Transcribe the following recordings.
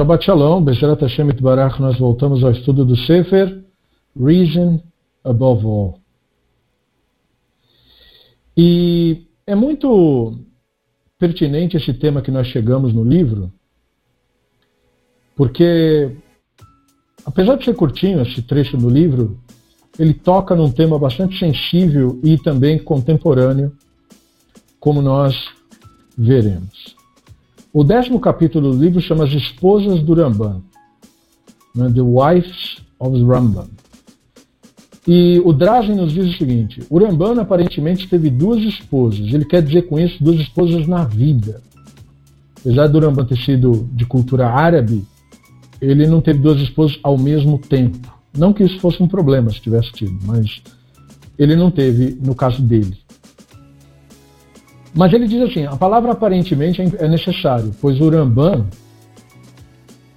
Shabbat Shalom, Bezerat Hashem Barach, nós voltamos ao estudo do Sefer Reason Above All. E é muito pertinente esse tema que nós chegamos no livro, porque, apesar de ser curtinho esse trecho do livro, ele toca num tema bastante sensível e também contemporâneo, como nós veremos. O décimo capítulo do livro chama As Esposas do Ramban, né, The Wives of Ramban. E o Drazen nos diz o seguinte: o Ramban aparentemente teve duas esposas. Ele quer dizer com isso duas esposas na vida. Apesar do Ramban ter sido de cultura árabe, ele não teve duas esposas ao mesmo tempo. Não que isso fosse um problema se tivesse tido, mas ele não teve no caso dele. Mas ele diz assim: a palavra aparentemente é necessário, pois o Ramban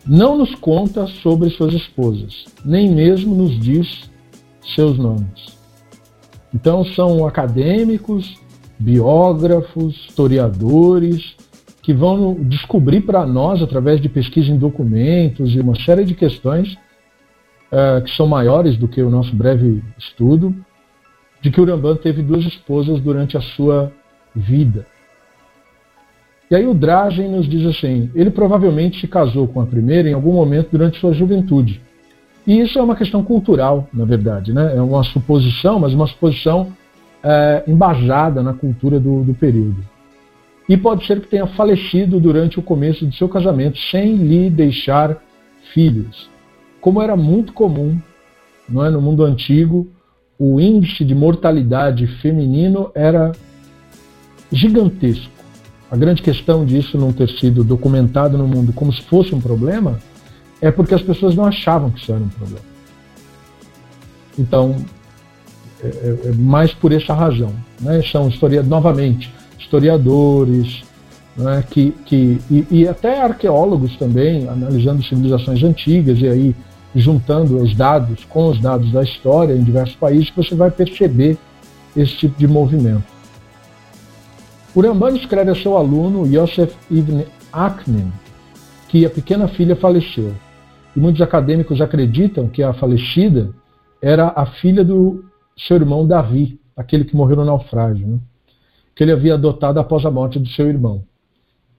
não nos conta sobre suas esposas, nem mesmo nos diz seus nomes. Então são acadêmicos, biógrafos, historiadores, que vão descobrir para nós, através de pesquisa em documentos e uma série de questões uh, que são maiores do que o nosso breve estudo, de que o Ramban teve duas esposas durante a sua vida. E aí o Dragen nos diz assim: ele provavelmente se casou com a primeira em algum momento durante sua juventude. E isso é uma questão cultural, na verdade, né? É uma suposição, mas uma suposição é, embasada na cultura do, do período. E pode ser que tenha falecido durante o começo do seu casamento, sem lhe deixar filhos. Como era muito comum não é, no mundo antigo, o índice de mortalidade feminino era gigantesco. A grande questão disso não ter sido documentado no mundo como se fosse um problema é porque as pessoas não achavam que isso era um problema. Então, é, é, é mais por essa razão. Né? São, historia, novamente, historiadores, né? que, que, e, e até arqueólogos também, analisando civilizações antigas e aí juntando os dados com os dados da história em diversos países, você vai perceber esse tipo de movimento. O Ramban escreve a seu aluno Yosef Ibn Aknin que a pequena filha faleceu. E muitos acadêmicos acreditam que a falecida era a filha do seu irmão Davi, aquele que morreu no naufrágio, né? que ele havia adotado após a morte do seu irmão.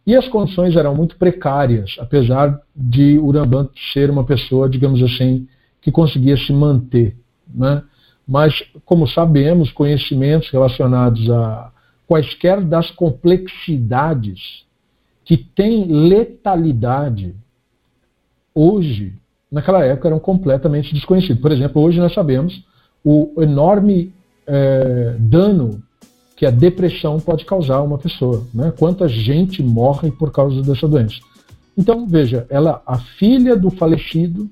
E as condições eram muito precárias, apesar de Uramban ser uma pessoa, digamos assim, que conseguia se manter. Né? Mas, como sabemos, conhecimentos relacionados a quaisquer das complexidades que têm letalidade, hoje, naquela época, eram completamente desconhecidos. Por exemplo, hoje nós sabemos o enorme é, dano que a depressão pode causar a uma pessoa. Né? Quanta gente morre por causa dessa doença. Então, veja, ela, a filha do falecido,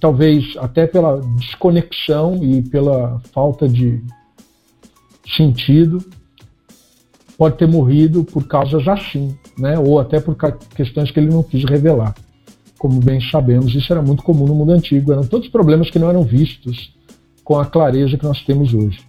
talvez até pela desconexão e pela falta de sentido, pode ter morrido por causas assim, né? ou até por questões que ele não quis revelar. Como bem sabemos, isso era muito comum no mundo antigo, eram todos problemas que não eram vistos com a clareza que nós temos hoje.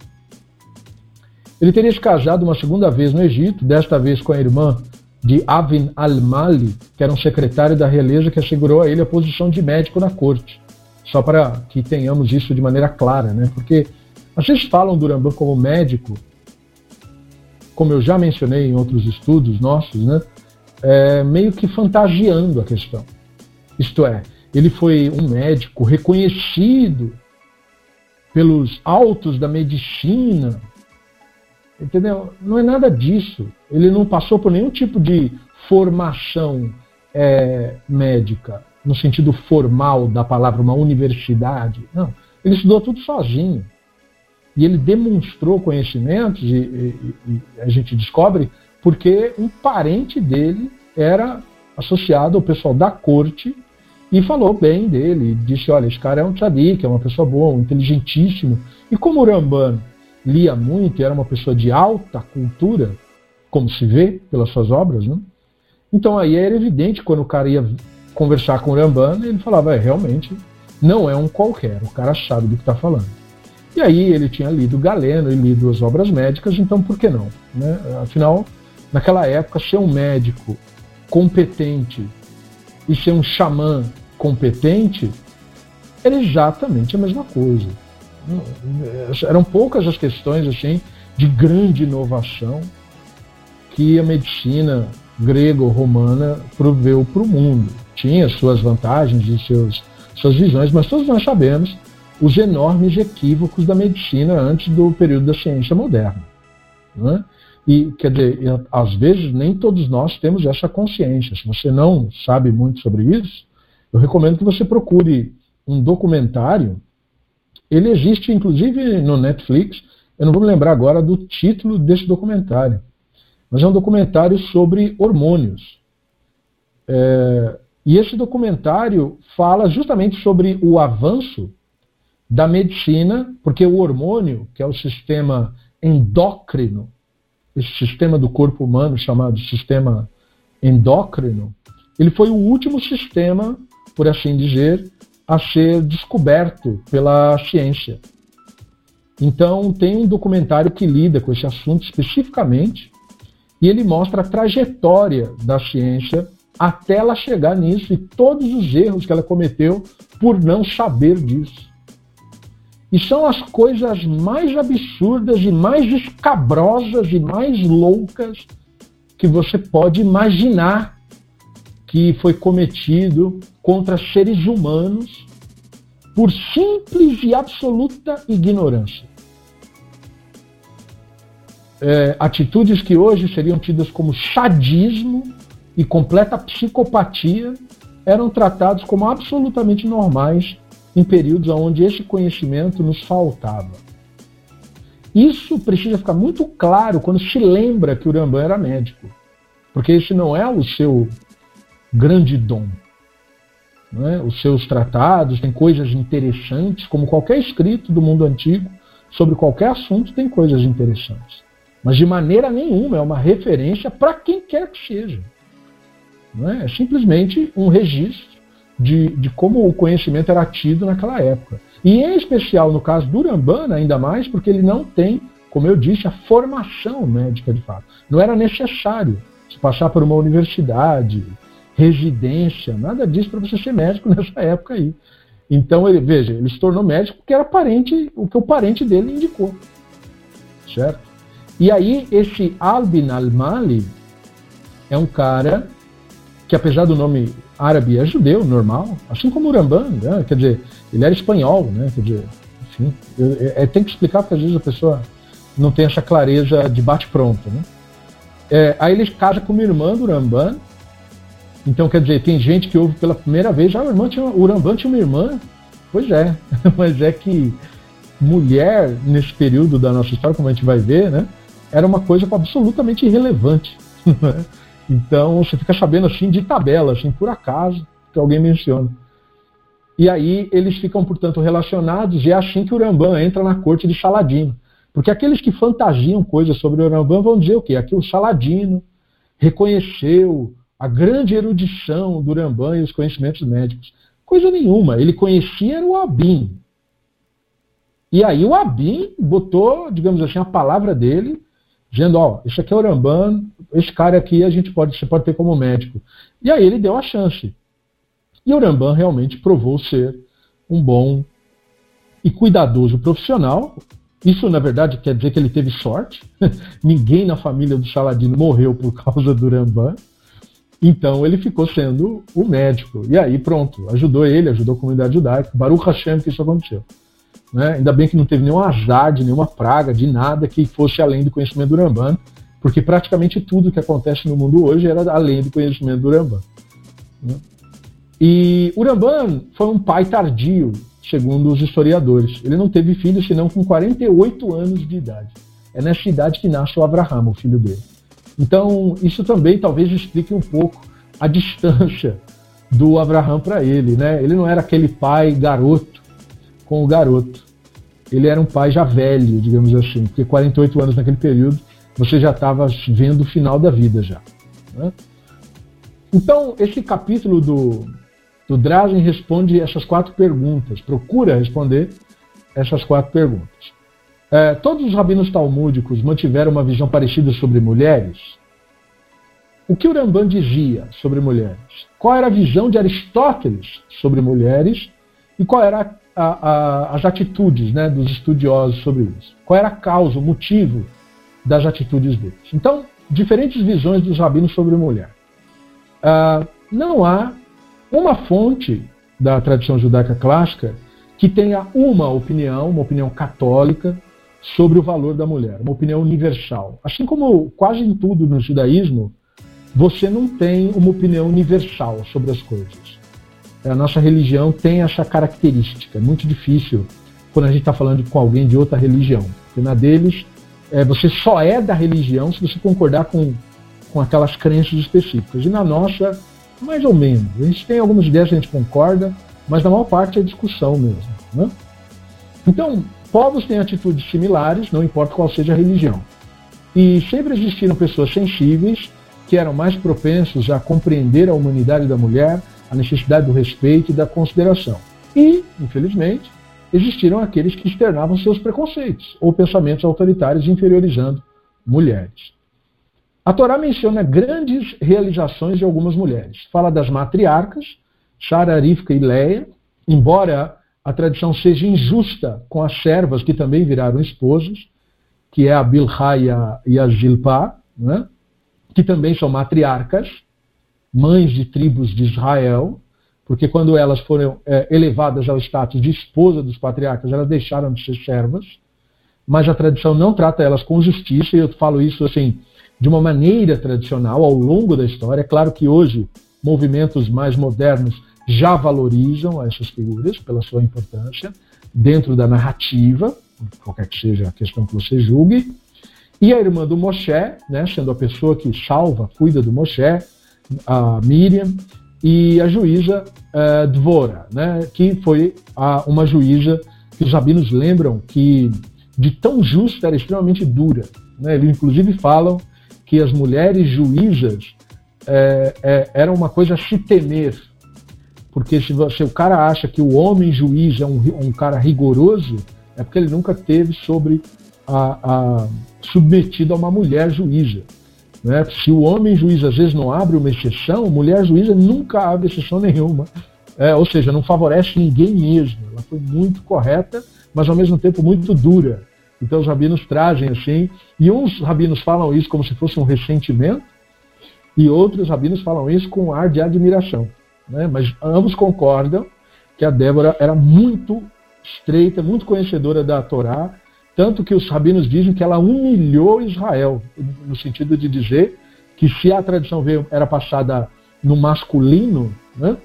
Ele teria se casado uma segunda vez no Egito, desta vez com a irmã de Avin al-Mali, que era um secretário da realeza que assegurou a ele a posição de médico na corte. Só para que tenhamos isso de maneira clara, né? Porque às vezes falam do Rambam como médico, como eu já mencionei em outros estudos nossos, né? É, meio que fantasiando a questão. Isto é, ele foi um médico reconhecido pelos altos da medicina, Entendeu? Não é nada disso. Ele não passou por nenhum tipo de formação é, médica, no sentido formal da palavra, uma universidade. Não. Ele estudou tudo sozinho. E ele demonstrou conhecimentos, e, e, e a gente descobre porque um parente dele era associado ao pessoal da corte e falou bem dele. Disse: Olha, esse cara é um tzadik, é uma pessoa boa, um inteligentíssimo. E como o Ramban lia muito e era uma pessoa de alta cultura, como se vê pelas suas obras, né? Então aí era evidente quando o cara ia conversar com o Rambana, ele falava, é, realmente não é um qualquer, o cara sabe do que está falando. E aí ele tinha lido Galeno e lido as obras médicas, então por que não? Né? Afinal, naquela época, ser um médico competente e ser um xamã competente, era exatamente a mesma coisa. Eram poucas as questões assim de grande inovação que a medicina grego-romana proveu para o mundo. Tinha suas vantagens e seus, suas visões, mas todos nós sabemos os enormes equívocos da medicina antes do período da ciência moderna. Né? E, quer dizer, às vezes nem todos nós temos essa consciência. Se você não sabe muito sobre isso, eu recomendo que você procure um documentário. Ele existe, inclusive, no Netflix. Eu não vou me lembrar agora do título desse documentário. Mas é um documentário sobre hormônios. É, e esse documentário fala justamente sobre o avanço da medicina, porque o hormônio, que é o sistema endócrino, esse sistema do corpo humano chamado sistema endócrino, ele foi o último sistema, por assim dizer, a ser descoberto pela ciência. Então, tem um documentário que lida com esse assunto especificamente, e ele mostra a trajetória da ciência até ela chegar nisso e todos os erros que ela cometeu por não saber disso. E são as coisas mais absurdas e mais escabrosas e mais loucas que você pode imaginar que foi cometido contra seres humanos por simples e absoluta ignorância. É, atitudes que hoje seriam tidas como sadismo e completa psicopatia eram tratados como absolutamente normais em períodos onde esse conhecimento nos faltava. Isso precisa ficar muito claro quando se lembra que o Rambam era médico, porque esse não é o seu grande dom. É? Os seus tratados têm coisas interessantes, como qualquer escrito do mundo antigo, sobre qualquer assunto tem coisas interessantes. Mas de maneira nenhuma é uma referência para quem quer que seja. É? é simplesmente um registro de, de como o conhecimento era tido naquela época. E em especial no caso do Urambana, ainda mais porque ele não tem, como eu disse, a formação médica de fato. Não era necessário se passar por uma universidade, residência, nada disso para você ser médico nessa época aí. Então ele, veja, ele se tornou médico porque era parente, o que o parente dele indicou. Certo? E aí esse Albin al-Mali é um cara que apesar do nome árabe é judeu, normal, assim como o Rambam, né? quer dizer, ele era espanhol, né? quer dizer, enfim, eu, é, tem que explicar porque às vezes a pessoa não tem essa clareza de bate-pronto. Né? É, aí ele casa com uma irmã do Rambam, então quer dizer, tem gente que ouve pela primeira vez, ah, o, irmão tinha, o Rambam tinha uma irmã, pois é, mas é que mulher, nesse período da nossa história, como a gente vai ver, né, era uma coisa absolutamente irrelevante. Então você fica sabendo assim de tabela, assim, por acaso, que alguém menciona. E aí eles ficam, portanto, relacionados, e é assim que o Rambam entra na corte de Saladino. Porque aqueles que fantasiam coisas sobre o Rambam vão dizer o quê? Aqui o Saladino reconheceu a grande erudição do Rambam e os conhecimentos médicos. Coisa nenhuma. Ele conhecia o Abim. E aí o Abim botou, digamos assim, a palavra dele dizendo, ó, isso aqui é o Ramban, esse cara aqui a gente pode, você pode ter como médico. E aí ele deu a chance. E o Ramban realmente provou ser um bom e cuidadoso profissional. Isso, na verdade, quer dizer que ele teve sorte. Ninguém na família do Saladino morreu por causa do Ramban. Então ele ficou sendo o médico. E aí, pronto, ajudou ele, ajudou a comunidade judaica. Baruch Hashem que isso aconteceu. Né? Ainda bem que não teve nenhum azar, de nenhuma praga, de nada que fosse além do conhecimento do Ramban, porque praticamente tudo que acontece no mundo hoje era além do conhecimento do Ramban. Né? E o Ramban foi um pai tardio, segundo os historiadores. Ele não teve filho senão com 48 anos de idade. É nessa idade que nasce o Abraham, o filho dele. Então, isso também talvez explique um pouco a distância do Abraham para ele. Né? Ele não era aquele pai garoto com o garoto. Ele era um pai já velho, digamos assim, porque 48 anos naquele período você já estava vendo o final da vida já. Né? Então, esse capítulo do, do Drazen responde essas quatro perguntas, procura responder essas quatro perguntas. É, todos os rabinos talmúdicos mantiveram uma visão parecida sobre mulheres? o que o Ramban dizia sobre mulheres, qual era a visão de Aristóteles sobre mulheres e qual era a, a, as atitudes né, dos estudiosos sobre isso. Qual era a causa, o motivo das atitudes deles. Então, diferentes visões dos rabinos sobre mulher. Uh, não há uma fonte da tradição judaica clássica que tenha uma opinião, uma opinião católica, sobre o valor da mulher, uma opinião universal. Assim como quase em tudo no judaísmo, você não tem uma opinião universal sobre as coisas. A nossa religião tem essa característica. É muito difícil quando a gente está falando com alguém de outra religião. Porque na deles, é, você só é da religião se você concordar com, com aquelas crenças específicas. E na nossa, mais ou menos. A gente tem algumas ideias que a gente concorda, mas na maior parte é discussão mesmo. Né? Então, povos têm atitudes similares, não importa qual seja a religião. E sempre existiram pessoas sensíveis que eram mais propensos a compreender a humanidade da mulher, a necessidade do respeito e da consideração. E, infelizmente, existiram aqueles que externavam seus preconceitos ou pensamentos autoritários inferiorizando mulheres. A Torá menciona grandes realizações de algumas mulheres. Fala das matriarcas, Sara, Rivka e Leia, embora a tradição seja injusta com as servas que também viraram esposas, que é a Bilhá e a, e né? que também são matriarcas, mães de tribos de Israel, porque quando elas foram é, elevadas ao status de esposa dos patriarcas, elas deixaram de ser servas, mas a tradição não trata elas com justiça, e eu falo isso assim, de uma maneira tradicional ao longo da história. É claro que hoje movimentos mais modernos já valorizam essas figuras pela sua importância dentro da narrativa, qualquer que seja a questão que você julgue. E a irmã do Moshe, né, sendo a pessoa que salva, cuida do Moshe, a Miriam, e a juíza uh, Dvora, né, que foi a, uma juíza que os rabinos lembram que de tão justa era extremamente dura. Né? Eles inclusive falam que as mulheres juízas é, é, eram uma coisa a se temer, porque se, o cara acha que o homem juiz é um, um cara rigoroso, é porque ele nunca teve sobre a, a, submetido a uma mulher juíza. Né? Se o homem juiz às vezes não abre uma exceção, mulher juíza nunca abre exceção nenhuma. É, ou seja, não favorece ninguém mesmo. Ela foi muito correta, mas ao mesmo tempo muito dura. Então os rabinos trazem assim, e uns rabinos falam isso como se fosse um ressentimento, e outros rabinos falam isso com um ar de admiração. Né? Mas ambos concordam que a Débora era muito estreita, muito conhecedora da Torá, tanto que os rabinos dizem que ela humilhou Israel, no sentido de dizer que se a tradição veio, era passada no masculino, né?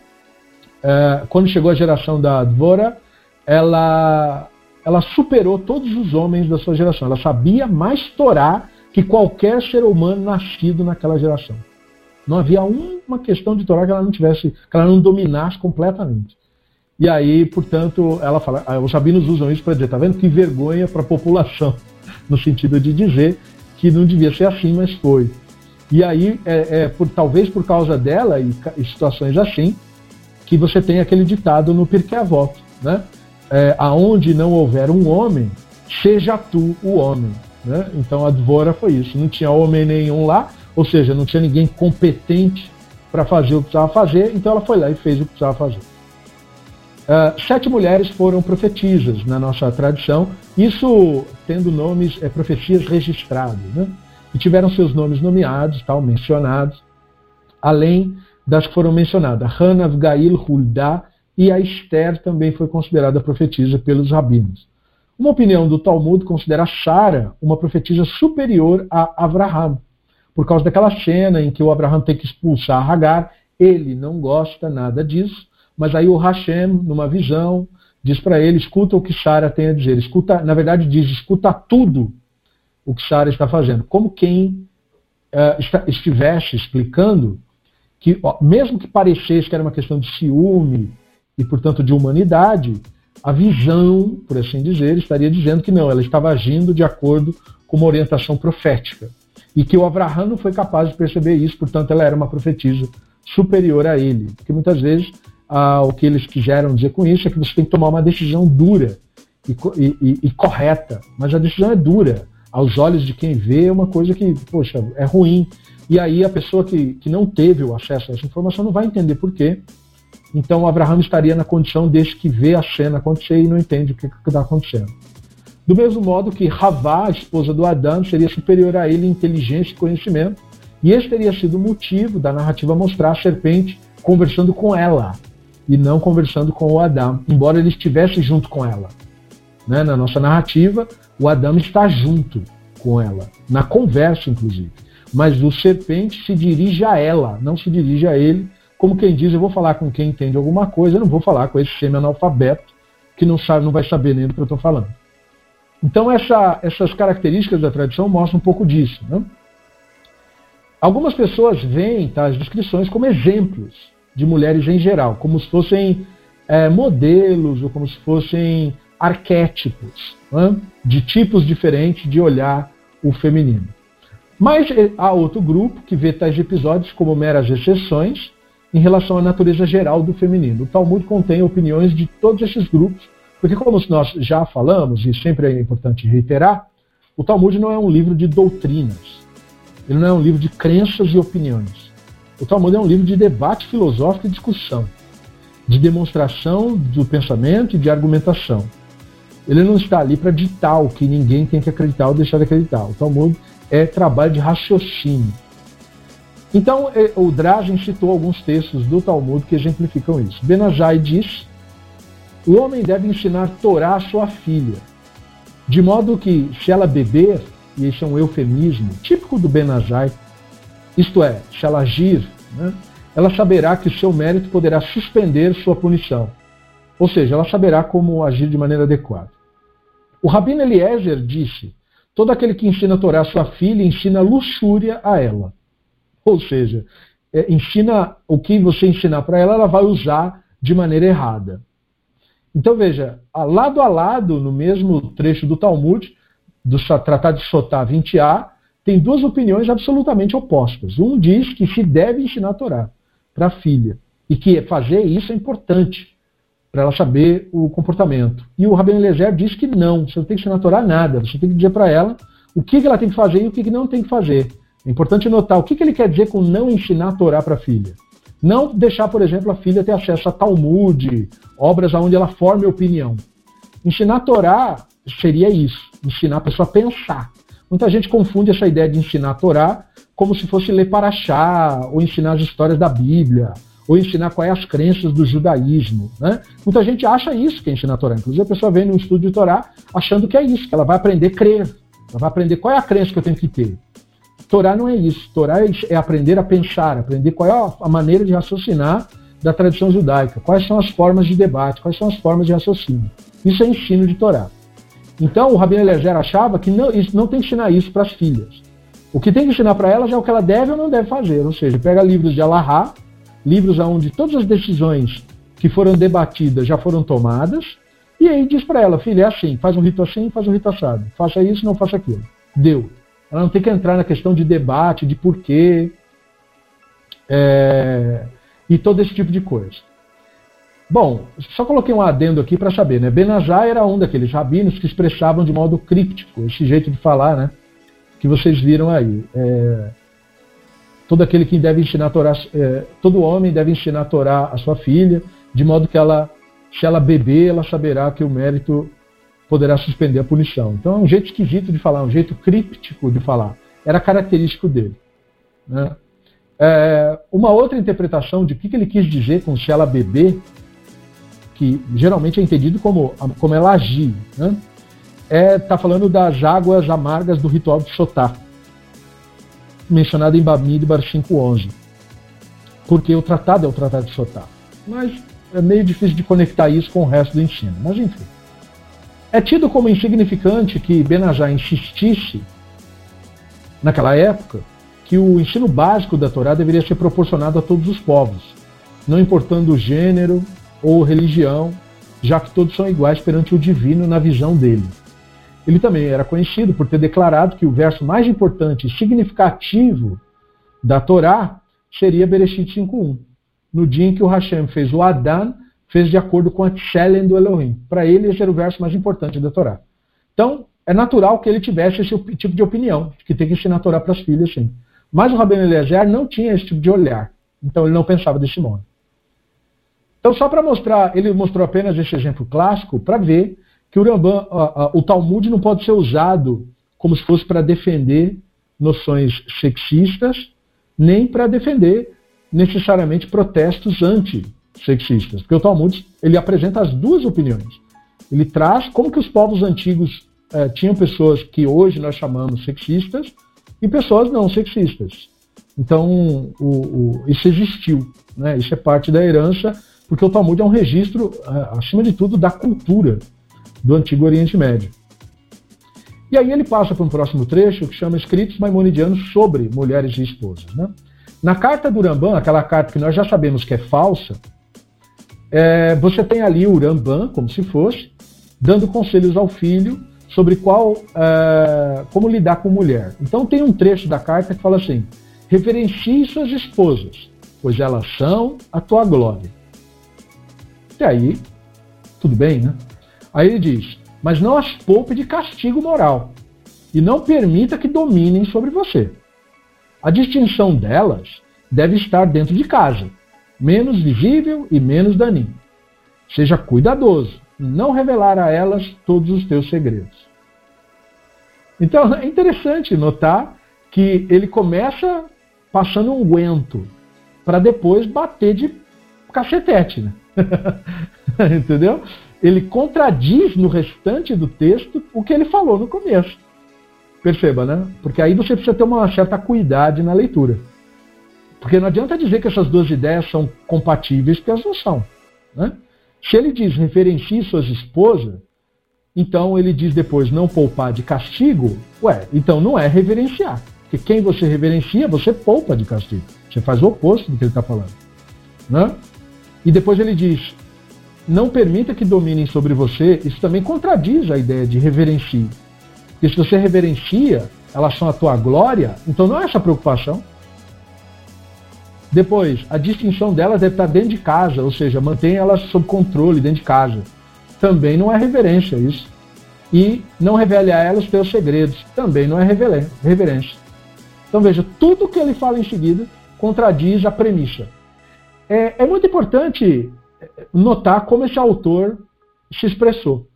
é, quando chegou a geração da Dvora, ela, ela superou todos os homens da sua geração. Ela sabia mais Torá que qualquer ser humano nascido naquela geração. Não havia uma questão de Torá que ela não tivesse, que ela não dominasse completamente. E aí, portanto, ela fala, ah, os rabinos usam isso para dizer, tá vendo que vergonha para a população, no sentido de dizer que não devia ser assim, mas foi. E aí, é, é por, talvez por causa dela e, e, situações assim, que você tem aquele ditado no Pirkei Avot, né? É, aonde não houver um homem, seja tu o homem. Né? Então a Dvora foi isso, não tinha homem nenhum lá, ou seja, não tinha ninguém competente para fazer o que precisava fazer, então ela foi lá e fez o que precisava fazer. Uh, sete mulheres foram profetisas na nossa tradição, isso tendo nomes, é, profecias registradas, né? e tiveram seus nomes nomeados, tal, mencionados, além das que foram mencionadas. Hannah, Gail, Huldah e a Esther também foi considerada profetisa pelos rabinos. Uma opinião do Talmud considera Sara uma profetisa superior a Abraham, por causa daquela cena em que o Abraham tem que expulsar Hagar. Ele não gosta nada disso, mas aí o Hashem, numa visão, diz para ele: escuta o que Sara tem a dizer. Escuta, na verdade, diz: escuta tudo o que Sara está fazendo. Como quem uh, estivesse explicando que, ó, mesmo que parecesse que era uma questão de ciúme e, portanto, de humanidade, a visão, por assim dizer, estaria dizendo que não, ela estava agindo de acordo com uma orientação profética. E que o Abraham não foi capaz de perceber isso, portanto, ela era uma profetisa superior a ele. Porque muitas vezes ah, o que eles quiseram dizer com isso é que você tem que tomar uma decisão dura e, e, e correta, mas a decisão é dura. aos olhos de quem vê, é uma coisa que, poxa, é ruim. E aí a pessoa que, que não teve o acesso a essa informação não vai entender por quê. Então Abraão estaria na condição desse que vê a cena acontecer e não entende o que está acontecendo. Do mesmo modo que Havá, a esposa do Adão, seria superior a ele em inteligência e conhecimento, e esse teria sido o motivo da narrativa mostrar a serpente conversando com ela e não conversando com o Adão, embora ele estivesse junto com ela. Né? Na nossa narrativa, o Adão está junto com ela, na conversa, inclusive. Mas o serpente se dirige a ela, não se dirige a ele, como quem diz, eu vou falar com quem entende alguma coisa, eu não vou falar com esse semi-analfabeto que não sabe, não vai saber nem do que eu estou falando. Então essa, essas características da tradição mostram um pouco disso. Né? Algumas pessoas veem as descrições como exemplos de mulheres em geral, como se fossem é, modelos ou como se fossem arquétipos né, de tipos diferentes de olhar o feminino. Mas eh, há outro grupo que vê tais episódios como meras exceções em relação à natureza geral do feminino. O Talmud contém opiniões de todos esses grupos, porque, como nós já falamos, e sempre é importante reiterar, o Talmud não é um livro de doutrinas, ele não é um livro de crenças e opiniões. O Talmud é um livro de debate filosófico e discussão, de demonstração do pensamento e de argumentação. Ele não está ali para ditar o que ninguém tem que acreditar ou deixar de acreditar. O Talmud é trabalho de raciocínio. Então, é, o Drazen citou alguns textos do Talmud que exemplificam isso. Benajai diz: o homem deve ensinar Torá à sua filha, de modo que, se ela beber, e esse é um eufemismo típico do Benajai, isto é, se ela agir, né, ela saberá que o seu mérito poderá suspender sua punição. Ou seja, ela saberá como agir de maneira adequada. O Rabino Eliezer disse: todo aquele que ensina a Torá à sua filha ensina luxúria a ela. Ou seja, é, ensina o que você ensinar para ela, ela vai usar de maneira errada. Então veja, lado a lado, no mesmo trecho do Talmud, do Tratado de Sotá 20a, tem duas opiniões absolutamente opostas. Um diz que se deve ensinar a Torá para a filha e que fazer isso é importante para ela saber o comportamento. E o Rabino Eliezer diz que não, você não tem que ensinar a Torá nada, você tem que dizer para ela o que ela tem que fazer e o que não tem que fazer. É importante notar o que, ele quer dizer com não ensinar a Torá para a filha. Não deixar, por exemplo, a filha ter acesso a Talmud, obras onde ela forme opinião. Ensinar a Torá seria isso, ensinar a pessoa a pensar. Muita gente confunde essa ideia de ensinar a Torá como se fosse ler Paraxá, ou ensinar as histórias da Bíblia, ou ensinar quais é as crenças do judaísmo. Né? Muita gente acha isso que é ensinar a Torá. Inclusive a pessoa vem num estudo de Torá achando que é isso, que ela vai aprender a crer. Ela vai aprender qual é a crença que eu tenho que ter. Torá não é isso. Torá é aprender a pensar, aprender qual é a maneira de raciocinar da tradição judaica, quais são as formas de debate, quais são as formas de raciocínio. Isso é ensino de Torá. Então, o Rabino Eliezer achava que não, não tem que ensinar isso para as filhas. O que tem que ensinar para elas é o que ela deve ou não deve fazer. Ou seja, pega livros de Alahá, livros onde todas as decisões que foram debatidas já foram tomadas, e aí diz para ela, filha, é assim, faz um rito assim, faz um rito assado. Faça isso, não faça aquilo. Deu. Ela não tem que entrar na questão de debate, de porquê, é, e todo esse tipo de coisa. Bom, só coloquei um adendo aqui para saber, né? Benazá era um daqueles rabinos que expressavam de modo críptico esse jeito de falar, né? Que vocês viram aí. É, todo aquele que deve ensinar a Torá, é, todo homem deve ensinar a Torá à sua filha, de modo que ela, se ela beber, ela saberá que o mérito poderá suspender a punição. Então é um jeito esquisito de falar, um jeito críptico de falar. Era característico dele. Né? É, uma outra interpretação de o que, que ele quis dizer com se ela beber, que geralmente é entendido como, como ela agir, né? é tá falando das águas amargas do ritual de Sotá, mencionado em Bamid Bar 5.11, porque o tratado é o tratado de Sotá. Mas é meio difícil de conectar isso com o resto do ensino. Mas enfim. É tido como insignificante que Benajá insistisse, naquela época, que o ensino básico da Torá deveria ser proporcionado a todos os povos, não importando o gênero ou religião, já que todos são iguais perante o divino na visão dele. Ele também era conhecido por ter declarado que o verso mais importante e significativo da Torá seria Bereshit 5.1, no dia em que o Hashem fez o Adán fez de acordo com a Tshelen do Elohim. Para ele, esse era o verso mais importante da Torá. Então, é natural que ele tivesse esse tipo de opinião, que tem que ensinar a Torá para as filhas, sim. Mas o Rabino Eliezer não tinha esse tipo de olhar. Então ele não pensava desse modo. Então, só para mostrar, ele mostrou apenas esse exemplo clássico para ver que o Rambam, o Talmud não pode ser usado como se fosse para defender noções sexistas, nem para defender necessariamente protestos anti-sexistas. Porque o Talmud ele apresenta as duas opiniões. Ele traz como que os povos antigos eh, tinham pessoas que hoje nós chamamos sexistas e pessoas não sexistas. Então, o, o, isso existiu. Né? Isso é parte da herança, porque o Talmud é um registro, eh, acima de tudo, da cultura do Antigo Oriente Médio. E aí ele passa para um próximo trecho que chama Escritos Maimonidianos sobre Mulheres e Esposas. Né? Na carta do Rambam, aquela carta que nós já sabemos que é falsa, é, você tem ali o Rambam, como se fosse, dando conselhos ao filho sobre qual, é, como lidar com mulher. Então tem um trecho da carta que fala assim: reverencie suas esposas, pois elas são a tua glória. Aí, tudo bem, né? Aí ele diz: mas não as poupe de castigo moral, e não permita que dominem sobre você. A distinção delas deve estar dentro de casa, menos visível e menos daninho. Seja cuidadoso, não revelar a elas todos os teus segredos. Então é interessante notar que ele começa passando um guento para depois bater de cacetete, né? Entendeu? ele contradiz no restante do texto o que ele falou no começo. Perceba, né? Porque aí você precisa ter uma certa cuidado na leitura. Porque não adianta dizer que essas duas ideias são compatíveis, porque elas não são. Né? Se ele diz referencie suas esposas, então ele diz depois não poupar de castigo, ué, então não é reverenciar. Porque quem você reverencia, você poupa de castigo. Você faz o oposto do que ele está falando. Né? E depois ele diz não permita que dominem sobre você, isso também contradiz a ideia de reverencie. Porque se você reverencia, elas são a tua glória, então não é essa preocupação. Depois, a distinção delas deve estar dentro de casa, ou seja, mantém elas sob controle dentro de casa. Também não é reverência isso. E não revele a elas os teus segredos. Também não é reverência. Então veja, tudo que ele fala em seguida contradiz a premissa. É, é muito importante notar como esse autor se expressou.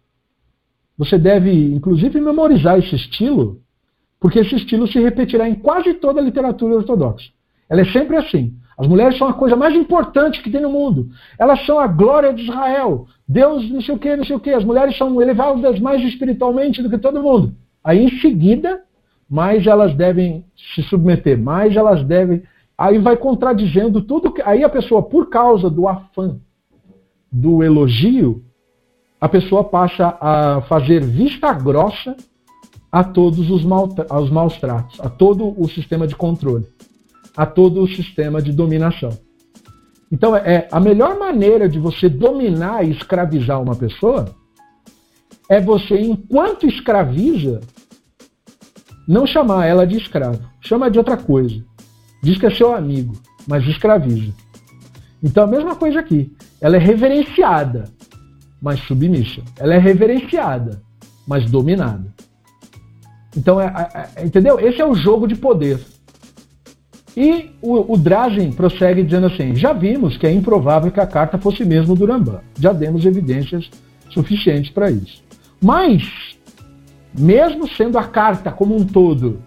Você deve, inclusive, memorizar esse estilo, porque esse estilo se repetirá em quase toda a literatura ortodoxa. Ela é sempre assim. As mulheres são a coisa mais importante que tem no mundo. Elas são a glória de Israel. Deus, não sei o que, não sei o que. As mulheres são elevadas mais espiritualmente do que todo mundo. Aí, em seguida, mais elas devem se submeter, mais elas devem. Aí vai contradizendo tudo que. Aí a pessoa, por causa do afã do elogio, a pessoa passa a fazer vista grossa a todos os, mal, aos maus tratos, a todo o sistema de controle, a todo o sistema de dominação. Então, é a melhor maneira de você dominar e escravizar uma pessoa é você, enquanto escraviza, não chamar ela de escravo, chama de outra coisa. Diz que é seu amigo, mas escraviza. Então, a mesma coisa aqui. Ela é reverenciada, mas submissa. Ela é reverenciada, mas dominada. Então, é, é, é, entendeu? Esse é o jogo de poder. E o, o Drazen prossegue dizendo assim: já vimos que é improvável que a carta fosse mesmo do Rambam. Já demos evidências suficientes para isso. Mas, mesmo sendo a carta como um todo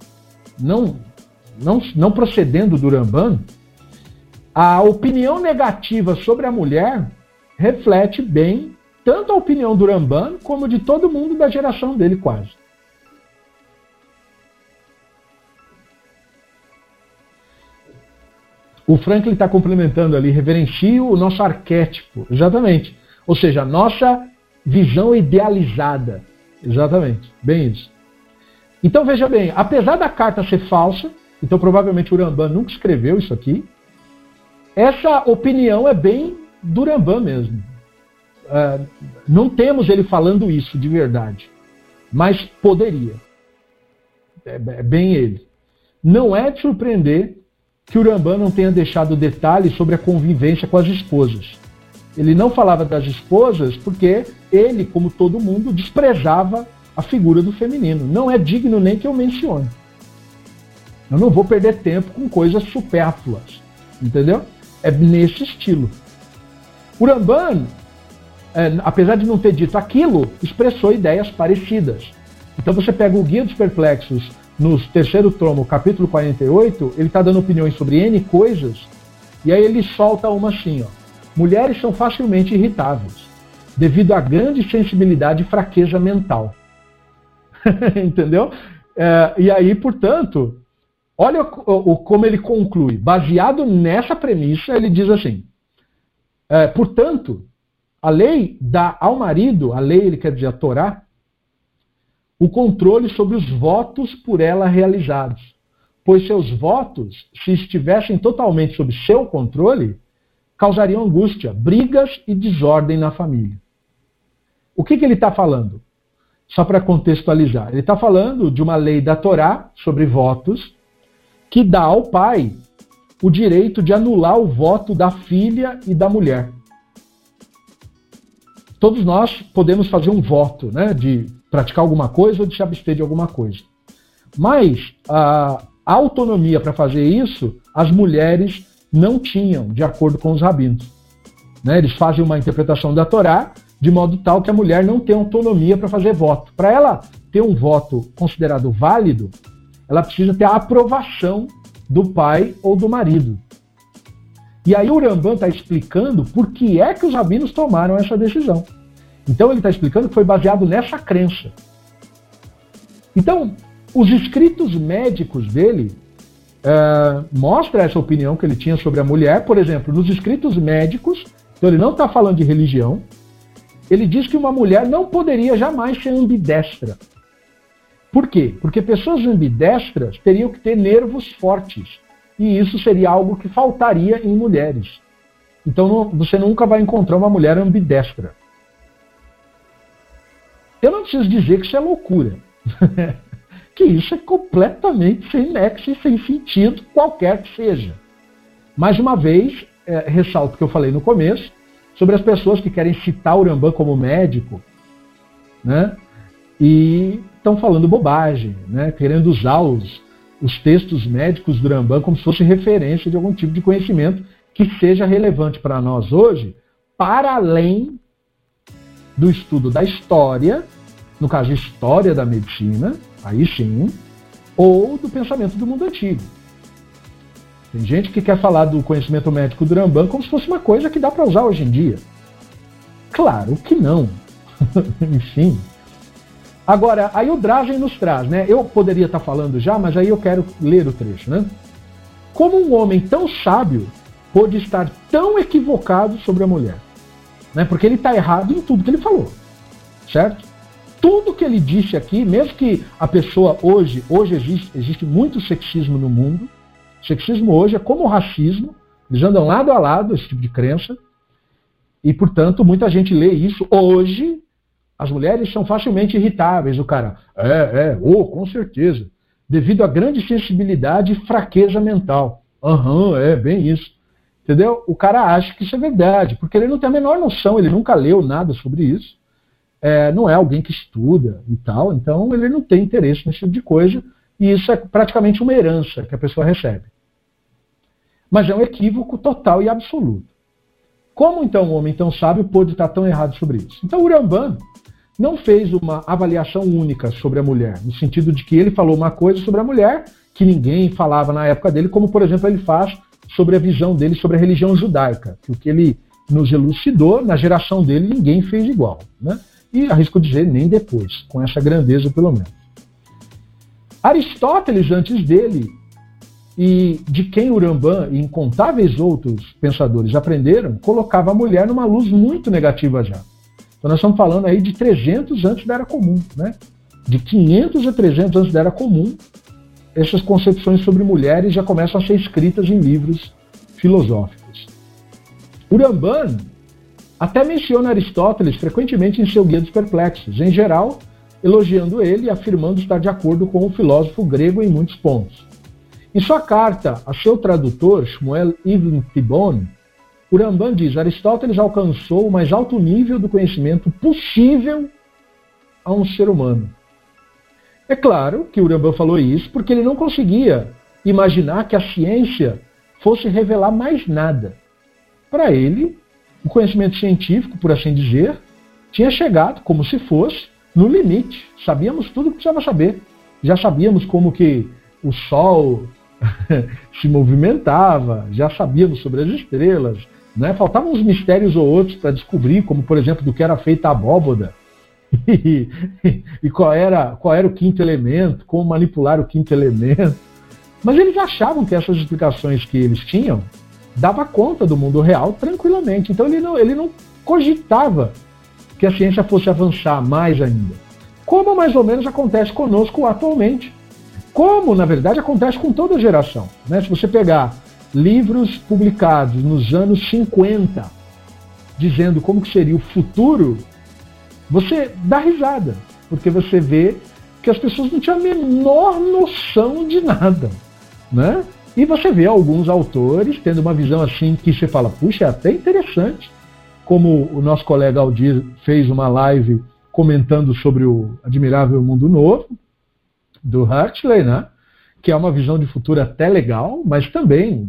não, não, não procedendo do Rambam, a opinião negativa sobre a mulher reflete bem tanto a opinião do Ramban como de todo mundo da geração dele quase. O Franklin está complementando ali, reverencie o nosso arquétipo, exatamente. Ou seja, a nossa visão idealizada. Exatamente, bem isso. Então veja bem, apesar da carta ser falsa, então provavelmente o Ramban nunca escreveu isso aqui, essa opinião é bem do Rambam mesmo. Uh, não temos ele falando isso de verdade, mas poderia. É, é bem ele. Não é de surpreender que o Rambam não tenha deixado detalhes sobre a convivência com as esposas. Ele não falava das esposas porque ele, como todo mundo, desprezava a figura do feminino. Não é digno nem que eu mencione. Eu não vou perder tempo com coisas supérfluas. Entendeu? É nesse estilo. O Ramban, é, apesar de não ter dito aquilo, expressou ideias parecidas. Então você pega o Guia dos Perplexos no terceiro tomo, capítulo 48, ele está dando opiniões sobre N coisas, e aí ele solta uma assim, ó. Mulheres são facilmente irritáveis, devido à grande sensibilidade e fraqueza mental. Entendeu? É, e aí, portanto, olha o, o, como ele conclui. Baseado nessa premissa, ele diz assim: é, portanto, a lei dá ao marido, a lei ele quer dizer a Torá, o controle sobre os votos por ela realizados. Pois seus votos, se estivessem totalmente sob seu controle, causariam angústia, brigas e desordem na família. O que, que ele está falando? Só para contextualizar. Ele está falando de uma lei da Torá sobre votos que dá ao pai o direito de anular o voto da filha e da mulher. Todos nós podemos fazer um voto né, de praticar alguma coisa ou de se abster de alguma coisa. Mas a, autonomia para fazer isso, as mulheres não tinham, de acordo com os rabinos. Né? Eles fazem uma interpretação da Torá de modo tal que a mulher não tem autonomia para fazer voto. Para ela ter um voto considerado válido, ela precisa ter a aprovação do pai ou do marido. E aí o Rambam está explicando por que é que os rabinos tomaram essa decisão. Então ele está explicando que foi baseado nessa crença. Então, os escritos médicos dele uh, mostra essa opinião que ele tinha sobre a mulher. Por exemplo, nos escritos médicos, então ele não está falando de religião, ele diz que uma mulher não poderia jamais ser ambidestra. Por quê? Porque pessoas ambidestras teriam que ter nervos fortes. E isso seria algo que faltaria em mulheres. Então não, você nunca vai encontrar uma mulher ambidestra. Eu não preciso dizer que isso é loucura. que isso é completamente sem nexo e sem sentido, qualquer que seja. Mais uma vez, é, ressalto o que eu falei no começo, sobre as pessoas que querem citar o Rambam como médico, né? E estão falando bobagem, né? Querendo usar os, os textos médicos do Rambam como se fosse referência de algum tipo de conhecimento que seja relevante para nós hoje, para além do estudo da história, no caso, história da medicina, aí sim, ou do pensamento do mundo antigo. Tem gente que quer falar do conhecimento médico do Rambam como se fosse uma coisa que dá para usar hoje em dia. Claro que não. Enfim. Agora, aí o Drazen nos traz, né? Eu poderia estar falando já, mas aí eu quero ler o trecho, né? Como um homem tão sábio pode estar tão equivocado sobre a mulher? Né? Porque ele está errado em tudo que ele falou, certo? Tudo que ele disse aqui, mesmo que a pessoa hoje, hoje existe, existe muito sexismo no mundo, sexismo hoje é como o racismo, eles andam lado a lado, esse tipo de crença, e portanto muita gente lê isso hoje. As mulheres são facilmente irritáveis. O cara, é, é, oh, com certeza. Devido à grande sensibilidade e fraqueza mental. Aham, uhum, é, bem isso. Entendeu? O cara acha que isso é verdade, porque ele não tem a menor noção, ele nunca leu nada sobre isso. É, não é alguém que estuda e tal, então ele não tem interesse nesse tipo de coisa, e isso é praticamente uma herança que a pessoa recebe. Mas é um equívoco total e absoluto. Como então um homem tão sábio pôde estar tão errado sobre isso? Então o Rambam não fez uma avaliação única sobre a mulher, no sentido de que ele falou uma coisa sobre a mulher que ninguém falava na época dele, como por exemplo ele faz sobre a visão dele sobre a religião judaica, que o que ele nos elucidou, na geração dele ninguém fez igual. Né? E arrisco dizer, nem depois, com essa grandeza pelo menos. Aristóteles, antes dele, e de quem Urambã e incontáveis outros pensadores aprenderam, colocava a mulher numa luz muito negativa já. Então nós estamos falando aí de 300 antes da Era Comum, né? De 500 a 300 antes da Era Comum, essas concepções sobre mulheres já começam a ser escritas em livros filosóficos. Uramban até menciona Aristóteles frequentemente em seu Guia dos Perplexos, em geral, elogiando ele e afirmando estar de acordo com o filósofo grego em muitos pontos. Em sua carta a seu tradutor, Shmuel Ibn Tibon, Uramban diz: Aristóteles alcançou o mais alto nível do conhecimento possível a um ser humano. É claro que o Rambam falou isso porque ele não conseguia imaginar que a ciência fosse revelar mais nada. Para ele, o conhecimento científico, por assim dizer, tinha chegado, como se fosse, no limite. Sabíamos tudo o que precisava saber. Já sabíamos como que o Sol se movimentava, já sabíamos sobre as estrelas, né? faltavam uns mistérios ou outros para descobrir, como por exemplo do que era feita a abóboda, e, e, qual, era, qual era o quinto elemento, como manipular o quinto elemento. Mas eles achavam que essas explicações que eles tinham dava conta do mundo real tranquilamente. Então ele não, ele não cogitava que a ciência fosse avançar mais ainda. Como mais ou menos acontece conosco atualmente. Como, na verdade, acontece com toda geração. Né? Se você pegar livros publicados nos anos 50, dizendo como que seria o futuro, você dá risada, porque você vê que as pessoas não tinham a menor noção de nada. Né? E você vê alguns autores tendo uma visão assim que você fala, puxa, é até interessante, como o nosso colega Aldir fez uma live comentando sobre o Admirável Mundo Novo, do Hartley, né? Que é uma visão de futuro até legal, mas também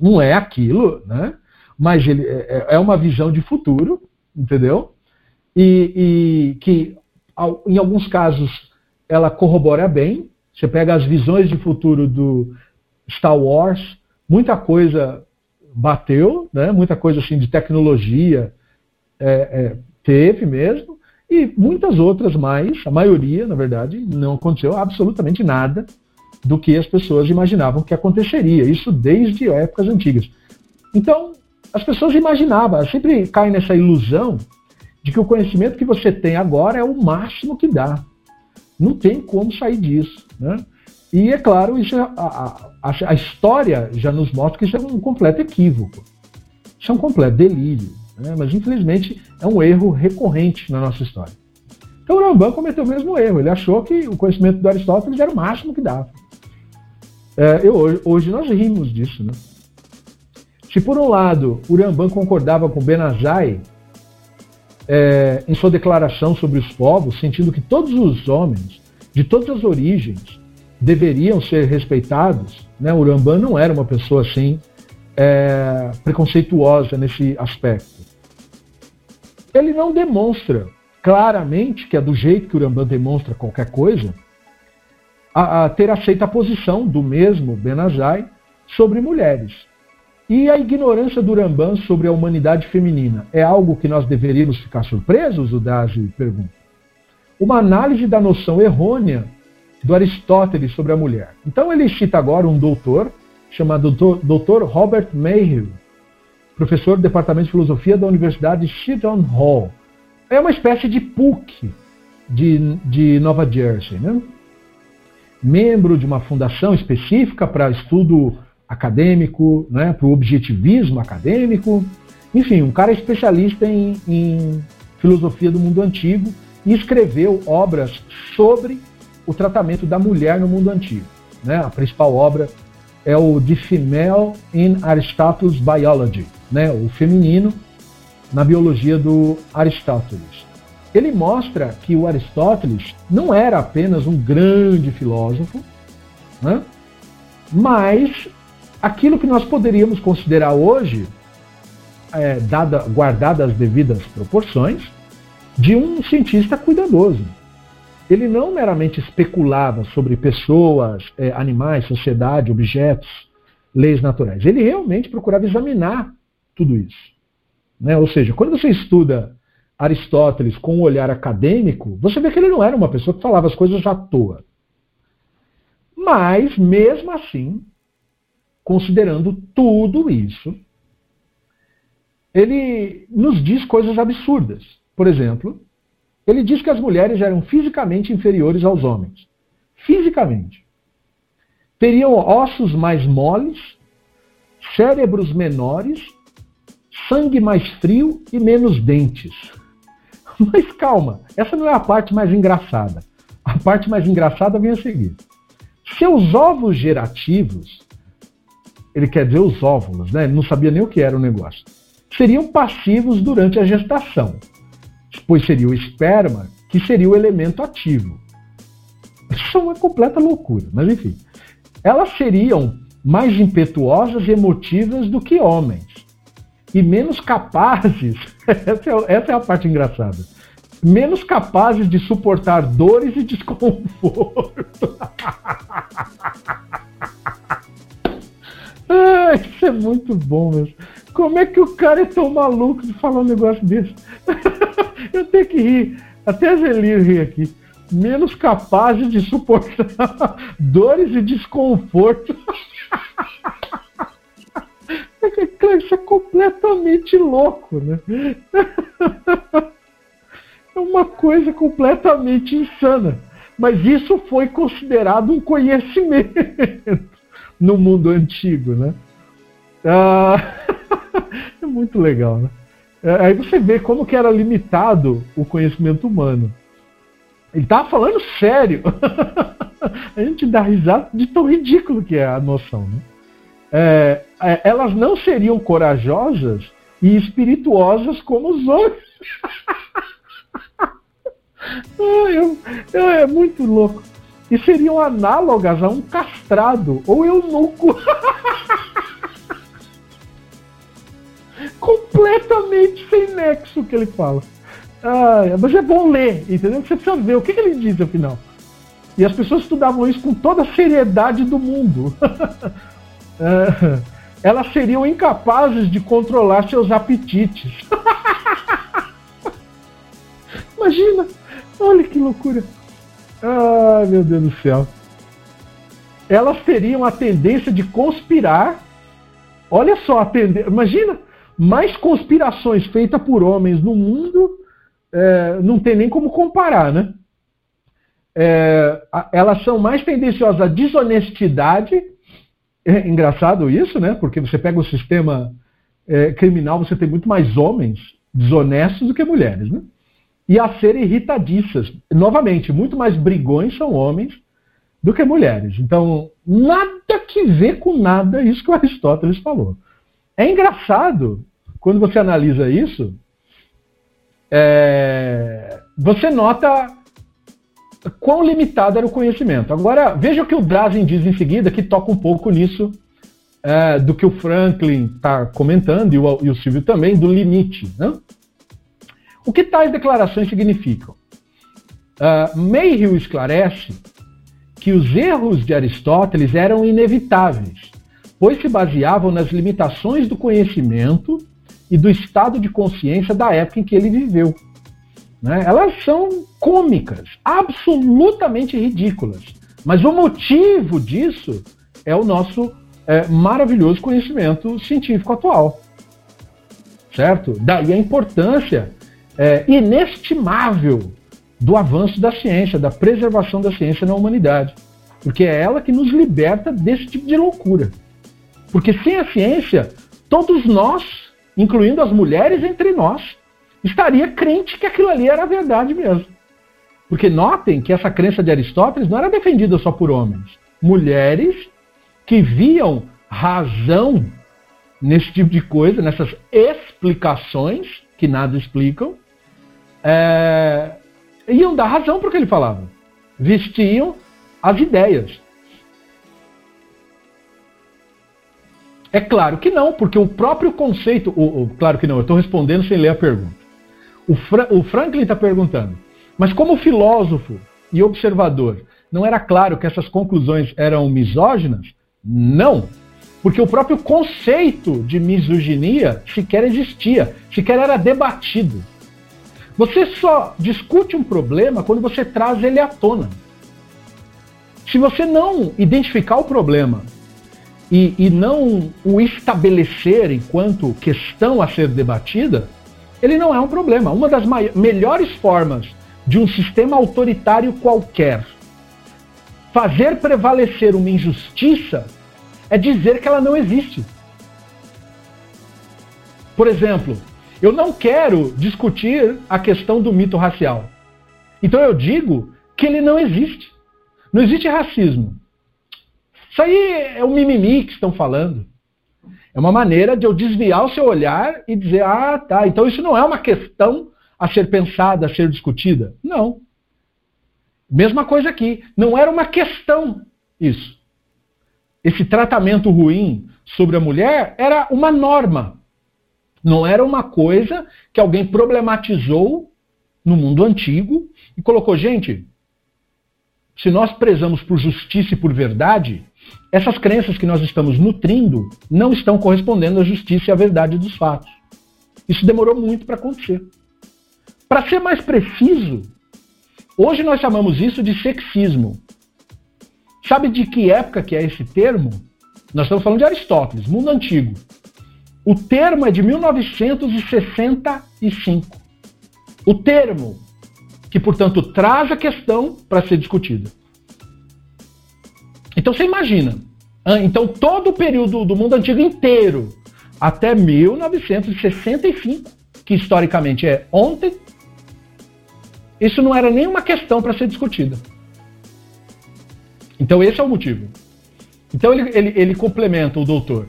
não é aquilo, né? mas ele é, é uma visão de futuro, entendeu? E, e que em alguns casos ela corrobora bem. Você pega as visões de futuro do Star Wars, muita coisa bateu, né? muita coisa assim de tecnologia é, é, teve mesmo, e muitas outras mais, a maioria, na verdade, não aconteceu absolutamente nada do que as pessoas imaginavam que aconteceria. Isso desde épocas antigas. Então, as pessoas imaginavam, sempre caem nessa ilusão de que o conhecimento que você tem agora é o máximo que dá. Não tem como sair disso. Né? E é claro, isso é, a, a, a história já nos mostra que isso é um completo equívoco. Isso é um completo delírio. Né? Mas, infelizmente, é um erro recorrente na nossa história. Então, o Rambam cometeu o mesmo erro. Ele achou que o conhecimento do Aristóteles era o máximo que dava. É, eu, hoje nós rimos disso. Né? Se, por um lado, o Rambam concordava com Benazai é, em sua declaração sobre os povos, sentindo que todos os homens, de todas as origens, deveriam ser respeitados, né? o Rambam não era uma pessoa assim é, preconceituosa nesse aspecto ele não demonstra claramente, que é do jeito que o Rambam demonstra qualquer coisa, a, a ter aceito a posição do mesmo Benazai sobre mulheres. E a ignorância do Rambam sobre a humanidade feminina é algo que nós deveríamos ficar surpresos? O Dazi pergunta. Uma análise da noção errônea do Aristóteles sobre a mulher. Então ele cita agora um doutor chamado Dr. Robert Mayhew, professor do Departamento de Filosofia da Universidade Seton Hall. É uma espécie de PUC de, de Nova Jersey. Né? Membro de uma fundação específica para estudo acadêmico, né, para o objetivismo acadêmico. Enfim, um cara especialista em, em filosofia do mundo antigo e escreveu obras sobre o tratamento da mulher no mundo antigo. Né? A principal obra é o The Female in Aristotle's Biology, né, o feminino na biologia do Aristóteles. Ele mostra que o Aristóteles não era apenas um grande filósofo, né, mas aquilo que nós poderíamos considerar hoje, é, dada, guardadas as devidas proporções, de um cientista cuidadoso. Ele não meramente especulava sobre pessoas, é, animais, sociedade, objetos, leis naturais. Ele realmente procurava examinar tudo isso. Né? Ou seja, quando você estuda Aristóteles com um olhar acadêmico, você vê que ele não era uma pessoa que falava as coisas à toa. Mas, mesmo assim, considerando tudo isso, ele nos diz coisas absurdas. Por exemplo, ele diz que as mulheres eram fisicamente inferiores aos homens. Fisicamente. Teriam ossos mais moles, cérebros menores sangue mais frio e menos dentes. Mas calma, essa não é a parte mais engraçada. A parte mais engraçada vem a seguir. Seus ovos gerativos, ele quer dizer os óvulos, né? Ele não sabia nem o que era o negócio. Seriam passivos durante a gestação, pois seria o esperma que seria o elemento ativo. Isso é uma completa loucura, mas enfim. Elas seriam mais impetuosas e emotivas do que homens. E menos capazes, essa é, essa é a parte engraçada, menos capazes de suportar dores e desconforto. ah, isso é muito bom mesmo. Como é que o cara é tão maluco de falar um negócio desse? Eu tenho que rir. Até a Zelinho ri aqui. Menos capazes de suportar dores e desconforto. Isso é completamente louco, né? É uma coisa completamente insana. Mas isso foi considerado um conhecimento no mundo antigo, né? Ah, é muito legal, né? É, aí você vê como que era limitado o conhecimento humano. Ele estava falando sério. a gente dá risada de tão ridículo que é a noção. Né? É, é, elas não seriam corajosas e espirituosas como os homens. é muito louco. E seriam análogas a um castrado ou eunuco. Completamente sem nexo que ele fala. Ah, mas é bom ler, entendeu? Você precisa ver o que, que ele diz no final. E as pessoas estudavam isso com toda a seriedade do mundo. é, elas seriam incapazes de controlar seus apetites. Imagina! Olha que loucura! Ai, meu Deus do céu. Elas teriam a tendência de conspirar. Olha só a tendência. Imagina! Mais conspirações feitas por homens no mundo é, não tem nem como comparar, né? É, elas são mais tendenciosas à desonestidade. É engraçado isso, né? Porque você pega o sistema é, criminal, você tem muito mais homens desonestos do que mulheres, né? E a serem irritadiças. Novamente, muito mais brigões são homens do que mulheres. Então, nada que ver com nada isso que o Aristóteles falou. É engraçado quando você analisa isso, é, você nota quão limitado era o conhecimento. Agora, veja o que o Drazen diz em seguida, que toca um pouco nisso é, do que o Franklin está comentando, e o, e o, Silvio também, do limite. Né? O que tais declarações significam? Uh, Mayhew esclarece que os erros de Aristóteles eram inevitáveis, pois se baseavam nas limitações do conhecimento e do estado de consciência da época em que ele viveu. Né? Elas são cômicas, absolutamente ridículas. Mas o motivo disso é o nosso é, maravilhoso conhecimento científico atual. Certo? Daí a importância é, inestimável do avanço da ciência, da preservação da ciência na humanidade. Porque é ela que nos liberta desse tipo de loucura. Porque sem a ciência, todos nós incluindo as mulheres entre nós, estaria crente que aquilo ali era verdade mesmo. Porque notem que essa crença de Aristóteles não era defendida só por homens. Mulheres que viam razão nesse tipo de coisa, nessas explicações que nada explicam, é, iam dar razão para o que ele falava. Vestiam as ideias. É claro que não, porque o próprio conceito. O, o claro que não, eu estou respondendo sem ler a pergunta. O, Fra, o Franklin está perguntando, mas como filósofo e observador, não era claro que essas conclusões eram misóginas? Não, porque o próprio conceito de misoginia sequer existia, sequer era debatido. Você só discute um problema quando você traz ele à tona. Se você não identificar o problema e, e não o estabelecer enquanto questão a ser debatida, ele não é um problema. Uma das melhores formas de um sistema autoritário qualquer fazer prevalecer uma injustiça é dizer que ela não existe. Por exemplo, eu não quero discutir a questão do mito racial. Então eu digo que ele não existe. Não existe racismo. Isso aí é o mimimi que estão falando. É uma maneira de eu desviar o seu olhar e dizer, ah, tá, então isso não é uma questão a ser pensada, a ser discutida. Não. Mesma coisa aqui. Não era uma questão isso. Esse tratamento ruim sobre a mulher era uma norma. Não era uma coisa que alguém problematizou no mundo antigo e colocou, gente, se nós prezamos por justiça e por verdade, essas crenças que nós estamos nutrindo não estão correspondendo à justiça e à verdade dos fatos. Isso demorou muito para acontecer. Para ser mais preciso, hoje nós chamamos isso de sexismo. Sabe de que época que é esse termo? Nós estamos falando de Aristóteles, mundo antigo. O termo é de 1965. O termo que, portanto, traz a questão para ser discutida. Então você imagina. Então todo o período do mundo antigo inteiro, até 1965, que historicamente é ontem, isso não era nenhuma questão para ser discutida. Então esse é o motivo. Então ele, ele, ele complementa o doutor.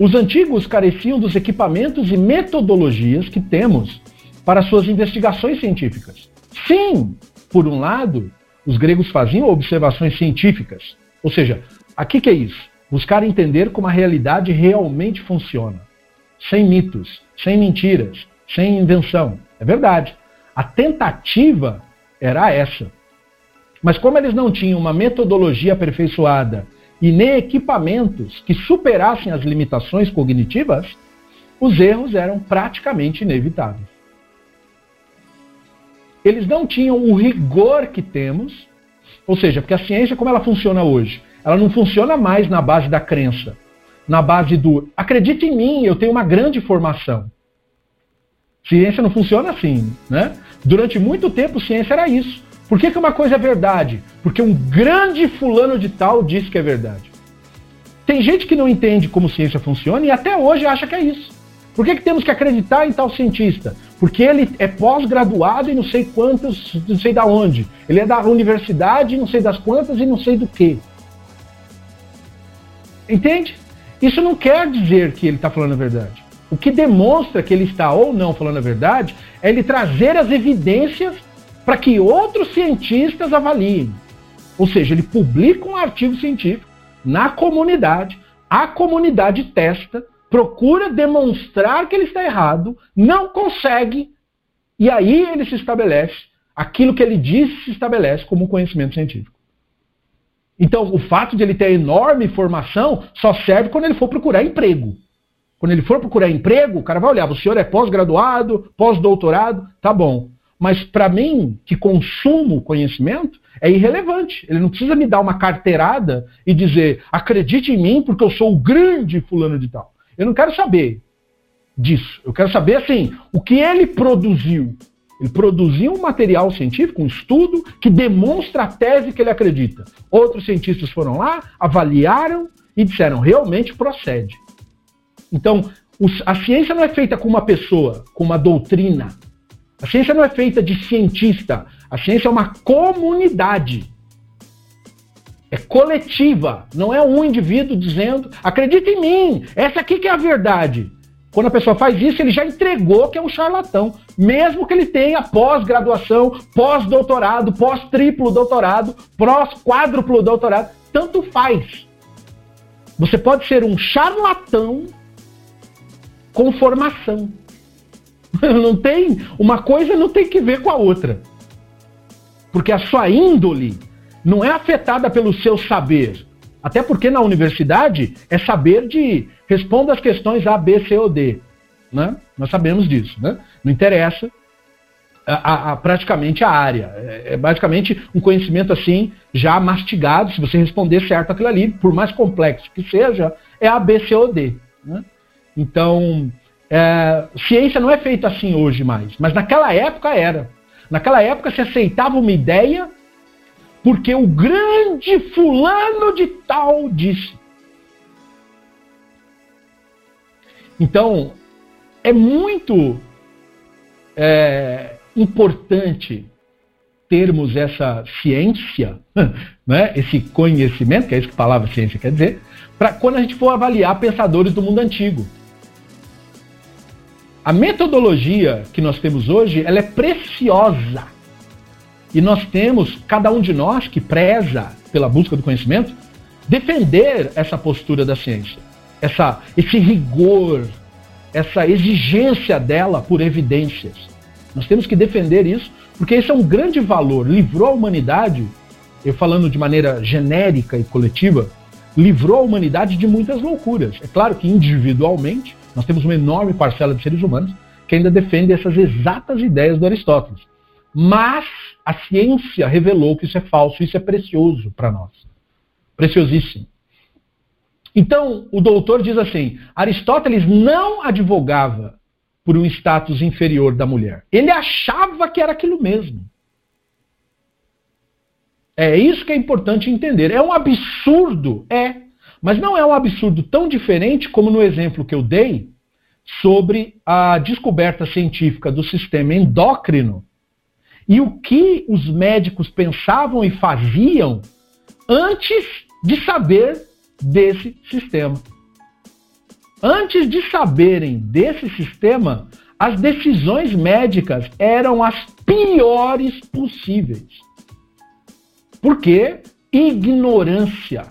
Os antigos careciam dos equipamentos e metodologias que temos para suas investigações científicas. Sim, por um lado, os gregos faziam observações científicas, ou seja, aqui que é isso? Buscar entender como a realidade realmente funciona, sem mitos, sem mentiras, sem invenção. É verdade. A tentativa era essa. Mas como eles não tinham uma metodologia aperfeiçoada e nem equipamentos que superassem as limitações cognitivas, os erros eram praticamente inevitáveis. Eles não tinham o rigor que temos, ou seja, porque a ciência, como ela funciona hoje? Ela não funciona mais na base da crença, na base do acredite em mim, eu tenho uma grande formação. Ciência não funciona assim, né? Durante muito tempo, ciência era isso. Por que, que uma coisa é verdade? Porque um grande fulano de tal disse que é verdade. Tem gente que não entende como ciência funciona e até hoje acha que é isso. Por que, que temos que acreditar em tal cientista? Porque ele é pós-graduado e não sei quantos, não sei da onde. Ele é da universidade, não sei das quantas e não sei do que. Entende? Isso não quer dizer que ele está falando a verdade. O que demonstra que ele está ou não falando a verdade é ele trazer as evidências para que outros cientistas avaliem. Ou seja, ele publica um artigo científico na comunidade, a comunidade testa, procura demonstrar que ele está errado, não consegue, e aí ele se estabelece, aquilo que ele disse se estabelece como conhecimento científico. Então, o fato de ele ter enorme formação só serve quando ele for procurar emprego. Quando ele for procurar emprego, o cara vai olhar, o senhor é pós-graduado, pós-doutorado, tá bom. Mas para mim, que consumo conhecimento, é irrelevante. Ele não precisa me dar uma carteirada e dizer, acredite em mim porque eu sou o grande fulano de tal. Eu não quero saber disso. Eu quero saber, assim, o que ele produziu. Ele produziu um material científico, um estudo, que demonstra a tese que ele acredita. Outros cientistas foram lá, avaliaram e disseram, realmente procede. Então, a ciência não é feita com uma pessoa, com uma doutrina, a ciência não é feita de cientista. A ciência é uma comunidade. É coletiva. Não é um indivíduo dizendo, acredita em mim, essa aqui que é a verdade. Quando a pessoa faz isso, ele já entregou que é um charlatão. Mesmo que ele tenha pós-graduação, pós-doutorado, pós-triplo doutorado, pós-quádruplo doutorado. Tanto faz. Você pode ser um charlatão com formação. Não tem. Uma coisa não tem que ver com a outra. Porque a sua índole não é afetada pelo seu saber. Até porque na universidade é saber de responda as questões A, B, C ou D. Né? Nós sabemos disso. Né? Não interessa a, a, a, praticamente a área. É, é, basicamente um conhecimento assim, já mastigado. Se você responder certo aquilo ali, por mais complexo que seja, é A, B, C ou D. Né? Então, é, ciência não é feita assim hoje mais, mas naquela época era. Naquela época se aceitava uma ideia porque o grande fulano de tal disse. Então, é muito é, importante termos essa ciência, né, esse conhecimento, que é isso que a palavra ciência quer dizer, para quando a gente for avaliar pensadores do mundo antigo. A metodologia que nós temos hoje, ela é preciosa. E nós temos, cada um de nós que preza pela busca do conhecimento, defender essa postura da ciência, essa, esse rigor, essa exigência dela por evidências. Nós temos que defender isso, porque esse é um grande valor. Livrou a humanidade, eu falando de maneira genérica e coletiva, livrou a humanidade de muitas loucuras. É claro que individualmente, nós temos uma enorme parcela de seres humanos que ainda defende essas exatas ideias do Aristóteles. Mas a ciência revelou que isso é falso, isso é precioso para nós. Preciosíssimo. Então, o doutor diz assim: Aristóteles não advogava por um status inferior da mulher. Ele achava que era aquilo mesmo. É isso que é importante entender. É um absurdo? É. Mas não é um absurdo tão diferente como no exemplo que eu dei sobre a descoberta científica do sistema endócrino e o que os médicos pensavam e faziam antes de saber desse sistema. Antes de saberem desse sistema, as decisões médicas eram as piores possíveis. Por quê? Ignorância.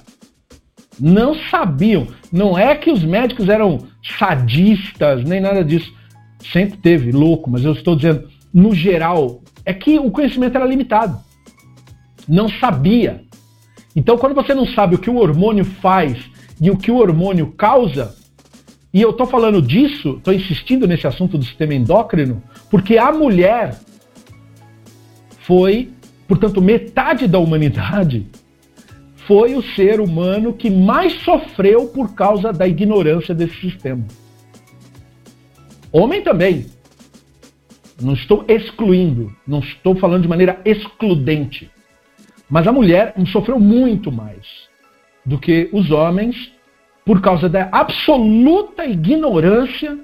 Não sabiam. Não é que os médicos eram sadistas, nem nada disso. Sempre teve, louco, mas eu estou dizendo, no geral, é que o conhecimento era limitado. Não sabia. Então, quando você não sabe o que o hormônio faz e o que o hormônio causa, e eu estou falando disso, estou insistindo nesse assunto do sistema endócrino, porque a mulher foi, portanto, metade da humanidade foi o ser humano que mais sofreu por causa da ignorância desse sistema. Homem também. Não estou excluindo, não estou falando de maneira excludente. Mas a mulher sofreu muito mais do que os homens por causa da absoluta ignorância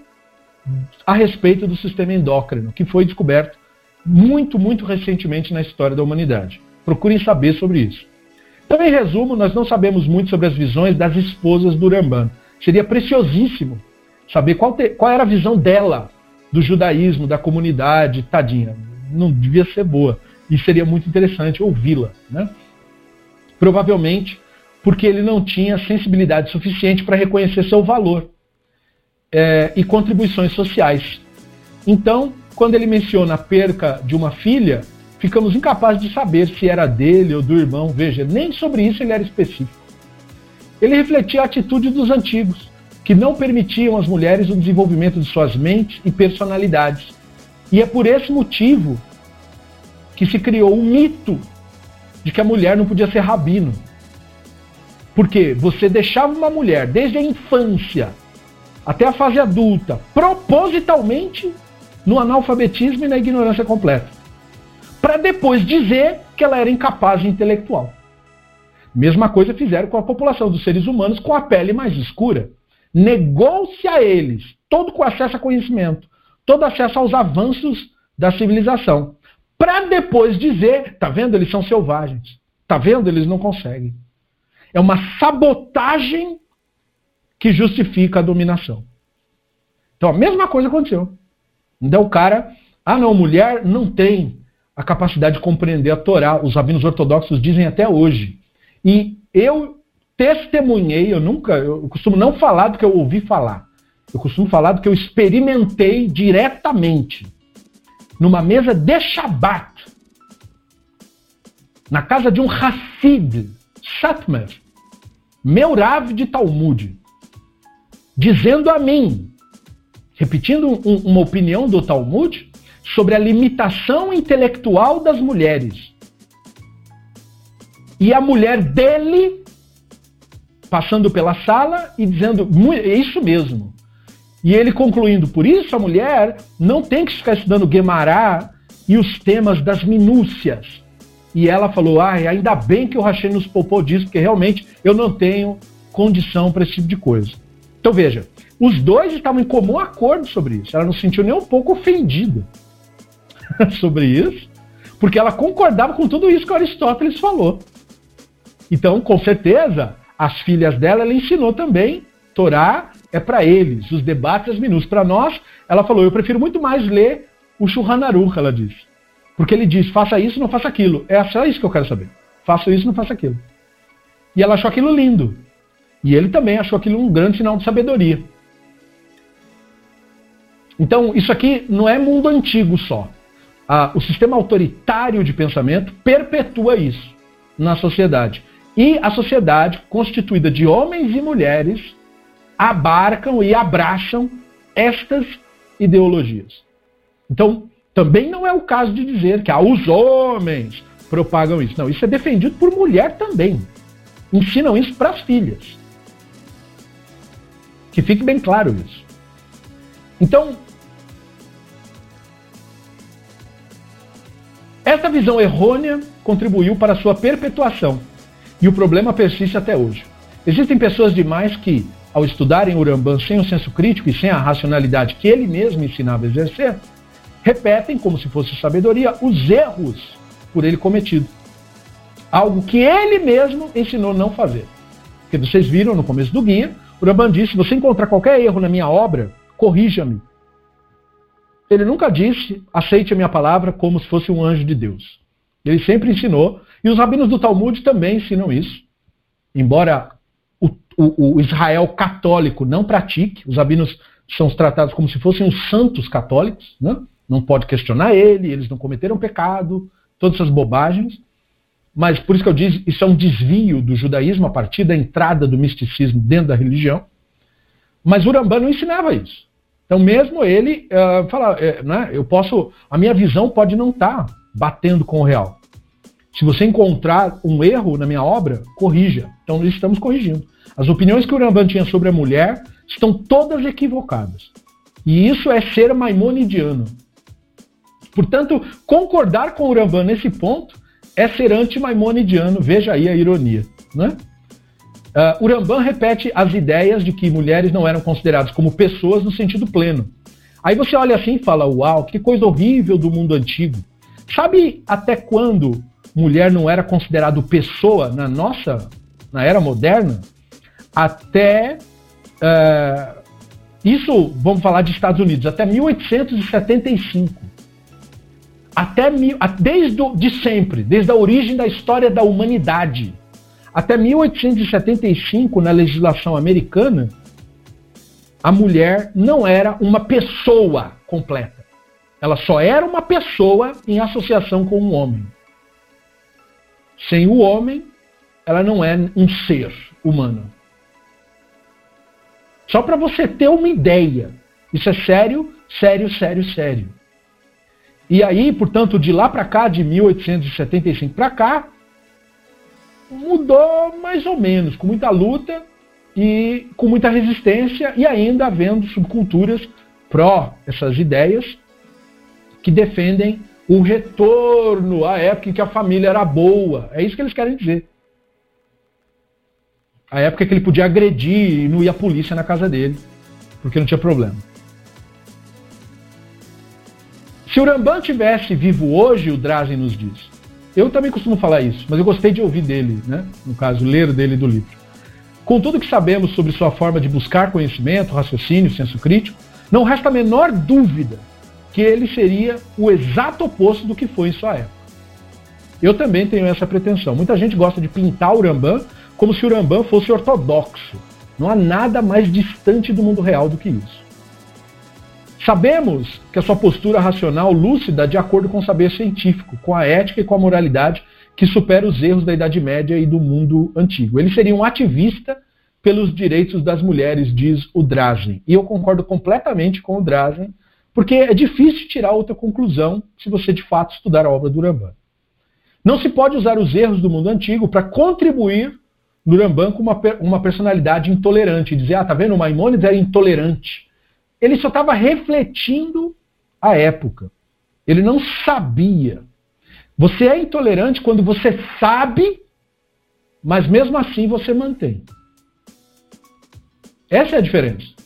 a respeito do sistema endócrino, que foi descoberto muito, muito recentemente na história da humanidade. Procurem saber sobre isso. Então, em resumo, nós não sabemos muito sobre as visões das esposas do Ramban. Seria preciosíssimo saber qual, te, qual era a visão dela do judaísmo, da comunidade, tadinha. Não devia ser boa. E seria muito interessante ouvi-la. Né? Provavelmente porque ele não tinha sensibilidade suficiente para reconhecer seu valor é, e contribuições sociais. Então, quando ele menciona a perca de uma filha, ficamos incapazes de saber se era dele ou do irmão. Veja, nem sobre isso ele era específico. Ele refletia a atitude dos antigos, que não permitiam às mulheres o desenvolvimento de suas mentes e personalidades. E é por esse motivo que se criou o mito de que a mulher não podia ser rabino. Porque você deixava uma mulher desde a infância até a fase adulta, propositalmente no analfabetismo e na ignorância completa para depois dizer que ela era incapaz intelectual. Mesma coisa fizeram com a população dos seres humanos com a pele mais escura. Negou-se a eles todo o acesso a conhecimento, todo acesso aos avanços da civilização, para depois dizer, tá vendo, eles são selvagens. Tá vendo, eles não conseguem. É uma sabotagem que justifica a dominação. Então a mesma coisa aconteceu. Então o cara, ah não, mulher não tem a capacidade de compreender a Torá. Os rabinos ortodoxos dizem até hoje. E eu testemunhei, eu nunca, eu costumo não falar do que eu ouvi falar. Eu costumo falar do que eu experimentei diretamente. Numa mesa de Shabat. Na casa de um Hassid, Satmer, meu Rav de Talmud, dizendo a mim, repetindo um, uma opinião do Talmud, sobre a limitação intelectual das mulheres. E a mulher dele passando pela sala e dizendo: é isso mesmo. E ele concluindo: por isso a mulher não tem que ficar estudando Guemará e os temas das minúcias. E ela falou: ah, ainda bem que o Rachel nos poupou disso, porque realmente eu não tenho condição para esse tipo de coisa. Então veja, os dois estavam em comum acordo sobre isso. Ela não se sentiu nem um pouco ofendida. sobre isso, porque ela concordava com tudo isso que Aristóteles falou. Então, com certeza, as filhas dela, ela ensinou também. Torá é para eles, os debates, as minúcias. Para nós, ela falou, eu prefiro muito mais ler o Shulhan Aruch, ela disse. Porque ele diz: faça isso, não faça aquilo. É só isso que eu quero saber. Faça isso, não faça aquilo. E ela achou aquilo lindo. E ele também achou aquilo um grande sinal de sabedoria. Então, isso aqui não é mundo antigo só. Ah, o sistema autoritário de pensamento perpetua isso na sociedade. E a sociedade, constituída de homens e mulheres, abarcam e abraçam estas ideologias. Então, também não é o caso de dizer que ah, os homens propagam isso. Não, isso é defendido por mulher também. Ensinam isso para as filhas. Que fique bem claro isso. Então, essa visão errônea contribuiu para sua perpetuação e o problema persiste até hoje. Existem pessoas demais que, ao estudarem Urambã sem o senso crítico e sem a racionalidade que ele mesmo ensinava a exercer, repetem, como se fosse sabedoria, os erros por ele cometidos. Algo que ele mesmo ensinou não fazer. Porque vocês viram no começo do guia, Urambã disse: se você encontrar qualquer erro na minha obra, corrija-me. Ele nunca disse, aceite a minha palavra como se fosse um anjo de Deus. Ele sempre ensinou e os rabinos do Talmud também ensinam isso. Embora o, o, o Israel católico não pratique, os rabinos são tratados como se fossem os santos católicos, né? não pode questionar ele, eles não cometeram pecado, todas essas bobagens. Mas por isso que eu disse, isso é um desvio do judaísmo a partir da entrada do misticismo dentro da religião. Mas Urambá não ensinava isso. Então, mesmo ele uh, fala, uh, né, eu posso, a minha visão pode não estar tá batendo com o real. Se você encontrar um erro na minha obra, corrija. Então, nós estamos corrigindo. As opiniões que o Rambam tinha sobre a mulher estão todas equivocadas. E isso é ser maimonidiano. Portanto, concordar com o Rambam nesse ponto é ser anti-maimonidiano. Veja aí a ironia. Né? Uh, o Rambam repete as ideias de que mulheres não eram consideradas como pessoas no sentido pleno. Aí você olha assim e fala: Uau, que coisa horrível do mundo antigo. Sabe até quando mulher não era considerado pessoa na nossa, na era moderna, até uh, isso, vamos falar de Estados Unidos, até 1875. Até desde de sempre, desde a origem da história da humanidade, até 1875, na legislação americana, a mulher não era uma pessoa completa. Ela só era uma pessoa em associação com um homem. Sem o homem, ela não é um ser humano. Só para você ter uma ideia. Isso é sério, sério, sério, sério. E aí, portanto, de lá para cá, de 1875 para cá, mudou mais ou menos, com muita luta e com muita resistência, e ainda havendo subculturas pró essas ideias que defendem o retorno à época em que a família era boa. É isso que eles querem dizer. A época que ele podia agredir e não ia a polícia na casa dele, porque não tinha problema. Se o Rambam tivesse vivo hoje, o Drazen nos diz. Eu também costumo falar isso, mas eu gostei de ouvir dele, né? no caso, ler dele do livro. Com tudo que sabemos sobre sua forma de buscar conhecimento, raciocínio, senso crítico, não resta a menor dúvida que ele seria o exato oposto do que foi em sua época. Eu também tenho essa pretensão. Muita gente gosta de pintar o Rambam como se o Rambam fosse ortodoxo. Não há nada mais distante do mundo real do que isso. Sabemos que a sua postura racional lúcida de acordo com o saber científico, com a ética e com a moralidade que supera os erros da Idade Média e do mundo antigo. Ele seria um ativista pelos direitos das mulheres, diz o Drazen. E eu concordo completamente com o Drazen porque é difícil tirar outra conclusão se você de fato estudar a obra do Rambam. Não se pode usar os erros do mundo antigo para contribuir no Rambam com uma, uma personalidade intolerante. Dizer, ah, tá vendo, o Maimonides era intolerante. Ele só estava refletindo a época. Ele não sabia. Você é intolerante quando você sabe, mas mesmo assim você mantém. Essa é a diferença.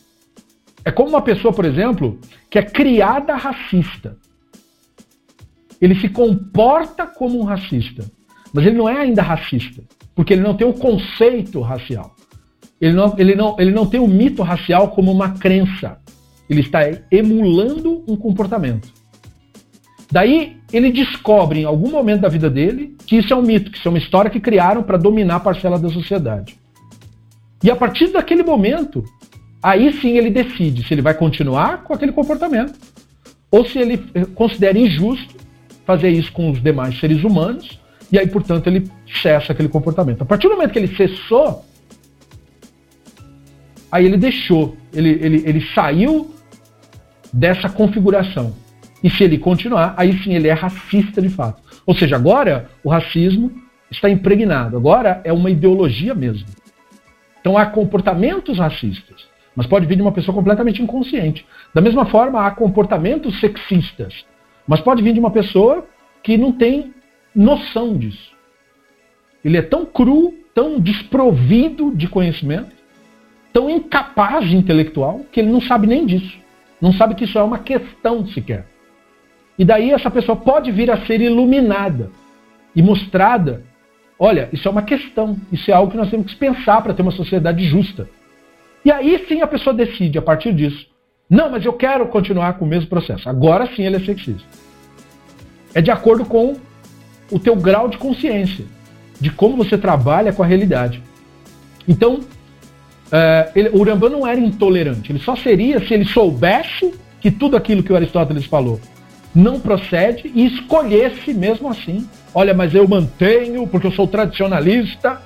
É como uma pessoa, por exemplo, que é criada racista. Ele se comporta como um racista, mas ele não é ainda racista, porque ele não tem o conceito racial. Ele não, ele não, ele não tem o mito racial como uma crença. Ele está emulando um comportamento. Daí, ele descobre em algum momento da vida dele que isso é um mito, que isso é uma história que criaram para dominar a parcela da sociedade. E a partir daquele momento, aí sim ele decide se ele vai continuar com aquele comportamento ou se ele considera injusto fazer isso com os demais seres humanos e aí, portanto, ele cessa aquele comportamento. A partir do momento que ele cessou, aí ele deixou, ele, ele, ele saiu dessa configuração. E se ele continuar, aí sim ele é racista de fato. Ou seja, agora o racismo está impregnado, agora é uma ideologia mesmo. Então há comportamentos racistas, mas pode vir de uma pessoa completamente inconsciente. Da mesma forma, há comportamentos sexistas, mas pode vir de uma pessoa que não tem noção disso. Ele é tão cru, tão desprovido de conhecimento, tão incapaz de intelectual, que ele não sabe nem disso. Não sabe que isso é uma questão sequer. E daí essa pessoa pode vir a ser iluminada e mostrada: olha, isso é uma questão, isso é algo que nós temos que pensar para ter uma sociedade justa. E aí sim a pessoa decide, a partir disso, não, mas eu quero continuar com o mesmo processo. Agora sim ele é sexista. É de acordo com o teu grau de consciência, de como você trabalha com a realidade. Então, uh, ele, o Urambá não era intolerante, ele só seria se ele soubesse que tudo aquilo que o Aristóteles falou não procede e escolhesse mesmo assim. Olha, mas eu mantenho porque eu sou tradicionalista.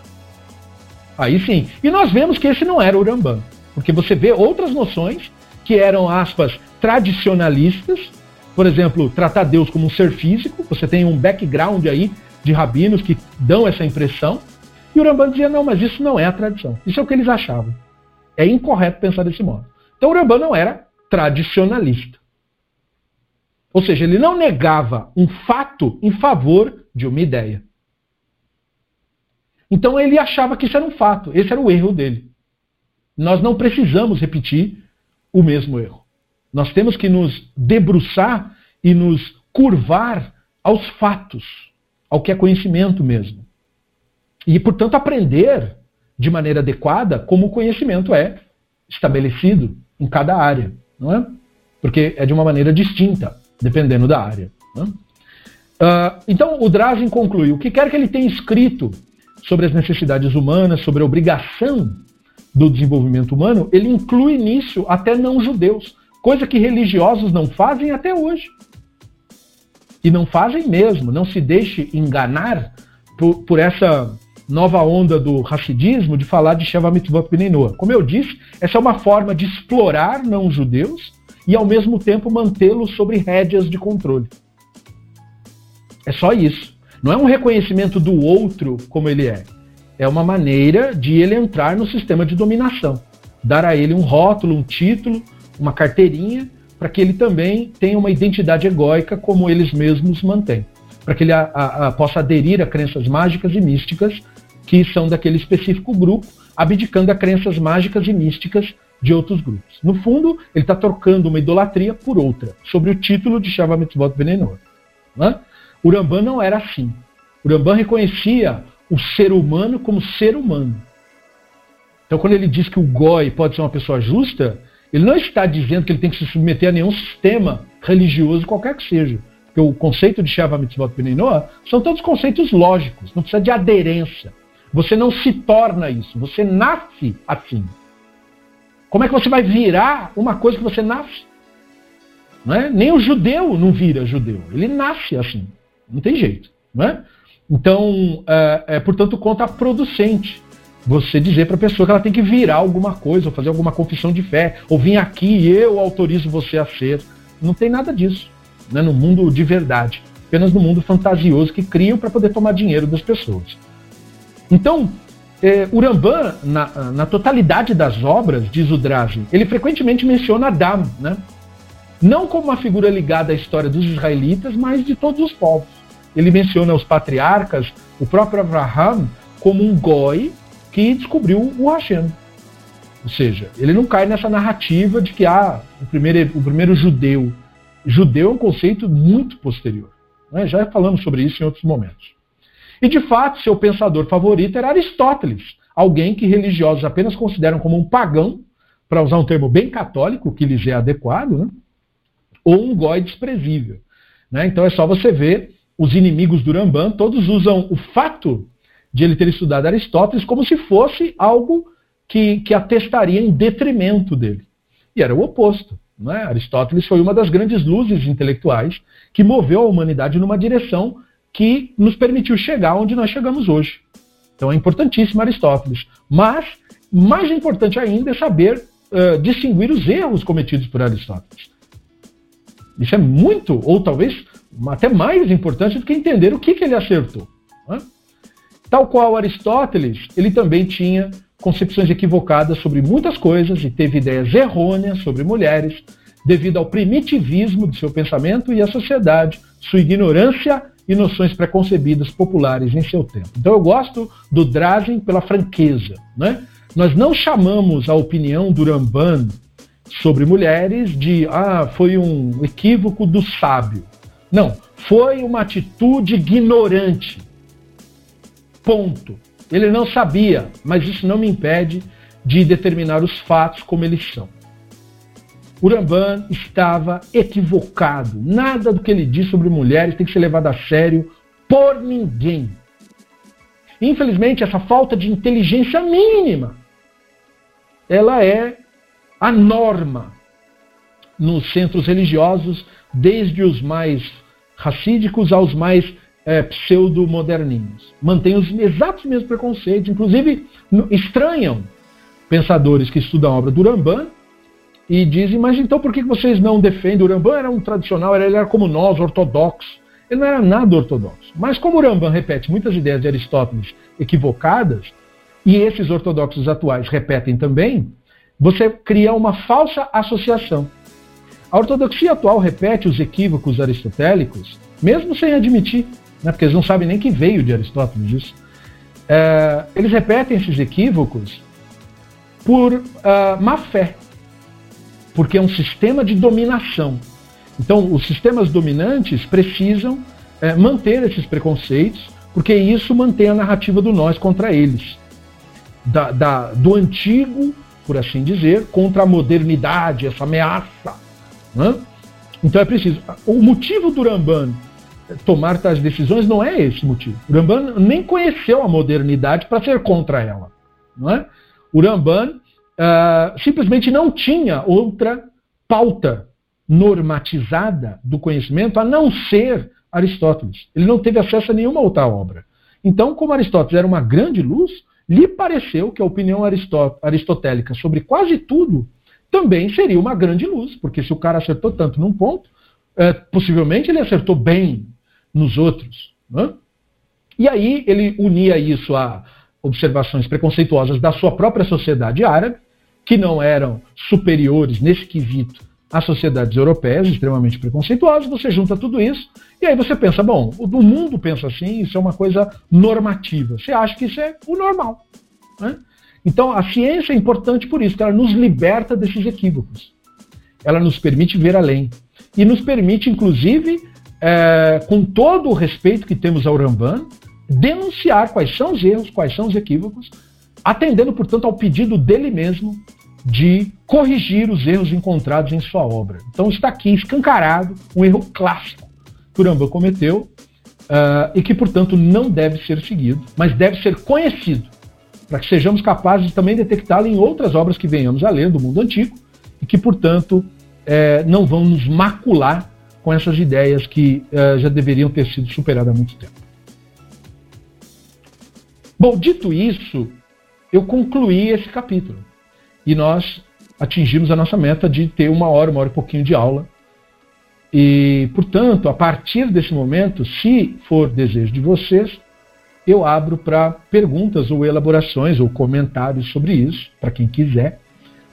Aí sim. E nós vemos que esse não era o Urambá, porque você vê outras noções que eram, aspas, tradicionalistas, por exemplo, tratar Deus como um ser físico, você tem um background aí de rabinos que dão essa impressão, e o Rambam dizia, não, mas isso não é a tradição. Isso é o que eles achavam. É incorreto pensar desse modo. Então o Rambam não era tradicionalista. Ou seja, ele não negava um fato em favor de uma ideia. Então ele achava que isso era um fato. Esse era o erro dele. Nós não precisamos repetir o mesmo erro. Nós temos que nos debruçar e nos curvar aos fatos, ao que é conhecimento mesmo. E, portanto, aprender de maneira adequada como o conhecimento é estabelecido em cada área, não é? Porque é de uma maneira distinta, dependendo da área. Uh, então, o Drazen conclui: o que quer que ele tenha escrito sobre as necessidades humanas, sobre a obrigação do desenvolvimento humano, ele inclui nisso até não-judeus Coisa que religiosos não fazem até hoje. E não fazem mesmo. Não se deixe enganar por, por essa nova onda do racidismo de falar de Sheva Mitzvot Beninoa. Como eu disse, essa é uma forma de explorar não-judeus e ao mesmo tempo mantê-los sobre rédeas de controle. É só isso. Não é um reconhecimento do outro como ele é. É uma maneira de ele entrar no sistema de dominação. Dar a ele um rótulo, um título, uma carteirinha para que ele também tenha uma identidade egóica como eles mesmos mantêm, para que ele a, a, a, possa aderir a crenças mágicas e místicas que são daquele específico grupo, abdicando a crenças mágicas e místicas de outros grupos. No fundo, ele está trocando uma idolatria por outra, sobre o título de Shava Mitzvot Benenor. Né? Urambã não era assim. Urambã reconhecia o ser humano como ser humano. Então, quando ele diz que o Goi pode ser uma pessoa justa, ele não está dizendo que ele tem que se submeter a nenhum sistema religioso, qualquer que seja. Porque o conceito de Sheva Mitzvot Beninoa são todos conceitos lógicos, não precisa de aderência. Você não se torna isso, você nasce assim. Como é que você vai virar uma coisa que você nasce? É? Nem o judeu não vira judeu, ele nasce assim, não tem jeito. Não é? Então, é, é portanto, contraproducente você dizer para a pessoa que ela tem que virar alguma coisa, ou fazer alguma confissão de fé, ou vir aqui e eu autorizo você a ser. Não tem nada disso né, no mundo de verdade, apenas no mundo fantasioso que criam para poder tomar dinheiro das pessoas. Então, é, Urambã, na, na, totalidade das obras, diz o Drazi, ele frequentemente menciona Adam, né? não como uma figura ligada à história dos israelitas, mas de todos os povos. Ele menciona os patriarcas, o próprio Abraham, como um goi que descobriu o Hashem. Ou seja, ele não cai nessa narrativa de que ah, o, primeiro, o primeiro judeu. Judeu é um conceito muito posterior. Né? Já falamos sobre isso em outros momentos. E de fato, seu pensador favorito era Aristóteles, alguém que religiosos apenas consideram como um pagão, para usar um termo bem católico, que lhes é adequado, né? ou um goi desprezível. Né? Então é só você ver os inimigos do Rambam, todos usam o fato de ele ter estudado Aristóteles como se fosse algo que, que atestaria em detrimento dele. E era o oposto. Né? Aristóteles foi uma das grandes luzes intelectuais que moveu a humanidade numa direção que nos permitiu chegar onde nós chegamos hoje. Então é importantíssimo Aristóteles. Mas, mais importante ainda é saber uh, distinguir os erros cometidos por Aristóteles. Isso é muito, ou talvez até mais importante do que entender o que, que ele acertou. Né? Tal qual Aristóteles, ele também tinha concepções equivocadas sobre muitas coisas e teve ideias errôneas sobre mulheres, devido ao primitivismo do seu pensamento e à sociedade, sua ignorância e noções preconcebidas populares em seu tempo. Então eu gosto do Drazen pela franqueza. Né? Nós não chamamos a opinião do Ramban sobre mulheres de ah, foi um equívoco do sábio. Não, foi uma atitude ignorante. Ponto. Ele não sabia, mas isso não me impede de determinar os fatos como eles são. O Ramban estava equivocado. Nada do que ele diz sobre mulheres tem que ser levado a sério por ninguém. Infelizmente, essa falta de inteligência mínima, ela é a norma nos centros religiosos, desde os mais racídicos aos mais é, pseudo-moderninhos. Mantém os exatos mesmos preconceitos, inclusive estranham pensadores que estudam a obra do Rambam e dizem, mas então por que vocês não defendem? O Rambam era um tradicional, ele era como nós, ortodoxo. Ele não era nada ortodoxo. Mas como o Rambam repete muitas ideias de Aristóteles equivocadas, e esses ortodoxos atuais repetem também, você cria uma falsa associação. A ortodoxia atual repete os equívocos aristotélicos, mesmo sem admitir né, porque eles não sabem nem que veio de Aristóteles isso. É, eles repetem esses equívocos por uh, má fé, porque é um sistema de dominação. Então, os sistemas dominantes precisam é, manter esses preconceitos, porque isso mantém a narrativa do nós contra eles. Da, da, do antigo, por assim dizer, contra a modernidade, essa ameaça. Né? Então é preciso. O motivo do Ramban tomar tais decisões não é esse motivo. O Ramban nem conheceu a modernidade para ser contra ela. Não é? O Ramban uh, simplesmente não tinha outra pauta normatizada do conhecimento a não ser Aristóteles. Ele não teve acesso a nenhuma outra obra. Então, como Aristóteles era uma grande luz, lhe pareceu que a opinião aristotélica sobre quase tudo também seria uma grande luz, porque se o cara acertou tanto num ponto, é, possivelmente ele acertou bem nos outros. Né? E aí ele unia isso a observações preconceituosas da sua própria sociedade árabe, que não eram superiores nesse quesito às sociedades europeias, extremamente preconceituosas. Você junta tudo isso e aí você pensa, bom, o mundo pensa assim, isso é uma coisa normativa. Você acha que isso é o normal. Né? Então a ciência é importante por isso, ela nos liberta desses equívocos. Ela nos permite ver além. E nos permite, inclusive, é, com todo o respeito que temos ao Ramban, denunciar quais são os erros, quais são os equívocos, atendendo, portanto, ao pedido dele mesmo de corrigir os erros encontrados em sua obra. Então está aqui escancarado um erro clássico que o Rambam cometeu uh, e que, portanto, não deve ser seguido, mas deve ser conhecido, para que sejamos capazes de também detectá-lo em outras obras que venhamos a ler do mundo antigo e que, portanto, é, não vão nos macular com essas ideias que uh, já deveriam ter sido superadas há muito tempo. Bom, dito isso, eu concluí esse capítulo e nós atingimos a nossa meta de ter uma hora, uma hora e pouquinho de aula. E, portanto, a partir desse momento, se for desejo de vocês, eu abro para perguntas ou elaborações ou comentários sobre isso, para quem quiser,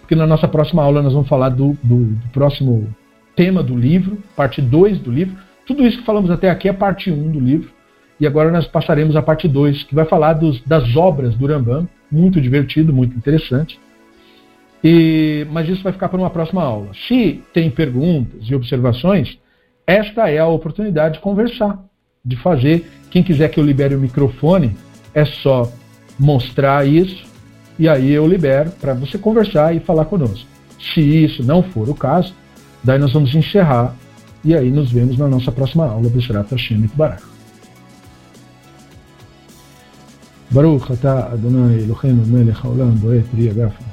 porque na nossa próxima aula nós vamos falar do, do, do próximo tema do livro, parte 2 do livro. Tudo isso que falamos até aqui é parte 1 um do livro. E agora nós passaremos a parte 2, que vai falar dos, das obras do Rambam. Muito divertido, muito interessante. E, mas isso vai ficar para uma próxima aula. Se tem perguntas e observações, esta é a oportunidade de conversar, de fazer. Quem quiser que eu libere o microfone, é só mostrar isso e aí eu libero para você conversar e falar conosco. Se isso não for o caso, Daí nós vamos encerrar E aí nos vemos na nossa próxima aula, Bishrat Hashem Barach. ברוך אתה אדוני אלוהינו מלך העולם בועט פרי הגפן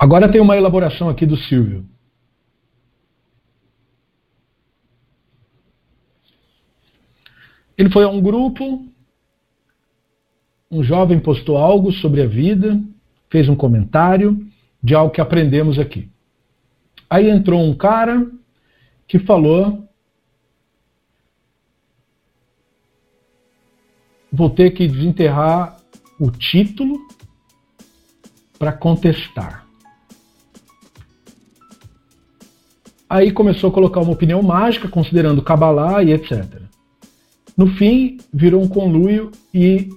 Agora tem uma elaboração aqui do Silvio. Ele foi a um grupo, um jovem postou algo sobre a vida, fez um comentário de algo que aprendemos aqui. Aí entrou um cara que falou: Vou ter que desenterrar o título para contestar. Aí começou a colocar uma opinião mágica, considerando Kabbalah e etc. No fim, virou um conluio e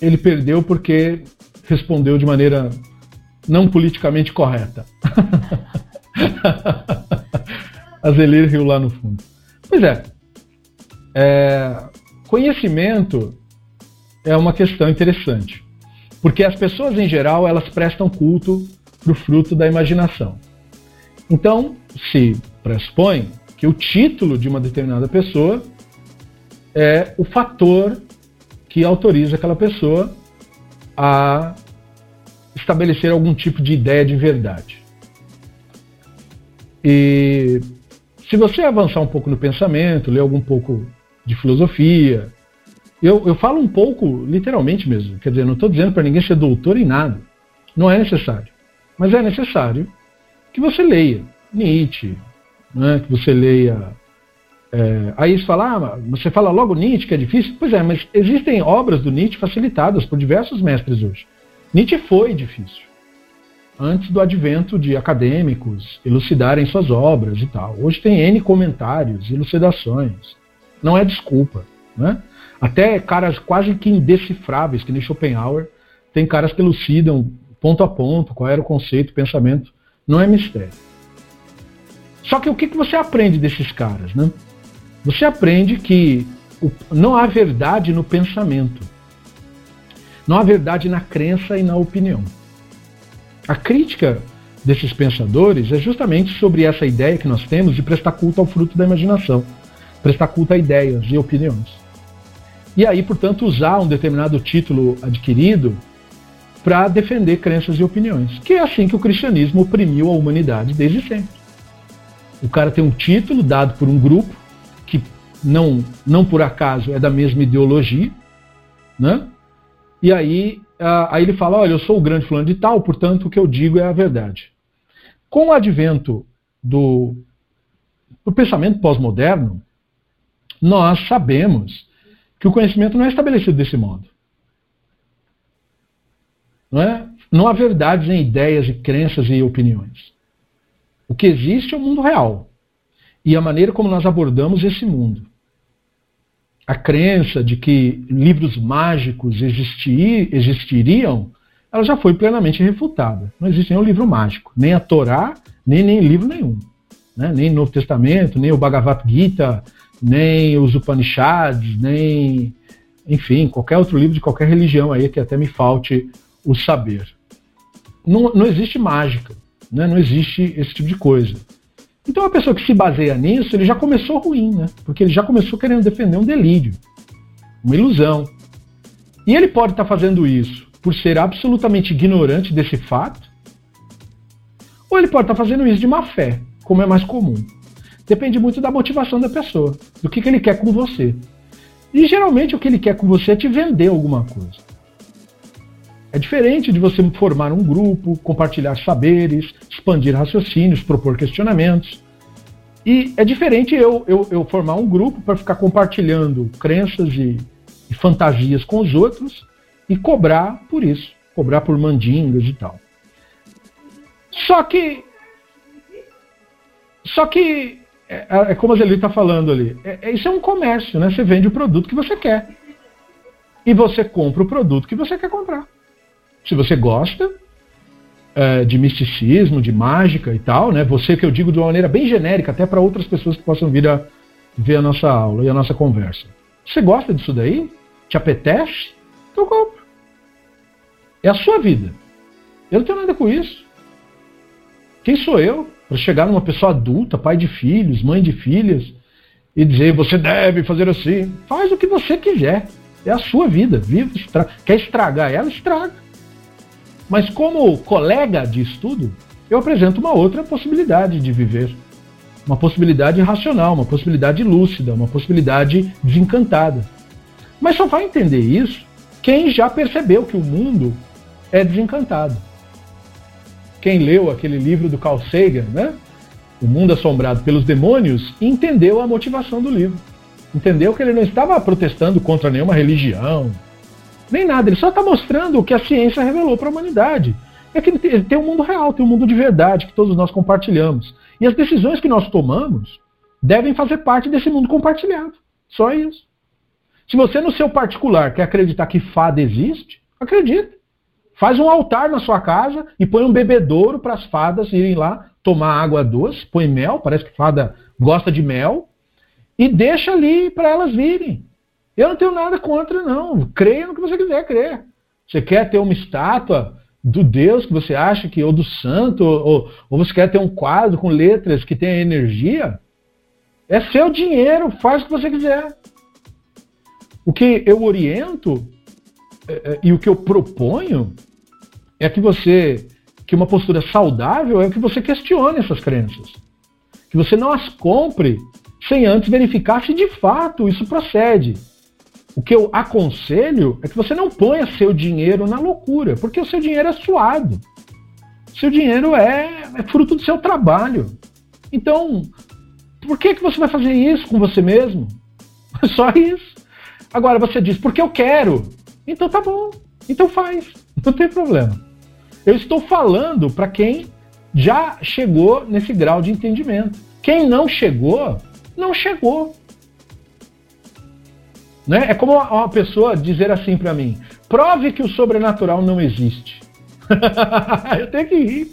ele perdeu porque respondeu de maneira não politicamente correta. a Zelir riu lá no fundo. Pois é, é, conhecimento é uma questão interessante, porque as pessoas em geral elas prestam culto para o fruto da imaginação. Então, se pressupõe que o título de uma determinada pessoa é o fator que autoriza aquela pessoa a estabelecer algum tipo de ideia de verdade. E se você avançar um pouco no pensamento, ler algum pouco de filosofia, eu, eu falo um pouco literalmente mesmo, quer dizer, não estou dizendo para ninguém ser doutor em nada, não é necessário, mas é necessário que você leia Nietzsche, né, que você leia. É, aí você fala, ah, você fala logo Nietzsche, que é difícil? Pois é, mas existem obras do Nietzsche facilitadas por diversos mestres hoje. Nietzsche foi difícil, antes do advento de acadêmicos elucidarem suas obras e tal. Hoje tem N comentários, elucidações. Não é desculpa. Né? Até caras quase que indecifráveis, que nem Schopenhauer, tem caras que elucidam ponto a ponto qual era o conceito, o pensamento não é mistério. Só que o que, que você aprende desses caras? Né? Você aprende que não há verdade no pensamento. Não há verdade na crença e na opinião. A crítica desses pensadores é justamente sobre essa ideia que nós temos de prestar culto ao fruto da imaginação, prestar culto a ideias e opiniões. E aí, portanto, usar um determinado título adquirido para defender crenças e opiniões, que é assim que o cristianismo oprimiu a humanidade desde sempre. O cara tem um título dado por um grupo que não, não por acaso é da mesma ideologia, né? E aí, aí ele fala, olha, eu sou o grande fulano de tal, portanto o que eu digo é a verdade. Com o advento do, do pensamento pós-moderno, nós sabemos que o conhecimento não é estabelecido desse modo. Não, é? não há verdades em ideias e crenças e opiniões. O que existe é o mundo real e a maneira como nós abordamos esse mundo. A crença de que livros mágicos existir, existiriam, ela já foi plenamente refutada. Não existe nenhum livro mágico, nem a Torá, nem, nem livro nenhum. Né? Nem Novo Testamento, nem o Bhagavad Gita, nem os Upanishads, nem, enfim, qualquer outro livro de qualquer religião aí que até me falte o saber. Não, não existe mágica. Né? Não existe esse tipo de coisa. Então, a pessoa que se baseia nisso, ele já começou ruim, né? Porque ele já começou querendo defender um delírio, uma ilusão. E ele pode estar fazendo isso por ser absolutamente ignorante desse fato, ou ele pode estar fazendo isso de má fé, como é mais comum. Depende muito da motivação da pessoa, do que, que ele quer com você. E geralmente o que ele quer com você é te vender alguma coisa. É diferente de você formar um grupo, compartilhar saberes, expandir raciocínios, propor questionamentos. E é diferente eu, eu, eu formar um grupo para ficar compartilhando crenças e, e fantasias com os outros e cobrar por isso, cobrar por mandingas e tal. Só que só que é, é como a Zeli está falando ali. É, é, isso é um comércio, né? Você vende o produto que você quer. E você compra o produto que você quer comprar. Se você gosta é, de misticismo, de mágica e tal, né? Você que eu digo de uma maneira bem genérica, até para outras pessoas que possam vir a ver a nossa aula e a nossa conversa. Você gosta disso daí? Te apetece? Então compra. É a sua vida. Eu não tenho nada com isso. Quem sou eu para chegar numa pessoa adulta, pai de filhos, mãe de filhas, e dizer você deve fazer assim? Faz o que você quiser. É a sua vida. Viva, estra... Quer estragar ela? Estraga. Mas como colega de estudo, eu apresento uma outra possibilidade de viver. Uma possibilidade racional, uma possibilidade lúcida, uma possibilidade desencantada. Mas só vai entender isso quem já percebeu que o mundo é desencantado. Quem leu aquele livro do Carl Sagan, né? O Mundo Assombrado pelos Demônios, entendeu a motivação do livro. Entendeu que ele não estava protestando contra nenhuma religião, nem nada. Ele só está mostrando o que a ciência revelou para a humanidade. É que ele tem um mundo real, tem um mundo de verdade que todos nós compartilhamos. E as decisões que nós tomamos devem fazer parte desse mundo compartilhado. Só isso. Se você, no seu particular, quer acreditar que fada existe, acredita. Faz um altar na sua casa e põe um bebedouro para as fadas irem lá tomar água doce, põe mel, parece que fada gosta de mel, e deixa ali para elas virem. Eu não tenho nada contra, não. Creia no que você quiser crer. Você quer ter uma estátua do Deus que você acha que, ou do santo, ou, ou você quer ter um quadro com letras que tenha energia? É seu dinheiro, faz o que você quiser. O que eu oriento é, é, e o que eu proponho é que você, que uma postura saudável é que você questione essas crenças. Que você não as compre sem antes verificar se de fato isso procede. O que eu aconselho é que você não ponha seu dinheiro na loucura, porque o seu dinheiro é suado. Seu dinheiro é, é fruto do seu trabalho. Então, por que, que você vai fazer isso com você mesmo? Só isso. Agora você diz, porque eu quero. Então tá bom. Então faz. Não tem problema. Eu estou falando para quem já chegou nesse grau de entendimento. Quem não chegou, não chegou. Né? É como uma pessoa dizer assim para mim: prove que o sobrenatural não existe. eu tenho que rir.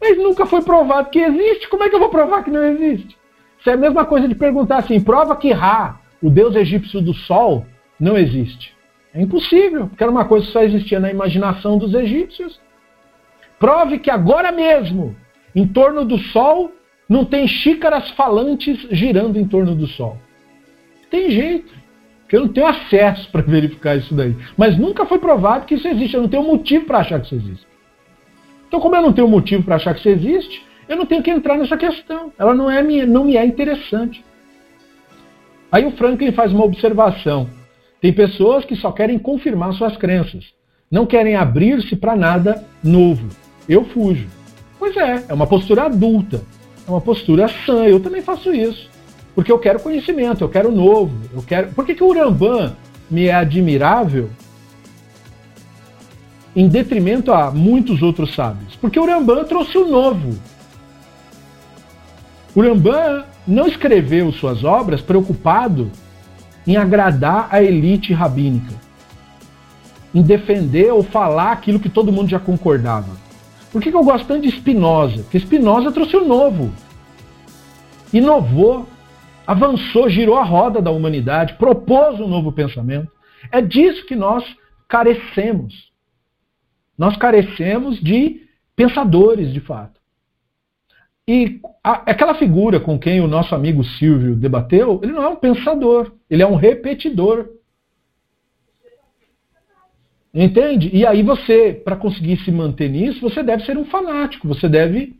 Mas nunca foi provado que existe. Como é que eu vou provar que não existe? Isso é a mesma coisa de perguntar assim: prova que Ra, o deus egípcio do sol, não existe. É impossível, porque era uma coisa que só existia na imaginação dos egípcios. Prove que agora mesmo, em torno do sol, não tem xícaras falantes girando em torno do sol. Tem jeito. Porque eu não tenho acesso para verificar isso daí. Mas nunca foi provado que isso existe. Eu não tenho motivo para achar que isso existe. Então, como eu não tenho motivo para achar que isso existe, eu não tenho que entrar nessa questão. Ela não, é minha, não me é interessante. Aí o Franklin faz uma observação. Tem pessoas que só querem confirmar suas crenças, não querem abrir-se para nada novo. Eu fujo. Pois é, é uma postura adulta, é uma postura sã. Eu também faço isso. Porque eu quero conhecimento, eu quero novo, eu quero. Por que, que o Urambã me é admirável em detrimento a muitos outros sábios? Porque o Urambã trouxe o novo. O Urambã não escreveu suas obras preocupado em agradar a elite rabínica, em defender ou falar aquilo que todo mundo já concordava. Por que, que eu gosto tanto de Spinoza? Porque Spinoza trouxe o novo, inovou avançou, girou a roda da humanidade, propôs um novo pensamento. É disso que nós carecemos. Nós carecemos de pensadores, de fato. E a, aquela figura com quem o nosso amigo Silvio debateu, ele não é um pensador, ele é um repetidor. Entende? E aí você, para conseguir se manter nisso, você deve ser um fanático, você deve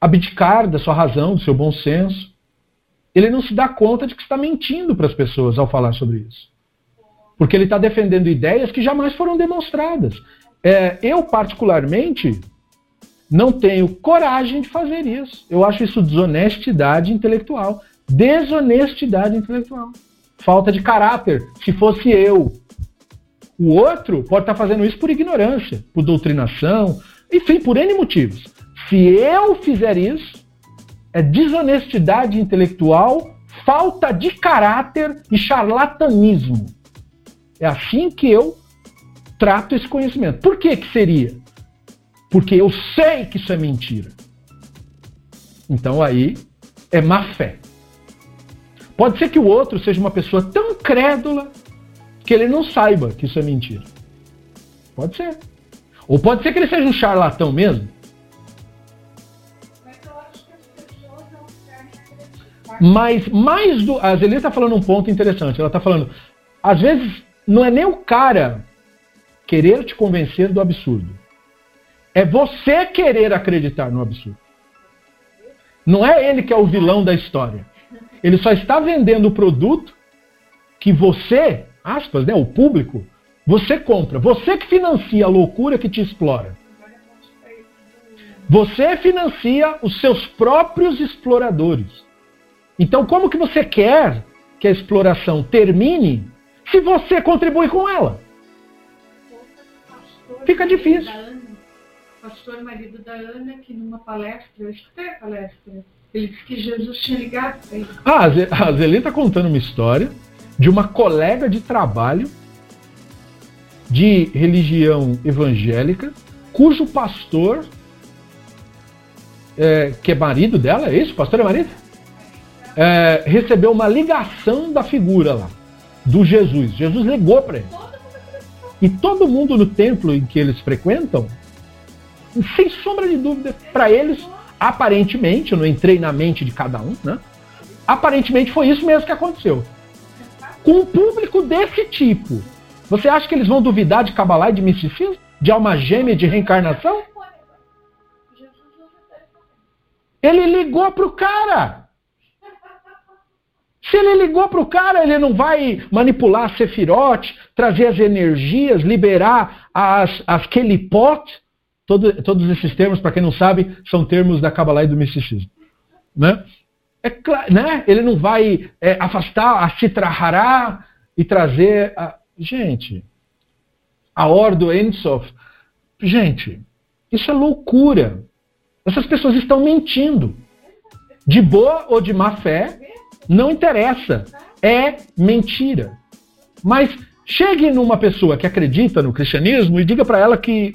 abdicar da sua razão, do seu bom senso ele não se dá conta de que está mentindo para as pessoas ao falar sobre isso. Porque ele está defendendo ideias que jamais foram demonstradas. É, eu, particularmente, não tenho coragem de fazer isso. Eu acho isso desonestidade intelectual. Desonestidade intelectual. Falta de caráter. Se fosse eu. O outro pode estar fazendo isso por ignorância, por doutrinação, enfim, por N motivos. Se eu fizer isso, é desonestidade intelectual, falta de caráter e charlatanismo. É assim que eu trato esse conhecimento. Por que que seria? Porque eu sei que isso é mentira. Então aí é má fé. Pode ser que o outro seja uma pessoa tão crédula que ele não saiba que isso é mentira. Pode ser. Ou pode ser que ele seja um charlatão mesmo. Mas mais do. A Zelina está falando um ponto interessante. Ela está falando, às vezes, não é nem o cara querer te convencer do absurdo. É você querer acreditar no absurdo. Não é ele que é o vilão da história. Ele só está vendendo o produto que você, aspas, né, o público, você compra. Você que financia a loucura que te explora. Você financia os seus próprios exploradores. Então, como que você quer que a exploração termine se você contribui com ela? Fica difícil. pastor marido da Ana, que numa palestra, eu escutei a palestra, ele disse que Jesus tinha ligado para ele. Ah, a Zelê está contando uma história de uma colega de trabalho de religião evangélica, cujo pastor, é, que é marido dela, é isso? O pastor é marido? É, recebeu uma ligação da figura lá, do Jesus. Jesus ligou para ele. E todo mundo no templo em que eles frequentam, sem sombra de dúvida, para eles, aparentemente, eu não entrei na mente de cada um, né? Aparentemente foi isso mesmo que aconteceu. Com um público desse tipo, você acha que eles vão duvidar de Kabbalah e de misticismo? De alma gêmea, de reencarnação? Ele ligou pro cara. Se ele ligou pro cara, ele não vai manipular a Sefirote, trazer as energias, liberar as, as Kelipot. Todo, todos esses termos, para quem não sabe, são termos da Kabbalah e do misticismo. Né? É claro, né? Ele não vai é, afastar a Citrahará e trazer. A... Gente, a Ordo Ensof. Gente, isso é loucura. Essas pessoas estão mentindo. De boa ou de má fé, não interessa. É mentira. Mas chegue numa pessoa que acredita no cristianismo e diga para ela que,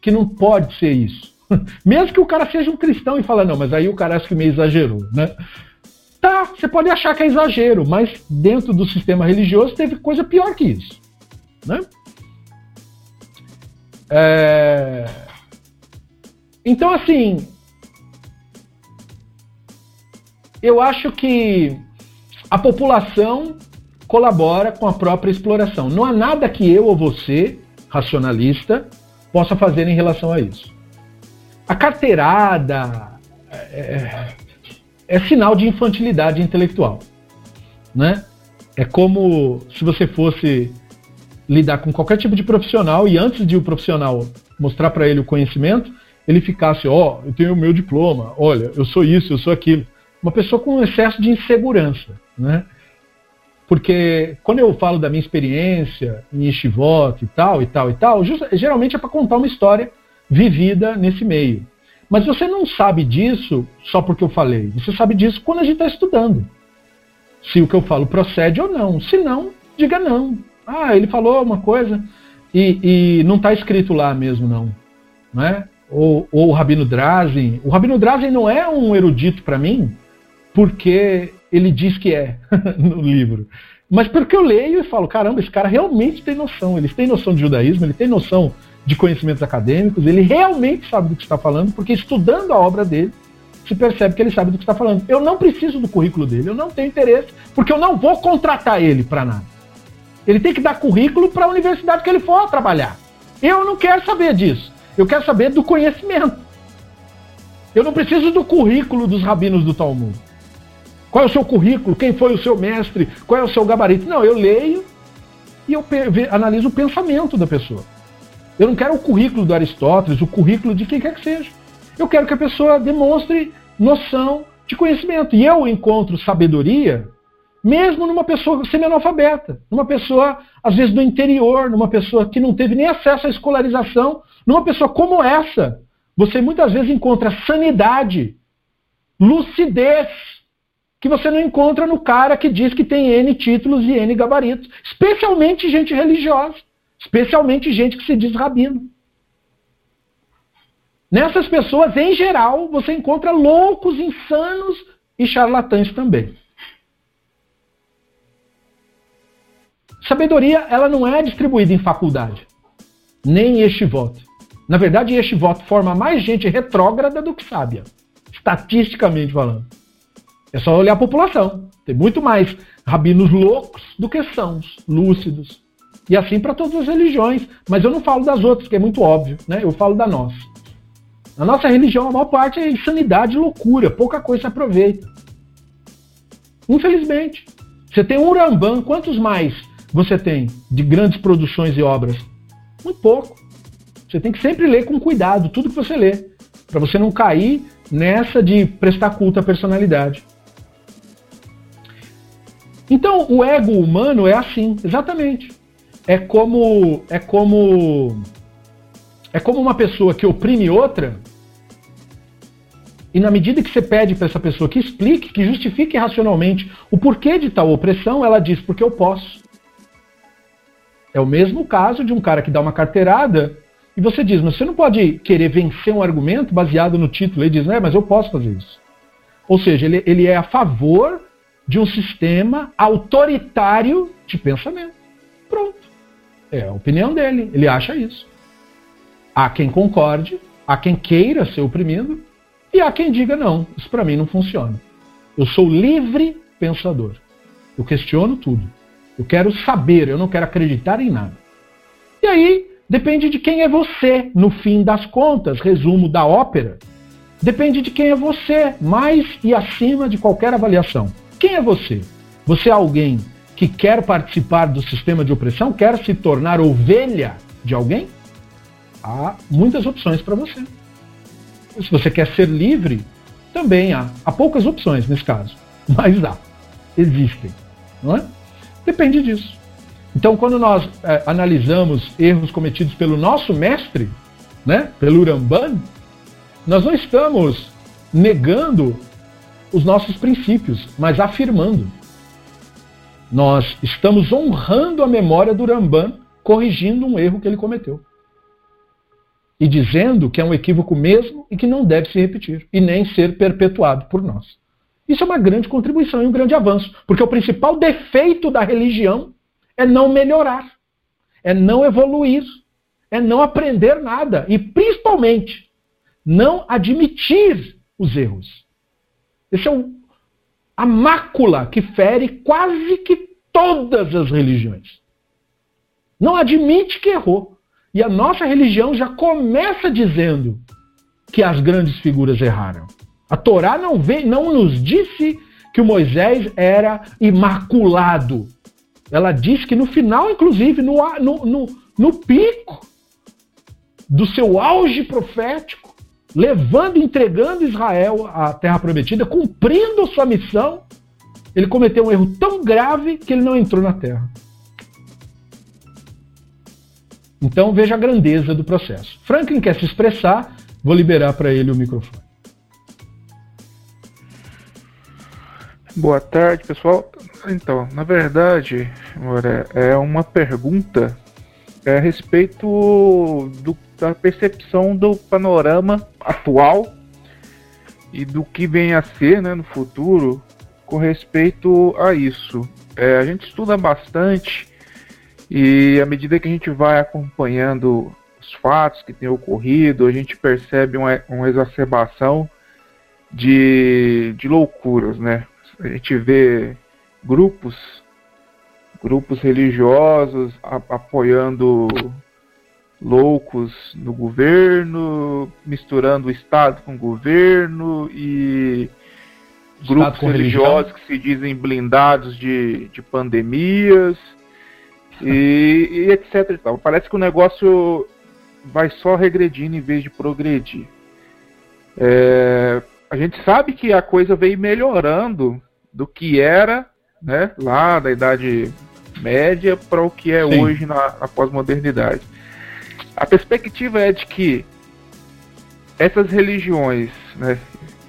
que não pode ser isso. Mesmo que o cara seja um cristão e fala, não, mas aí o cara acho que meio exagerou, né? Tá, você pode achar que é exagero, mas dentro do sistema religioso teve coisa pior que isso. Né? É... Então, assim, eu acho que a população colabora com a própria exploração. Não há nada que eu ou você, racionalista, possa fazer em relação a isso. A carteirada é, é, é sinal de infantilidade intelectual. Né? É como se você fosse lidar com qualquer tipo de profissional e antes de o profissional mostrar para ele o conhecimento, ele ficasse, ó, oh, eu tenho o meu diploma, olha, eu sou isso, eu sou aquilo uma pessoa com excesso de insegurança, né? Porque quando eu falo da minha experiência em Yeshivot e tal, e tal, e tal, geralmente é para contar uma história vivida nesse meio. Mas você não sabe disso só porque eu falei. Você sabe disso quando a gente está estudando. Se o que eu falo procede ou não. Se não, diga não. Ah, ele falou uma coisa e, e não está escrito lá mesmo, não. Né? Ou, ou o Rabino Drazen. O Rabino Drazen não é um erudito para mim, porque ele diz que é no livro. Mas porque eu leio e falo, caramba, esse cara realmente tem noção. Ele tem noção de judaísmo, ele tem noção de conhecimentos acadêmicos, ele realmente sabe do que está falando, porque estudando a obra dele, se percebe que ele sabe do que está falando. Eu não preciso do currículo dele, eu não tenho interesse, porque eu não vou contratar ele para nada. Ele tem que dar currículo para a universidade que ele for trabalhar. Eu não quero saber disso. Eu quero saber do conhecimento. Eu não preciso do currículo dos rabinos do Talmud. Qual é o seu currículo? Quem foi o seu mestre? Qual é o seu gabarito? Não, eu leio e eu analiso o pensamento da pessoa. Eu não quero o currículo do Aristóteles, o currículo de quem quer que seja. Eu quero que a pessoa demonstre noção de conhecimento. E eu encontro sabedoria mesmo numa pessoa semi-analfabeta, numa pessoa, às vezes, do interior, numa pessoa que não teve nem acesso à escolarização, numa pessoa como essa. Você muitas vezes encontra sanidade lucidez que você não encontra no cara que diz que tem N títulos e N gabaritos. Especialmente gente religiosa. Especialmente gente que se diz rabino. Nessas pessoas, em geral, você encontra loucos, insanos e charlatães também. Sabedoria, ela não é distribuída em faculdade, nem em voto. Na verdade, este voto forma mais gente retrógrada do que sábia, estatisticamente falando. É só olhar a população. Tem muito mais rabinos loucos do que sãos, lúcidos. E assim para todas as religiões. Mas eu não falo das outras, que é muito óbvio. Né? Eu falo da nossa. Na nossa religião, a maior parte é insanidade e loucura. Pouca coisa se aproveita. Infelizmente. Você tem um Urambam, quantos mais você tem de grandes produções e obras? Muito pouco. Você tem que sempre ler com cuidado tudo que você lê. Para você não cair nessa de prestar culto à personalidade. Então, o ego humano é assim, exatamente. É como é como é como uma pessoa que oprime outra. E na medida que você pede para essa pessoa que explique, que justifique racionalmente o porquê de tal opressão, ela diz porque eu posso. É o mesmo caso de um cara que dá uma carteirada e você diz, mas você não pode querer vencer um argumento baseado no título. Ele diz, é, mas eu posso fazer isso. Ou seja, ele, ele é a favor de um sistema autoritário de pensamento. Pronto. É a opinião dele. Ele acha isso. Há quem concorde, há quem queira ser oprimido, e há quem diga: não, isso para mim não funciona. Eu sou livre pensador. Eu questiono tudo. Eu quero saber, eu não quero acreditar em nada. E aí, depende de quem é você, no fim das contas, resumo da ópera. Depende de quem é você, mais e acima de qualquer avaliação. Quem é você? Você é alguém que quer participar do sistema de opressão? Quer se tornar ovelha de alguém? Há muitas opções para você. Se você quer ser livre, também há. Há poucas opções nesse caso, mas há. Existem. Não é? Depende disso. Então, quando nós é, analisamos erros cometidos pelo nosso mestre, né, pelo Uramban, nós não estamos negando os nossos princípios, mas afirmando. Nós estamos honrando a memória do Ramban, corrigindo um erro que ele cometeu. E dizendo que é um equívoco mesmo e que não deve se repetir, e nem ser perpetuado por nós. Isso é uma grande contribuição e um grande avanço, porque o principal defeito da religião é não melhorar, é não evoluir, é não aprender nada e, principalmente, não admitir os erros. Esse é o, a mácula que fere quase que todas as religiões. Não admite que errou. E a nossa religião já começa dizendo que as grandes figuras erraram. A Torá não, vem, não nos disse que o Moisés era imaculado. Ela diz que no final, inclusive, no, no, no, no pico do seu auge profético, levando, entregando Israel à terra prometida, cumprindo sua missão, ele cometeu um erro tão grave que ele não entrou na terra. Então veja a grandeza do processo. Franklin quer se expressar, vou liberar para ele o microfone. Boa tarde, pessoal. Então, na verdade, é uma pergunta é a respeito do da percepção do panorama atual e do que vem a ser né, no futuro com respeito a isso. É, a gente estuda bastante e à medida que a gente vai acompanhando os fatos que têm ocorrido, a gente percebe uma, uma exacerbação de, de loucuras, né? A gente vê grupos, grupos religiosos a, apoiando loucos no governo, misturando o Estado com o governo e Estado grupos religiosos que se dizem blindados de, de pandemias e, e etc. E tal. Parece que o negócio vai só regredindo em vez de progredir. É, a gente sabe que a coisa veio melhorando do que era né, lá da Idade Média para o que é Sim. hoje na, na pós-modernidade. A perspectiva é de que essas religiões, né,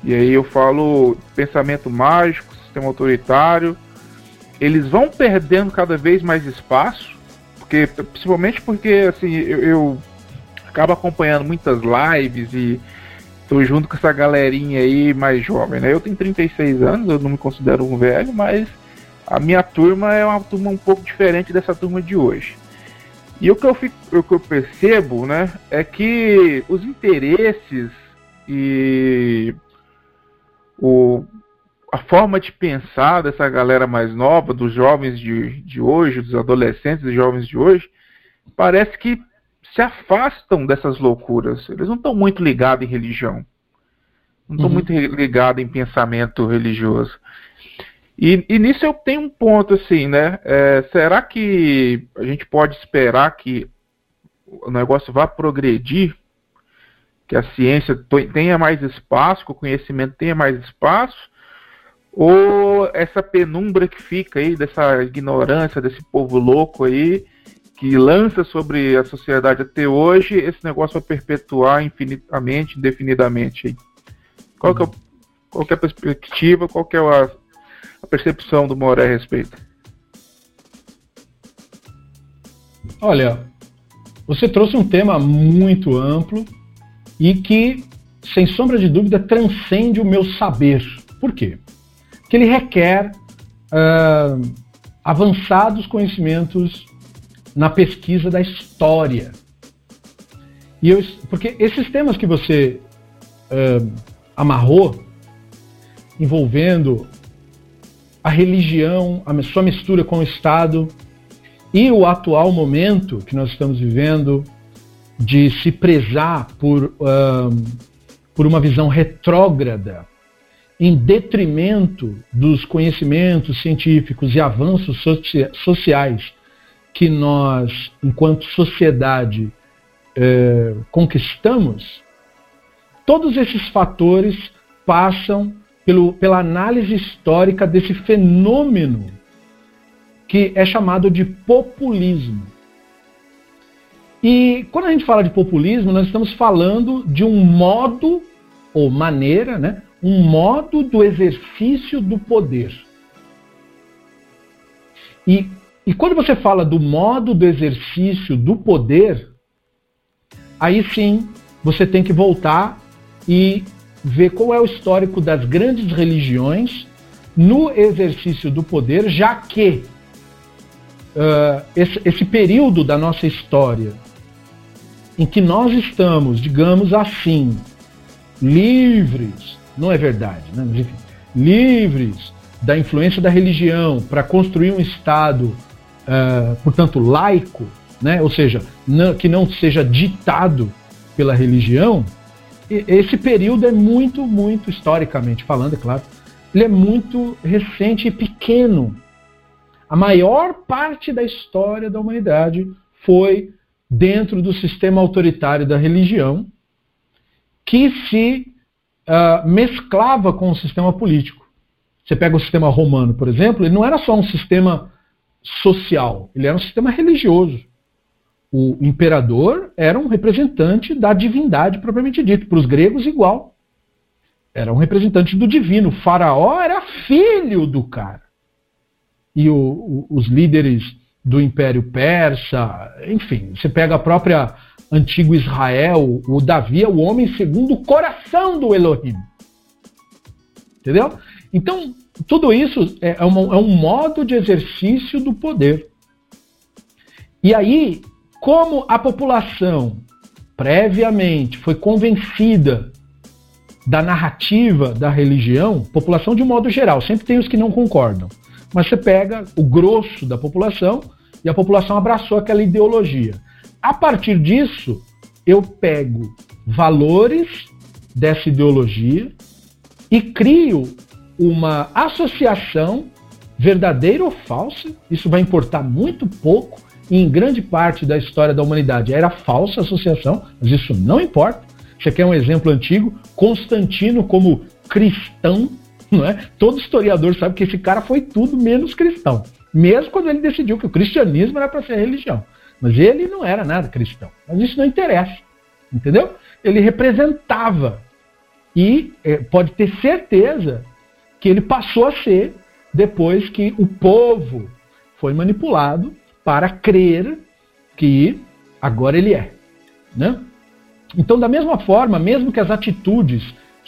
e aí eu falo pensamento mágico, sistema autoritário, eles vão perdendo cada vez mais espaço, porque principalmente porque assim eu, eu acabo acompanhando muitas lives e tô junto com essa galerinha aí mais jovem, né? Eu tenho 36 anos, eu não me considero um velho, mas a minha turma é uma turma um pouco diferente dessa turma de hoje. E o que eu, fico, o que eu percebo, né, é que os interesses e o, a forma de pensar dessa galera mais nova, dos jovens de, de hoje, dos adolescentes e jovens de hoje, parece que se afastam dessas loucuras. Eles não estão muito ligados em religião. Não estão uhum. muito ligados em pensamento religioso. E, e, nisso eu tenho um ponto assim, né? É, será que a gente pode esperar que o negócio vá progredir? Que a ciência tenha mais espaço, que o conhecimento tenha mais espaço? Ou essa penumbra que fica aí, dessa ignorância, desse povo louco aí, que lança sobre a sociedade até hoje, esse negócio vai perpetuar infinitamente, indefinidamente? Qual que é, qual que é a perspectiva, qual que é a percepção do Moré a respeito? Olha, você trouxe um tema muito amplo e que, sem sombra de dúvida, transcende o meu saber. Por quê? Porque ele requer uh, avançados conhecimentos na pesquisa da história. E eu, porque esses temas que você uh, amarrou, envolvendo a religião, a sua mistura com o Estado e o atual momento que nós estamos vivendo de se prezar por, um, por uma visão retrógrada em detrimento dos conhecimentos científicos e avanços socia sociais que nós, enquanto sociedade, eh, conquistamos, todos esses fatores passam pelo, pela análise histórica desse fenômeno que é chamado de populismo. E quando a gente fala de populismo, nós estamos falando de um modo ou maneira, né, um modo do exercício do poder. E, e quando você fala do modo do exercício do poder, aí sim você tem que voltar e ver qual é o histórico das grandes religiões no exercício do poder, já que uh, esse, esse período da nossa história em que nós estamos, digamos assim, livres, não é verdade, né? Mas, enfim, livres da influência da religião para construir um Estado, uh, portanto, laico, né? ou seja, não, que não seja ditado pela religião, esse período é muito, muito, historicamente falando, é claro, ele é muito recente e pequeno. A maior parte da história da humanidade foi dentro do sistema autoritário da religião, que se uh, mesclava com o sistema político. Você pega o sistema romano, por exemplo, ele não era só um sistema social, ele era um sistema religioso o imperador era um representante da divindade propriamente dito. Para os gregos, igual. Era um representante do divino. O faraó era filho do cara. E o, o, os líderes do Império Persa, enfim, você pega a própria antigo Israel, o Davi é o homem segundo o coração do Elohim. Entendeu? Então, tudo isso é, é, uma, é um modo de exercício do poder. E aí, como a população previamente foi convencida da narrativa da religião, população de modo geral, sempre tem os que não concordam, mas você pega o grosso da população e a população abraçou aquela ideologia. A partir disso, eu pego valores dessa ideologia e crio uma associação verdadeira ou falsa, isso vai importar muito pouco, em grande parte da história da humanidade era falsa associação, mas isso não importa. Você quer um exemplo antigo? Constantino como cristão, não é? Todo historiador sabe que esse cara foi tudo menos cristão. Mesmo quando ele decidiu que o cristianismo era para ser religião. Mas ele não era nada cristão. Mas isso não interessa. Entendeu? Ele representava E é, pode ter certeza que ele passou a ser depois que o povo foi manipulado para crer que agora ele é. Né? Então, da mesma forma, mesmo que as atitudes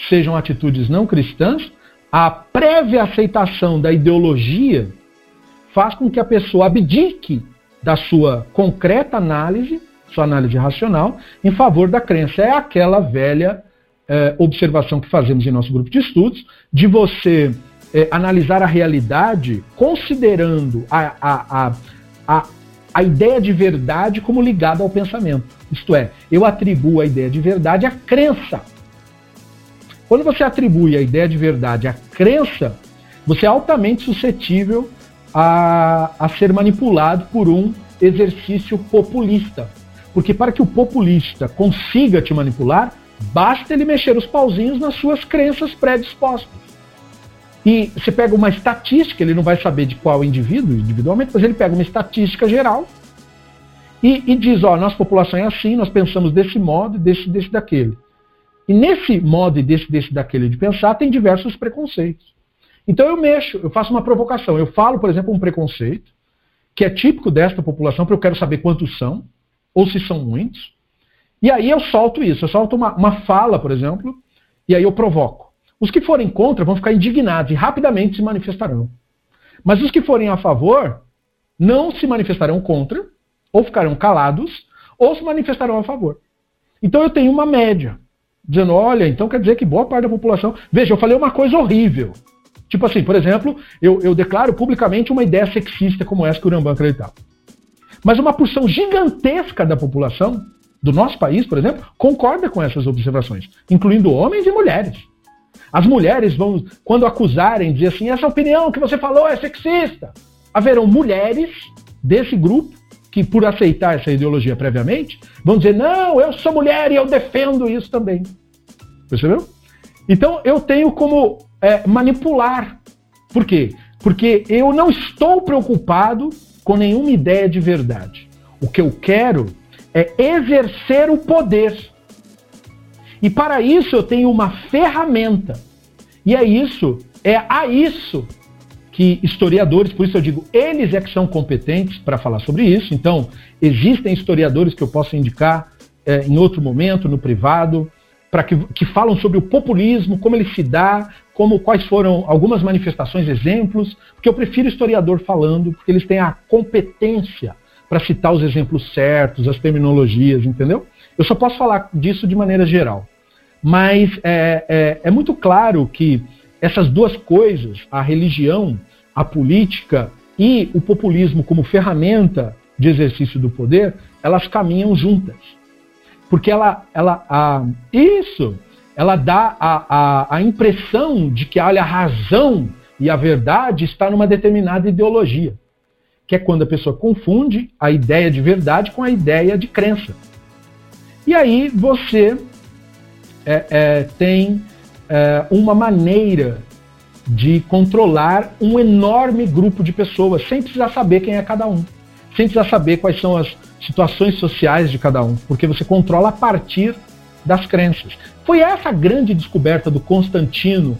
sejam atitudes não cristãs, a prévia aceitação da ideologia faz com que a pessoa abdique da sua concreta análise, sua análise racional, em favor da crença. É aquela velha é, observação que fazemos em nosso grupo de estudos, de você é, analisar a realidade considerando a, a, a, a, a ideia de verdade como ligada ao pensamento. Isto é, eu atribuo a ideia de verdade à crença. Quando você atribui a ideia de verdade à crença, você é altamente suscetível a, a ser manipulado por um exercício populista. Porque para que o populista consiga te manipular, basta ele mexer os pauzinhos nas suas crenças predispostas. E você pega uma estatística, ele não vai saber de qual indivíduo, individualmente, mas ele pega uma estatística geral e, e diz, ó, nossa população é assim, nós pensamos desse modo, desse, desse, daquele. E nesse modo e desse, desse, daquele de pensar, tem diversos preconceitos. Então eu mexo, eu faço uma provocação. Eu falo, por exemplo, um preconceito, que é típico desta população, porque eu quero saber quantos são, ou se são muitos. E aí eu solto isso, eu solto uma, uma fala, por exemplo, e aí eu provoco. Os que forem contra vão ficar indignados e rapidamente se manifestarão. Mas os que forem a favor não se manifestarão contra, ou ficarão calados, ou se manifestarão a favor. Então eu tenho uma média, dizendo, olha, então quer dizer que boa parte da população. Veja, eu falei uma coisa horrível. Tipo assim, por exemplo, eu, eu declaro publicamente uma ideia sexista como essa que o Urambam acreditava. Mas uma porção gigantesca da população do nosso país, por exemplo, concorda com essas observações, incluindo homens e mulheres. As mulheres vão, quando acusarem, dizer assim: essa opinião que você falou é sexista. Haverão mulheres desse grupo que, por aceitar essa ideologia previamente, vão dizer: não, eu sou mulher e eu defendo isso também. Percebeu? Então eu tenho como é, manipular. Por quê? Porque eu não estou preocupado com nenhuma ideia de verdade. O que eu quero é exercer o poder. E para isso eu tenho uma ferramenta. E é isso, é a isso que historiadores, por isso eu digo, eles é que são competentes para falar sobre isso. Então, existem historiadores que eu posso indicar é, em outro momento, no privado, para que, que falam sobre o populismo, como ele se dá, como quais foram algumas manifestações, exemplos, porque eu prefiro historiador falando, porque eles têm a competência para citar os exemplos certos, as terminologias, entendeu? Eu só posso falar disso de maneira geral. Mas é, é, é muito claro que essas duas coisas, a religião, a política e o populismo como ferramenta de exercício do poder, elas caminham juntas. Porque ela, ela a, isso, ela dá a, a, a impressão de que olha, a razão e a verdade está numa determinada ideologia, que é quando a pessoa confunde a ideia de verdade com a ideia de crença. E aí você é, é, tem é, uma maneira de controlar um enorme grupo de pessoas, sem precisar saber quem é cada um, sem precisar saber quais são as situações sociais de cada um, porque você controla a partir das crenças. Foi essa a grande descoberta do Constantino,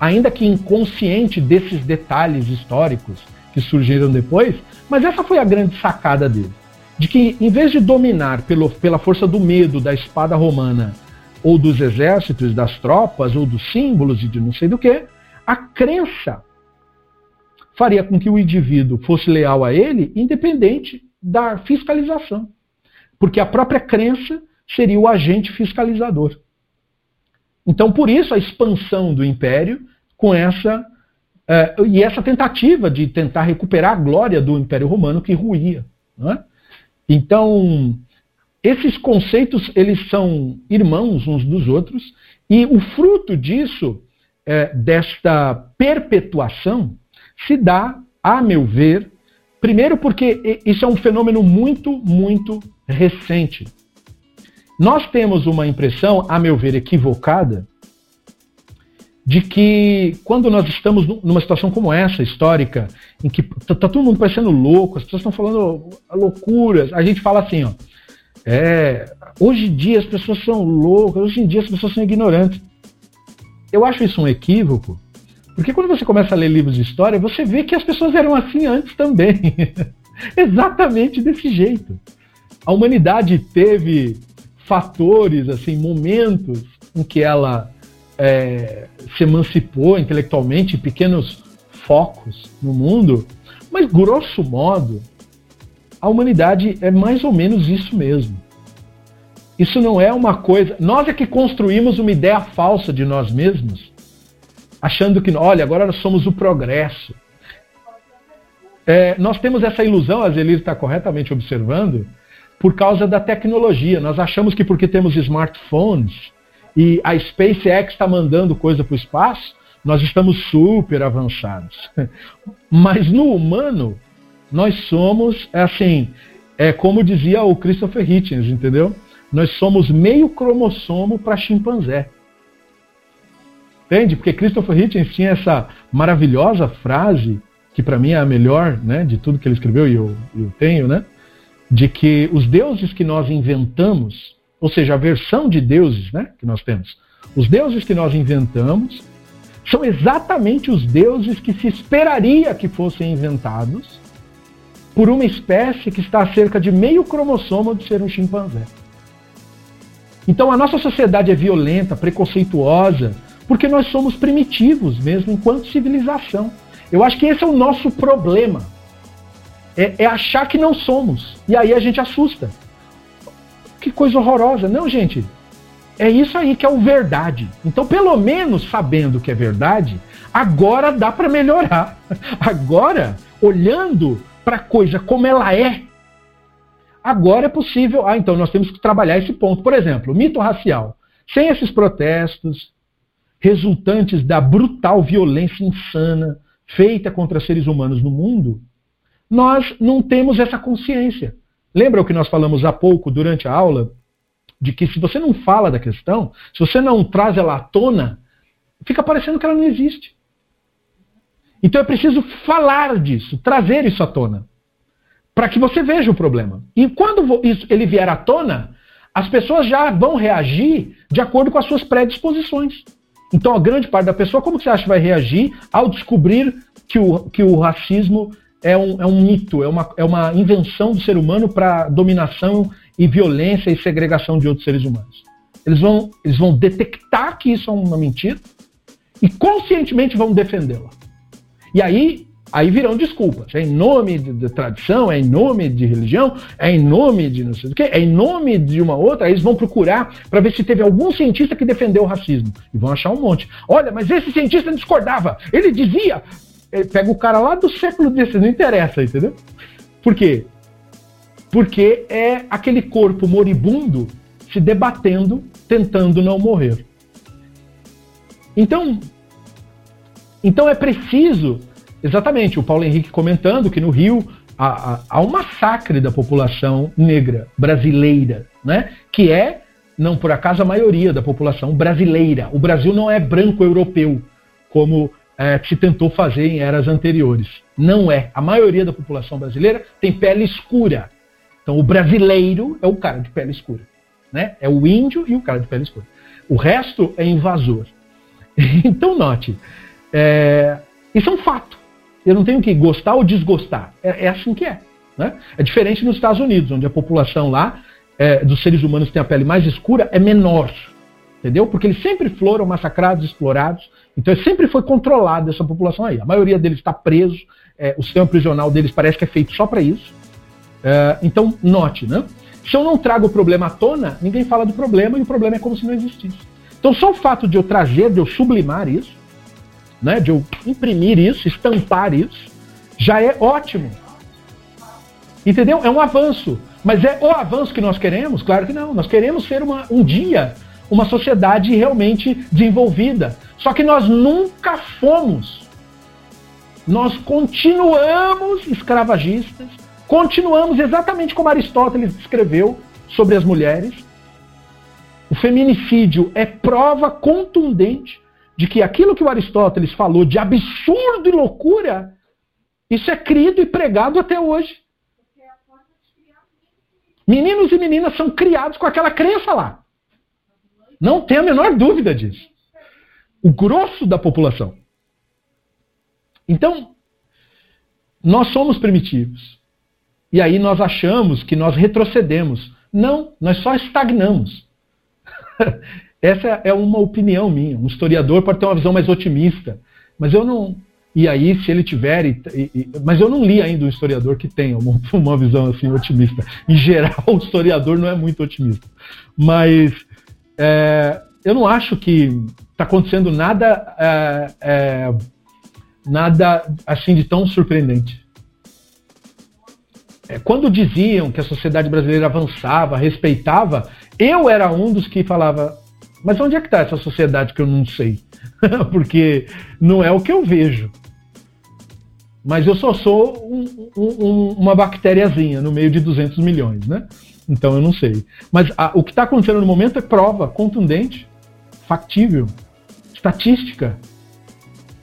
ainda que inconsciente desses detalhes históricos que surgiram depois, mas essa foi a grande sacada dele. De que, em vez de dominar pelo, pela força do medo da espada romana ou dos exércitos, das tropas, ou dos símbolos e de não sei do que, a crença faria com que o indivíduo fosse leal a ele, independente da fiscalização. Porque a própria crença seria o agente fiscalizador. Então, por isso, a expansão do império com essa. Uh, e essa tentativa de tentar recuperar a glória do Império Romano que ruía. É? Então, esses conceitos eles são irmãos uns dos outros, e o fruto disso, é, desta perpetuação, se dá, a meu ver, primeiro porque isso é um fenômeno muito, muito recente. Nós temos uma impressão, a meu ver, equivocada, de que quando nós estamos numa situação como essa, histórica, em que tá todo mundo parecendo louco, as pessoas estão falando loucuras, a gente fala assim, ó, é, hoje em dia as pessoas são loucas, hoje em dia as pessoas são ignorantes. eu acho isso um equívoco, porque quando você começa a ler livros de história, você vê que as pessoas eram assim antes também. Exatamente desse jeito. A humanidade teve fatores, assim, momentos em que ela é, se emancipou intelectualmente, pequenos focos no mundo, mas grosso modo, a humanidade é mais ou menos isso mesmo. Isso não é uma coisa. Nós é que construímos uma ideia falsa de nós mesmos, achando que, olha, agora nós somos o progresso. É, nós temos essa ilusão, a Zelir está corretamente observando, por causa da tecnologia. Nós achamos que porque temos smartphones e a SpaceX está mandando coisa para o espaço, nós estamos super avançados. Mas no humano, nós somos, é assim, é como dizia o Christopher Hitchens, entendeu? Nós somos meio cromossomo para chimpanzé. Entende? Porque Christopher Hitchens tinha essa maravilhosa frase, que para mim é a melhor né, de tudo que ele escreveu e eu, eu tenho, né? De que os deuses que nós inventamos, ou seja, a versão de deuses né, que nós temos, os deuses que nós inventamos são exatamente os deuses que se esperaria que fossem inventados por uma espécie que está a cerca de meio cromossomo de ser um chimpanzé. Então a nossa sociedade é violenta, preconceituosa, porque nós somos primitivos mesmo enquanto civilização. Eu acho que esse é o nosso problema. É, é achar que não somos. E aí a gente assusta. Que coisa horrorosa. Não, gente. É isso aí que é o verdade. Então, pelo menos sabendo que é verdade, agora dá para melhorar. Agora, olhando para a coisa como ela é, agora é possível. Ah, então nós temos que trabalhar esse ponto. Por exemplo, mito racial. Sem esses protestos resultantes da brutal violência insana feita contra seres humanos no mundo, nós não temos essa consciência. Lembra o que nós falamos há pouco durante a aula? De que se você não fala da questão, se você não traz ela à tona, fica parecendo que ela não existe. Então é preciso falar disso, trazer isso à tona, para que você veja o problema. E quando isso, ele vier à tona, as pessoas já vão reagir de acordo com as suas predisposições. Então a grande parte da pessoa, como você acha que vai reagir ao descobrir que o, que o racismo é um, é um mito, é uma, é uma invenção do ser humano para dominação e violência e segregação de outros seres humanos? Eles vão, eles vão detectar que isso é uma mentira e conscientemente vão defendê-la. E aí, aí virão desculpas. É em nome de, de, tradição, é em nome de religião, é em nome de não sei o quê, é em nome de uma outra. Aí eles vão procurar para ver se teve algum cientista que defendeu o racismo. E vão achar um monte. Olha, mas esse cientista discordava. Ele dizia. Ele pega o cara lá do século XVI, não interessa, entendeu? Por quê? Porque é aquele corpo moribundo se debatendo, tentando não morrer. Então, então é preciso, exatamente, o Paulo Henrique comentando que no Rio há, há um massacre da população negra brasileira, né? que é, não por acaso, a maioria da população brasileira. O Brasil não é branco europeu, como é, se tentou fazer em eras anteriores. Não é. A maioria da população brasileira tem pele escura. Então o brasileiro é o cara de pele escura. Né? É o índio e o cara de pele escura. O resto é invasor. Então note, é, isso é um fato. Eu não tenho que gostar ou desgostar. É, é assim que é. Né? É diferente nos Estados Unidos, onde a população lá é, dos seres humanos que tem a pele mais escura é menor. Entendeu? Porque eles sempre foram massacrados, explorados. Então sempre foi controlada essa população aí. A maioria deles está preso. É, o sistema prisional deles parece que é feito só para isso. É, então, note, né? Se eu não trago o problema à tona, ninguém fala do problema e o problema é como se não existisse. Então, só o fato de eu trazer, de eu sublimar isso, né, de eu imprimir isso, estampar isso, já é ótimo. Entendeu? É um avanço. Mas é o avanço que nós queremos? Claro que não. Nós queremos ser uma, um dia uma sociedade realmente desenvolvida. Só que nós nunca fomos. Nós continuamos escravagistas, continuamos exatamente como Aristóteles escreveu sobre as mulheres. O feminicídio é prova contundente de que aquilo que o Aristóteles falou de absurdo e loucura, isso é crido e pregado até hoje. Meninos e meninas são criados com aquela crença lá. Não tem a menor dúvida disso. o grosso da população. Então, nós somos primitivos. E aí nós achamos que nós retrocedemos. Não, nós só estagnamos. Essa é uma opinião minha. Um historiador pode ter uma visão mais otimista, mas eu não. E aí, se ele tiver. E, e, mas eu não li ainda um historiador que tenha uma, uma visão assim otimista. Em geral, o historiador não é muito otimista. Mas é, eu não acho que está acontecendo nada, é, é, nada assim de tão surpreendente. É, quando diziam que a sociedade brasileira avançava, respeitava, eu era um dos que falava, mas onde é que está essa sociedade que eu não sei? Porque não é o que eu vejo. Mas eu só sou um, um, uma bactériazinha no meio de 200 milhões, né? Então eu não sei. Mas a, o que está acontecendo no momento é prova contundente, factível, estatística,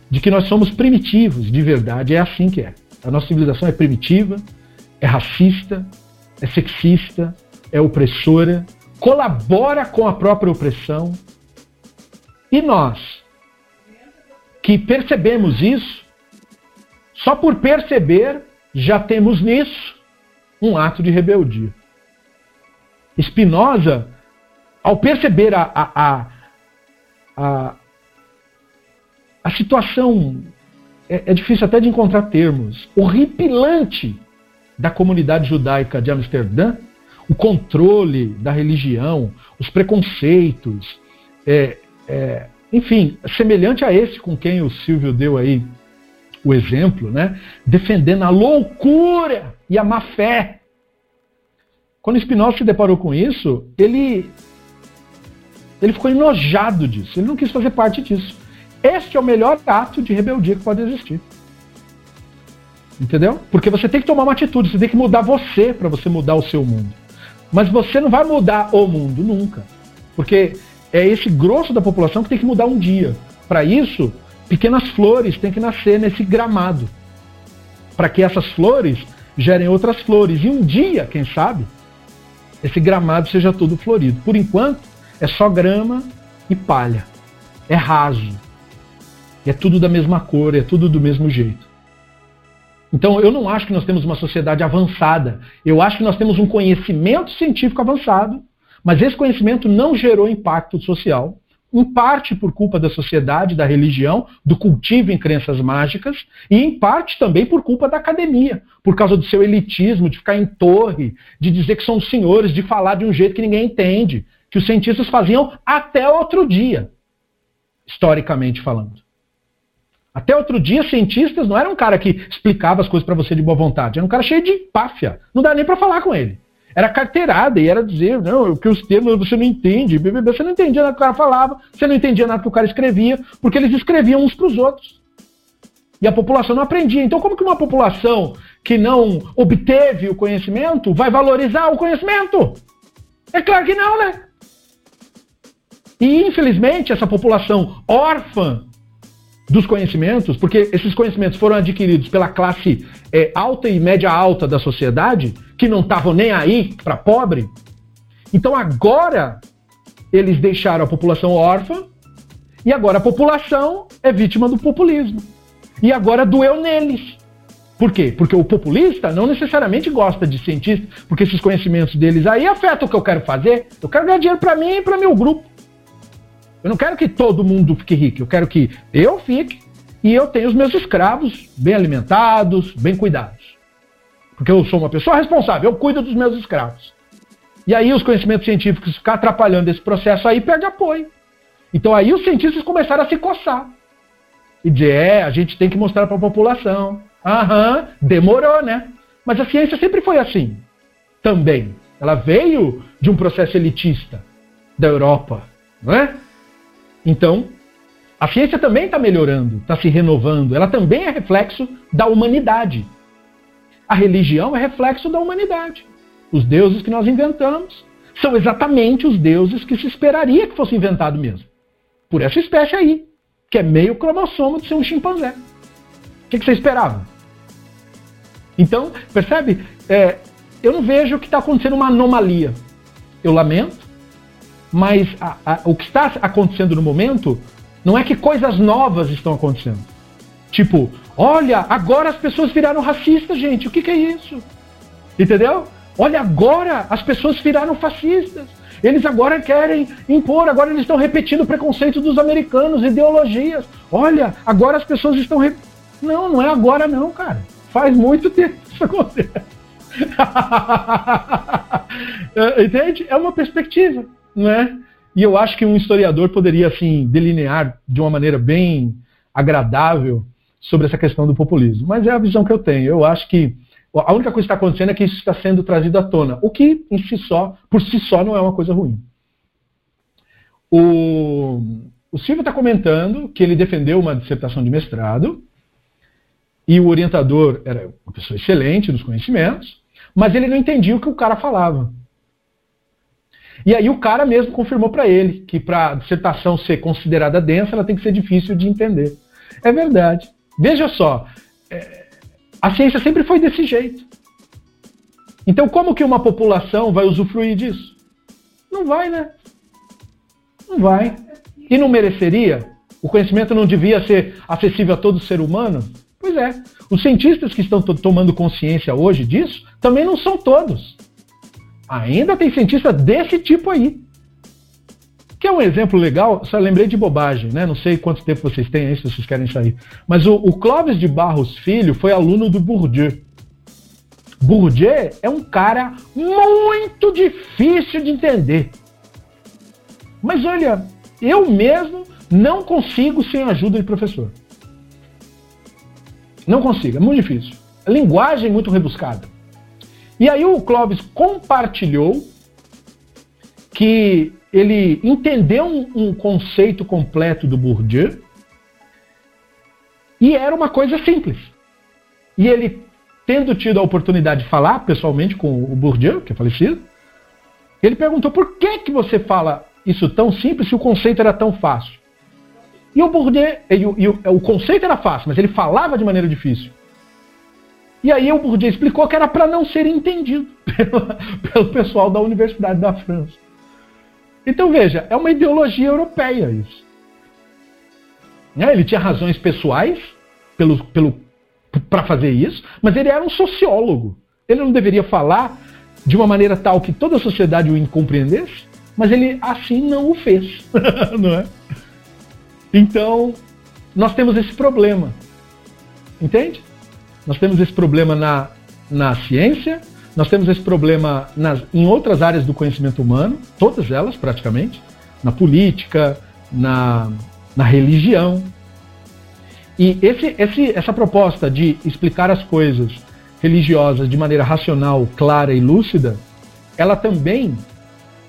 de que nós somos primitivos, de verdade. É assim que é. A nossa civilização é primitiva, é racista, é sexista, é opressora, colabora com a própria opressão. E nós, que percebemos isso, só por perceber, já temos nisso um ato de rebeldia. Spinoza, ao perceber a, a, a, a, situação, é, é difícil até de encontrar termos, horripilante da comunidade judaica de Amsterdã, o controle da religião, os preconceitos, é, é, enfim, semelhante a esse com quem o Silvio deu aí o exemplo, né? defendendo a loucura e a má fé. Quando Spinoza se deparou com isso, ele, ele ficou enojado disso, ele não quis fazer parte disso. Este é o melhor ato de rebeldia que pode existir. Entendeu? Porque você tem que tomar uma atitude, você tem que mudar você para você mudar o seu mundo. Mas você não vai mudar o mundo nunca. Porque é esse grosso da população que tem que mudar um dia. Para isso, pequenas flores têm que nascer nesse gramado. Para que essas flores gerem outras flores. E um dia, quem sabe, esse gramado seja todo florido. Por enquanto, é só grama e palha. É raso. E é tudo da mesma cor, é tudo do mesmo jeito. Então, eu não acho que nós temos uma sociedade avançada. Eu acho que nós temos um conhecimento científico avançado, mas esse conhecimento não gerou impacto social, em parte por culpa da sociedade, da religião, do cultivo em crenças mágicas, e em parte também por culpa da academia, por causa do seu elitismo, de ficar em torre, de dizer que são senhores, de falar de um jeito que ninguém entende, que os cientistas faziam até outro dia, historicamente falando. Até outro dia, cientistas não era um cara que explicava as coisas para você de boa vontade. Era um cara cheio de páfia. Não dá nem para falar com ele. Era carteirada e era dizer, não, que os termos você não entende. Você não entendia nada que o cara falava, você não entendia nada que o cara escrevia, porque eles escreviam uns para os outros. E a população não aprendia. Então, como que uma população que não obteve o conhecimento vai valorizar o conhecimento? É claro que não, né? E, infelizmente, essa população órfã dos conhecimentos, porque esses conhecimentos foram adquiridos pela classe é, alta e média alta da sociedade, que não estavam nem aí para pobre. Então agora eles deixaram a população órfã e agora a população é vítima do populismo. E agora doeu neles. Por quê? Porque o populista não necessariamente gosta de cientistas, porque esses conhecimentos deles aí afetam o que eu quero fazer. Eu quero ganhar dinheiro para mim e para meu grupo. Eu não quero que todo mundo fique rico, eu quero que eu fique e eu tenha os meus escravos bem alimentados, bem cuidados. Porque eu sou uma pessoa responsável, eu cuido dos meus escravos. E aí os conhecimentos científicos ficar atrapalhando esse processo aí perde apoio. Então aí os cientistas começaram a se coçar. E dizer, é, a gente tem que mostrar para a população. Aham, demorou, né? Mas a ciência sempre foi assim. Também. Ela veio de um processo elitista da Europa, não é? Então, a ciência também está melhorando, está se renovando. Ela também é reflexo da humanidade. A religião é reflexo da humanidade. Os deuses que nós inventamos são exatamente os deuses que se esperaria que fosse inventado mesmo. Por essa espécie aí, que é meio cromossomo de ser um chimpanzé. O que, você esperava? Então, percebe? É, eu não vejo que está acontecendo uma anomalia. Eu lamento, mas a, a, o que está acontecendo no momento Não é que coisas novas estão acontecendo. Tipo, olha, agora as pessoas viraram racistas, gente. O que, que é isso? Entendeu? Olha, agora as pessoas viraram fascistas. Eles agora querem impor, agora eles estão repetindo o preconceito dos americanos, ideologias. Olha, agora as pessoas estão. Re... Não, não é agora, não, cara. Faz muito tempo que isso acontece. Entende? É uma perspectiva, não é? E eu acho que um historiador poderia assim delinear de uma maneira bem agradável sobre essa questão do populismo. Mas é a visão que eu tenho. Eu acho que a única coisa que está acontecendo é que isso está sendo trazido à tona, o que em si só, por si só, não é uma coisa ruim. O, o Silvio está comentando que ele defendeu uma dissertação de mestrado e o orientador era uma pessoa excelente nos conhecimentos, mas ele não entendia o que o cara falava. E aí o cara mesmo confirmou para ele que para a dissertação ser considerada densa, ela tem que ser difícil de entender. É verdade. Veja só, é, a ciência sempre foi desse jeito. Então como que uma população vai usufruir disso? Não vai, né? Não vai. E não mereceria? O conhecimento não devia ser acessível a todo ser humano? Pois é. Os cientistas que estão tomando consciência hoje disso também não são todos. Ainda tem cientista desse tipo aí. Que é um exemplo legal, só lembrei de bobagem, né? Não sei quanto tempo vocês têm aí, se vocês querem sair. Mas o, o Clóvis de Barros Filho foi aluno do Bourdieu. Bourdieu é um cara muito difícil de entender. Mas olha, eu mesmo não consigo sem a ajuda de professor. Não consigo, é muito difícil. A linguagem é muito rebuscada. E aí o Clóvis compartilhou que ele entendeu um, um, conceito completo do Bourdieu e era uma coisa simples. E ele, tendo tido a oportunidade de falar pessoalmente com o Bourdieu, que é falecido, ele perguntou por que, que você fala isso tão simples se o conceito era tão fácil. E o Bourdieu, e, e, o, o conceito era fácil, mas ele falava de maneira difícil. E aí o Bourdieu explicou que era para não ser entendido pelo, pessoal da Universidade da França. Então veja, é uma ideologia europeia isso. Né, ele tinha razões pessoais pelo, pelo, para fazer isso, mas ele era um sociólogo. Ele não deveria falar de uma maneira tal que toda a sociedade o incompreendesse, mas ele assim não o fez. não é? Então, nós temos esse problema. Entende? Nós temos esse problema na, na ciência, nós temos esse problema nas, em outras áreas do conhecimento humano, todas elas praticamente, na política, na, na religião. E esse, esse, essa proposta de explicar as coisas religiosas de maneira racional, clara e lúcida, ela também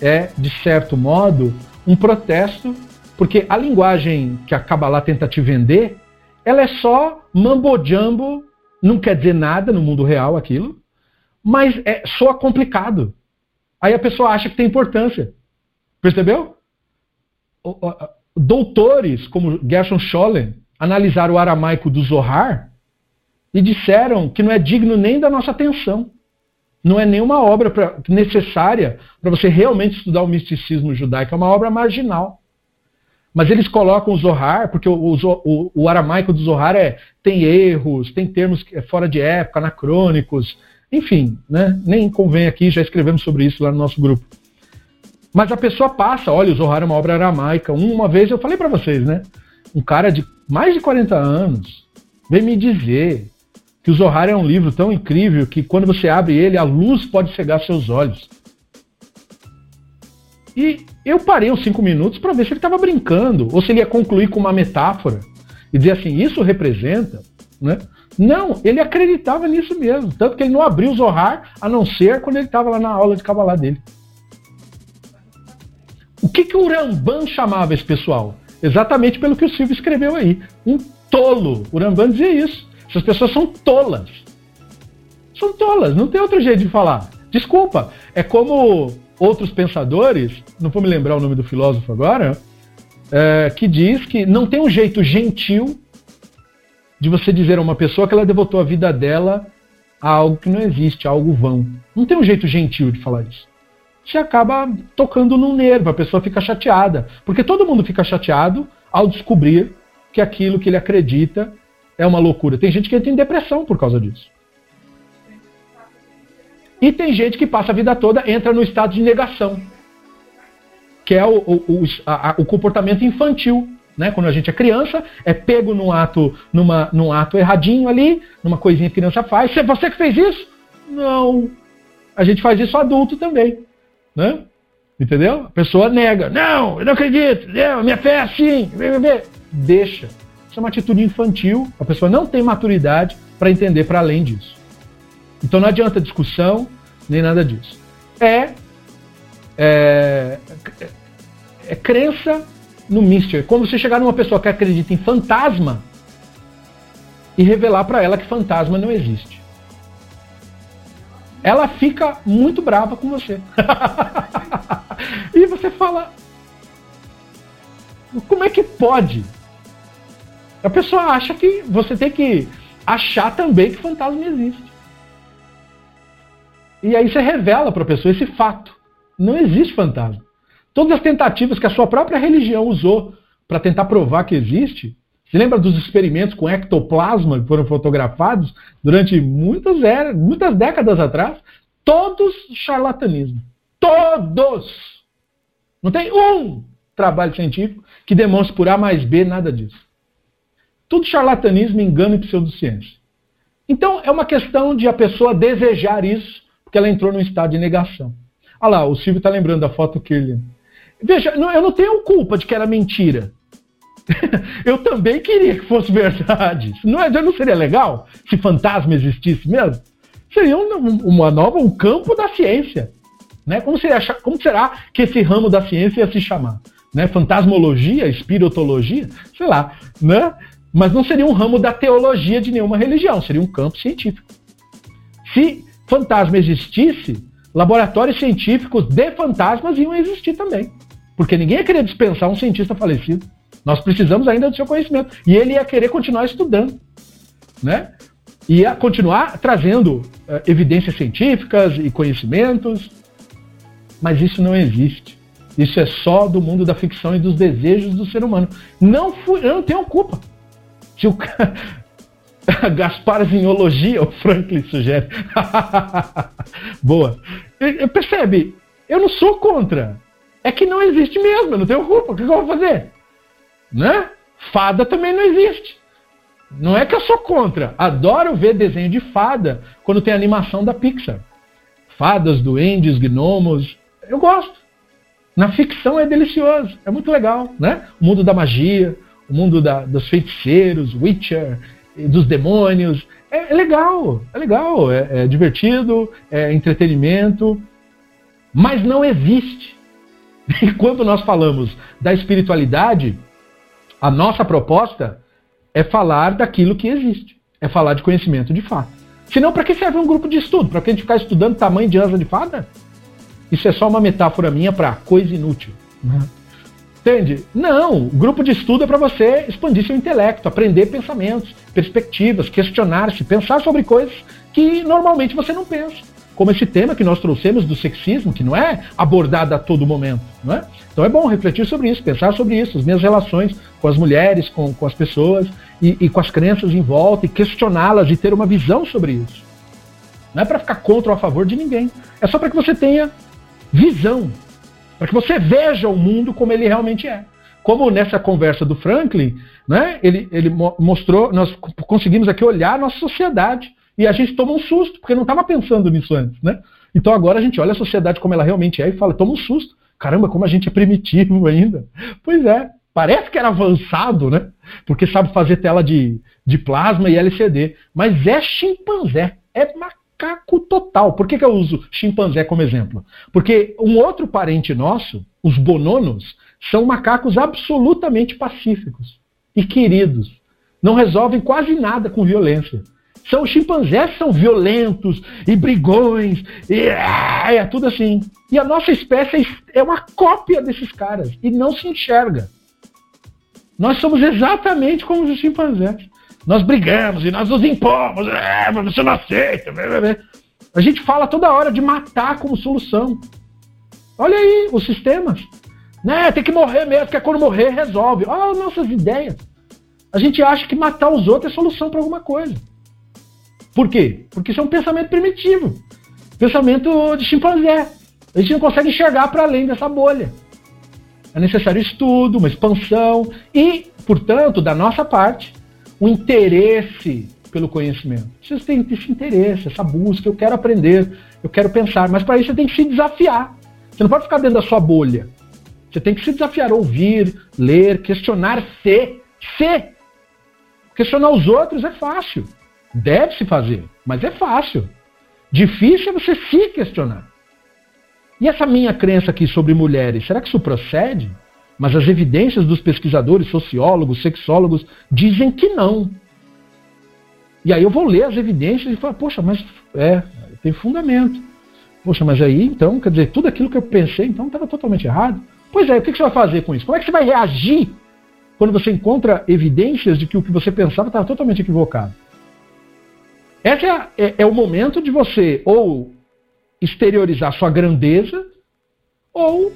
é, de certo modo, um protesto, porque a linguagem que a Kabbalah tenta te vender, ela é só mambo-jumbo não quer dizer nada no mundo real aquilo, mas é, soa complicado. Aí a pessoa acha que tem importância. Percebeu? Doutores como Gershon Scholem analisaram o aramaico do Zohar e disseram que não é digno nem da nossa atenção. Não é nenhuma obra pra, necessária para você realmente estudar o misticismo judaico, é uma obra marginal. Mas eles colocam o Zohar, porque o, o, o aramaico do Zohar é, tem erros, tem termos é fora de época, anacrônicos, enfim, né? nem convém aqui, já escrevemos sobre isso lá no nosso grupo. Mas a pessoa passa, olha, o Zohar é uma obra aramaica. Uma vez eu falei para vocês, né? Um cara de mais de 40 anos veio me dizer que o Zohar é um livro tão incrível que quando você abre ele, a luz pode cegar seus olhos. E eu parei uns cinco minutos para ver se ele estava brincando, ou se ele ia concluir com uma metáfora e dizer assim, isso representa, né? Não, ele acreditava nisso mesmo, tanto que ele não abriu o Zohar, a não ser quando ele estava lá na aula de Kabbalah dele. O que, que o Ramban chamava esse pessoal? Exatamente pelo que o Silvio escreveu aí. Um tolo. O Ramban dizia isso. Essas pessoas são tolas. São tolas, não tem outro jeito de falar. Desculpa. É como outros pensadores, não vou me lembrar o nome do filósofo agora, é, que diz que não tem um jeito gentil de você dizer a uma pessoa que ela devotou a vida dela a algo que não existe, a algo vão. Não tem um jeito gentil de falar isso. Você acaba tocando num nervo, a pessoa fica chateada. Porque todo mundo fica chateado ao descobrir que aquilo que ele acredita é uma loucura. Tem gente que entra em depressão por causa disso. E tem gente que passa a vida toda, entra no estado de negação, que é o, o, o, a, o comportamento infantil. Né? Quando a gente é criança, é pego num ato, numa, num ato erradinho ali, numa coisinha que a criança faz. Você que fez isso? Não. A gente faz isso adulto também. Né? Entendeu? A pessoa nega. Não, eu não acredito. Não, minha fé é assim. Deixa. Isso é uma atitude infantil. A pessoa não tem maturidade para entender para além disso. Então não adianta discussão, nem nada disso. É, é, é crença no Mister. Quando você chegar numa pessoa que acredita em fantasma e revelar para ela que fantasma não existe. Ela fica muito brava com você. e você fala: Como é que pode? A pessoa acha que você tem que achar também que fantasma existe. E aí você revela para a pessoa esse fato. Não existe fantasma. Todas as tentativas que a sua própria religião usou para tentar provar que existe, você lembra dos experimentos com ectoplasma que foram fotografados durante muitas, eras, muitas décadas atrás? Todos charlatanismo. Todos! Não tem um trabalho científico que demonstre por A mais B nada disso. Tudo charlatanismo, engano e pseudociência. Então, é uma questão de a pessoa desejar isso porque ela entrou num estado de negação. Olha lá, o Silvio está lembrando da foto Kirlian. Veja, eu não tenho culpa de que era mentira. eu também queria que fosse verdade. Não, é, não seria legal se fantasma existisse mesmo? Seria um, uma nova, um campo da ciência. Né? Como, seria, como será que esse ramo da ciência ia se chamar? Né? Fantasmologia, espiritologia? Sei lá. Né? Mas não seria um ramo da teologia de nenhuma religião, seria um campo científico. Se fantasma existisse, laboratórios científicos de fantasmas iam existir também. Porque ninguém ia querer dispensar um cientista falecido. Nós precisamos ainda do seu conhecimento. E ele ia querer continuar estudando. Né? Ia continuar trazendo uh, evidências científicas e conhecimentos. Mas isso não existe. Isso é só do mundo da ficção e dos desejos do ser humano. Não fui, eu não tenho culpa. Se o, Gasparzinhologia, o Franklin sugere. Boa. E, percebe? Eu não sou contra. É que não existe mesmo, eu não tenho culpa. O que eu vou fazer? Né? Fada também não existe. Não é que eu sou contra. Adoro ver desenho de fada quando tem animação da Pixar. Fadas, duendes, gnomos. Eu gosto. Na ficção é delicioso, é muito legal, né? O mundo da magia, o mundo da, dos feiticeiros, Witcher, dos demônios. É, é legal, é legal, é, é divertido, é entretenimento, mas não existe. E quando nós falamos da espiritualidade, a nossa proposta é falar daquilo que existe, é falar de conhecimento de fato. Senão, para que serve um grupo de estudo? Para que a gente ficar estudando tamanho de asa de fada? Isso é só uma metáfora minha para coisa inútil. Uhum. Entende? Não, o grupo de estudo é para você expandir seu intelecto, aprender pensamentos, perspectivas, questionar-se, pensar sobre coisas que normalmente você não pensa. Como esse tema que nós trouxemos do sexismo, que não é abordado a todo momento. Não é? Então é bom refletir sobre isso, pensar sobre isso, as minhas relações com as mulheres, com, com as pessoas e, e com as crenças em volta, e questioná-las e ter uma visão sobre isso. Não é para ficar contra ou a favor de ninguém. É só para que você tenha visão para que você veja o mundo como ele realmente é. Como nessa conversa do Franklin, né, ele, ele mostrou, nós conseguimos aqui olhar a nossa sociedade e a gente toma um susto, porque não estava pensando nisso antes. Né? Então agora a gente olha a sociedade como ela realmente é e fala, toma um susto. Caramba, como a gente é primitivo ainda. Pois é, parece que era avançado, né? Porque sabe fazer tela de, de plasma e LCD. Mas é chimpanzé, é macaco macaco total. Por que, que eu uso chimpanzé como exemplo? Porque um outro parente nosso, os bononos, são macacos absolutamente pacíficos e queridos. Não resolvem quase nada com violência. São os chimpanzés são violentos e brigões, e é, é tudo assim. E a nossa espécie é uma cópia desses caras e não se enxerga. Nós somos exatamente como os chimpanzés. Nós brigamos e nós nos impomos, é, você não aceita. A gente fala toda hora de matar como solução. Olha aí os sistemas. Né? Tem que morrer mesmo, porque quando morrer resolve. Olha as nossas ideias. A gente acha que matar os outros é solução para alguma coisa. Por quê? Porque isso é um pensamento primitivo. Pensamento de chimpanzé. A gente não consegue enxergar para além dessa bolha. É necessário estudo, uma expansão e, portanto, da nossa parte, o interesse pelo conhecimento. Vocês têm esse interesse, essa busca, eu quero aprender, eu quero pensar, mas para isso você tem que se desafiar. Você não pode ficar dentro da sua bolha. Você tem que se desafiar, ouvir, ler, questionar, ser. Ser. Questionar os outros é fácil. Deve se fazer, mas é fácil. Difícil é você se questionar. E essa minha crença aqui sobre mulheres, será que isso procede? Mas as evidências dos pesquisadores, sociólogos, sexólogos dizem que não. E aí eu vou ler as evidências e falar, poxa, mas é, tem fundamento. Poxa, mas aí então, quer dizer, tudo aquilo que eu pensei então estava totalmente errado. Pois é, o que você vai fazer com isso? Como é que você vai reagir quando você encontra evidências de que o que você pensava estava totalmente equivocado? Esse é, é, é, o momento de você ou exteriorizar sua grandeza ou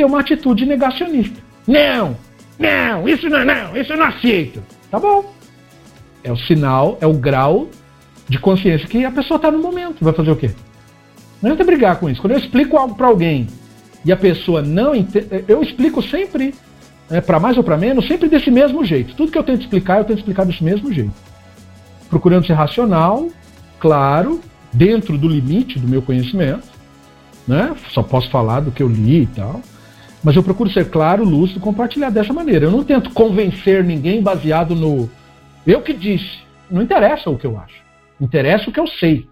ter uma atitude negacionista. Não, não, isso não, não, isso eu não aceito. Tá bom. É o sinal, é o grau de consciência que a pessoa está no momento. Vai fazer o quê? Não adianta brigar com isso. Quando eu explico algo para alguém e a pessoa não entende, eu explico sempre, é, para mais ou para menos, sempre desse mesmo jeito. Tudo que eu tento explicar, eu tento explicar desse mesmo jeito. Procurando ser racional, claro, dentro do limite do meu conhecimento, né? Só posso falar do que eu li e tal. Mas eu procuro ser claro, lúcido, compartilhar dessa maneira. Eu não tento convencer ninguém baseado no eu que disse. Não interessa o que eu acho. Interessa o que eu sei.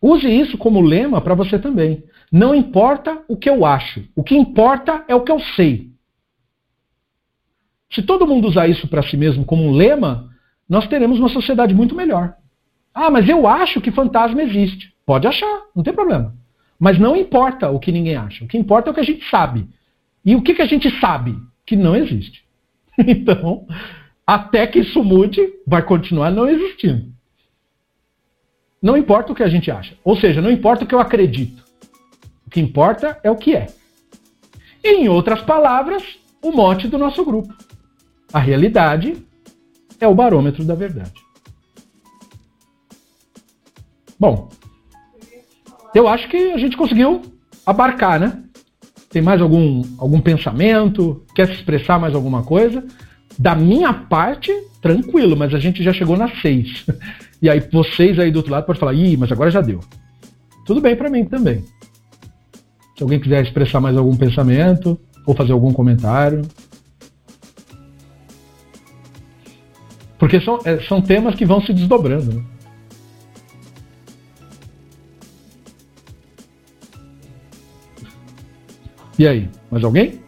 Use isso como lema para você também. Não importa o que eu acho. O que importa é o que eu sei. Se todo mundo usar isso para si mesmo como um lema, nós teremos uma sociedade muito melhor. Ah, mas eu acho que fantasma existe. Pode achar, não tem problema. Mas não importa o que ninguém acha. O que importa é o que a gente sabe. E o que, que a gente sabe? Que não existe. Então, até que isso mude, vai continuar não existindo. Não importa o que a gente acha. Ou seja, não importa o que eu acredito. O que importa é o que é. E, em outras palavras, o mote do nosso grupo. A realidade é o barômetro da verdade. Bom, eu acho que a gente conseguiu abarcar, né? Tem mais algum, algum pensamento? Quer se expressar mais alguma coisa? Da minha parte, tranquilo, mas a gente já chegou nas seis. E aí vocês aí do outro lado podem falar, ih, mas agora já deu. Tudo bem para mim também. Se alguém quiser expressar mais algum pensamento ou fazer algum comentário. Porque são, é, são temas que vão se desdobrando. Né? E aí, mais alguém?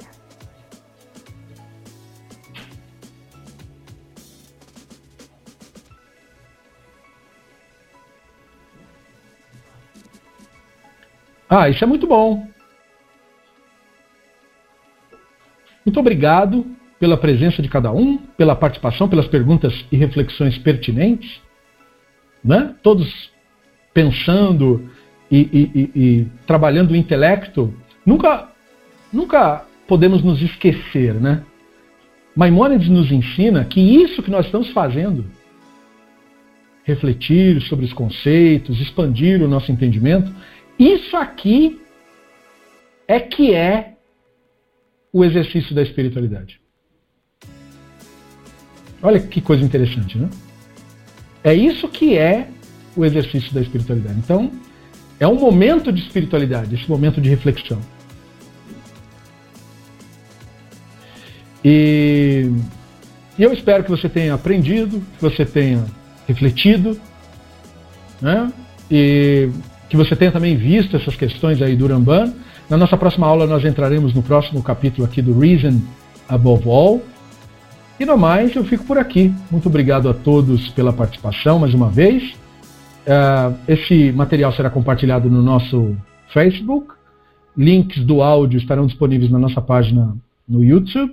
Ah, isso é muito bom. Muito obrigado pela presença de cada um, pela participação, pelas perguntas e reflexões pertinentes. Né? Todos pensando e, e, e, e trabalhando o intelecto. Nunca, nunca podemos nos esquecer, né? Maimônides nos ensina que isso que nós estamos fazendo, refletir sobre os conceitos, expandir o nosso entendimento, isso aqui é que é o exercício da espiritualidade. Olha que coisa interessante, né? É isso que é o exercício da espiritualidade. Então, é um momento de espiritualidade, esse momento de reflexão. E, e eu espero que você tenha aprendido, que você tenha refletido, né? E que você tenha também visto essas questões aí do Ramban. Na nossa próxima aula nós entraremos no próximo capítulo aqui do Reason Above All. E no mais, eu fico por aqui. Muito obrigado a todos pela participação mais uma vez. Uh, esse material será compartilhado no nosso Facebook. Links do áudio estarão disponíveis na nossa página no YouTube.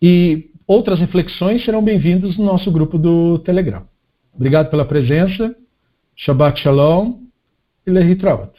E outras reflexões serão bem-vindas no nosso grupo do Telegram. Obrigado pela presença. Shabbat Shalom e Lehitraot.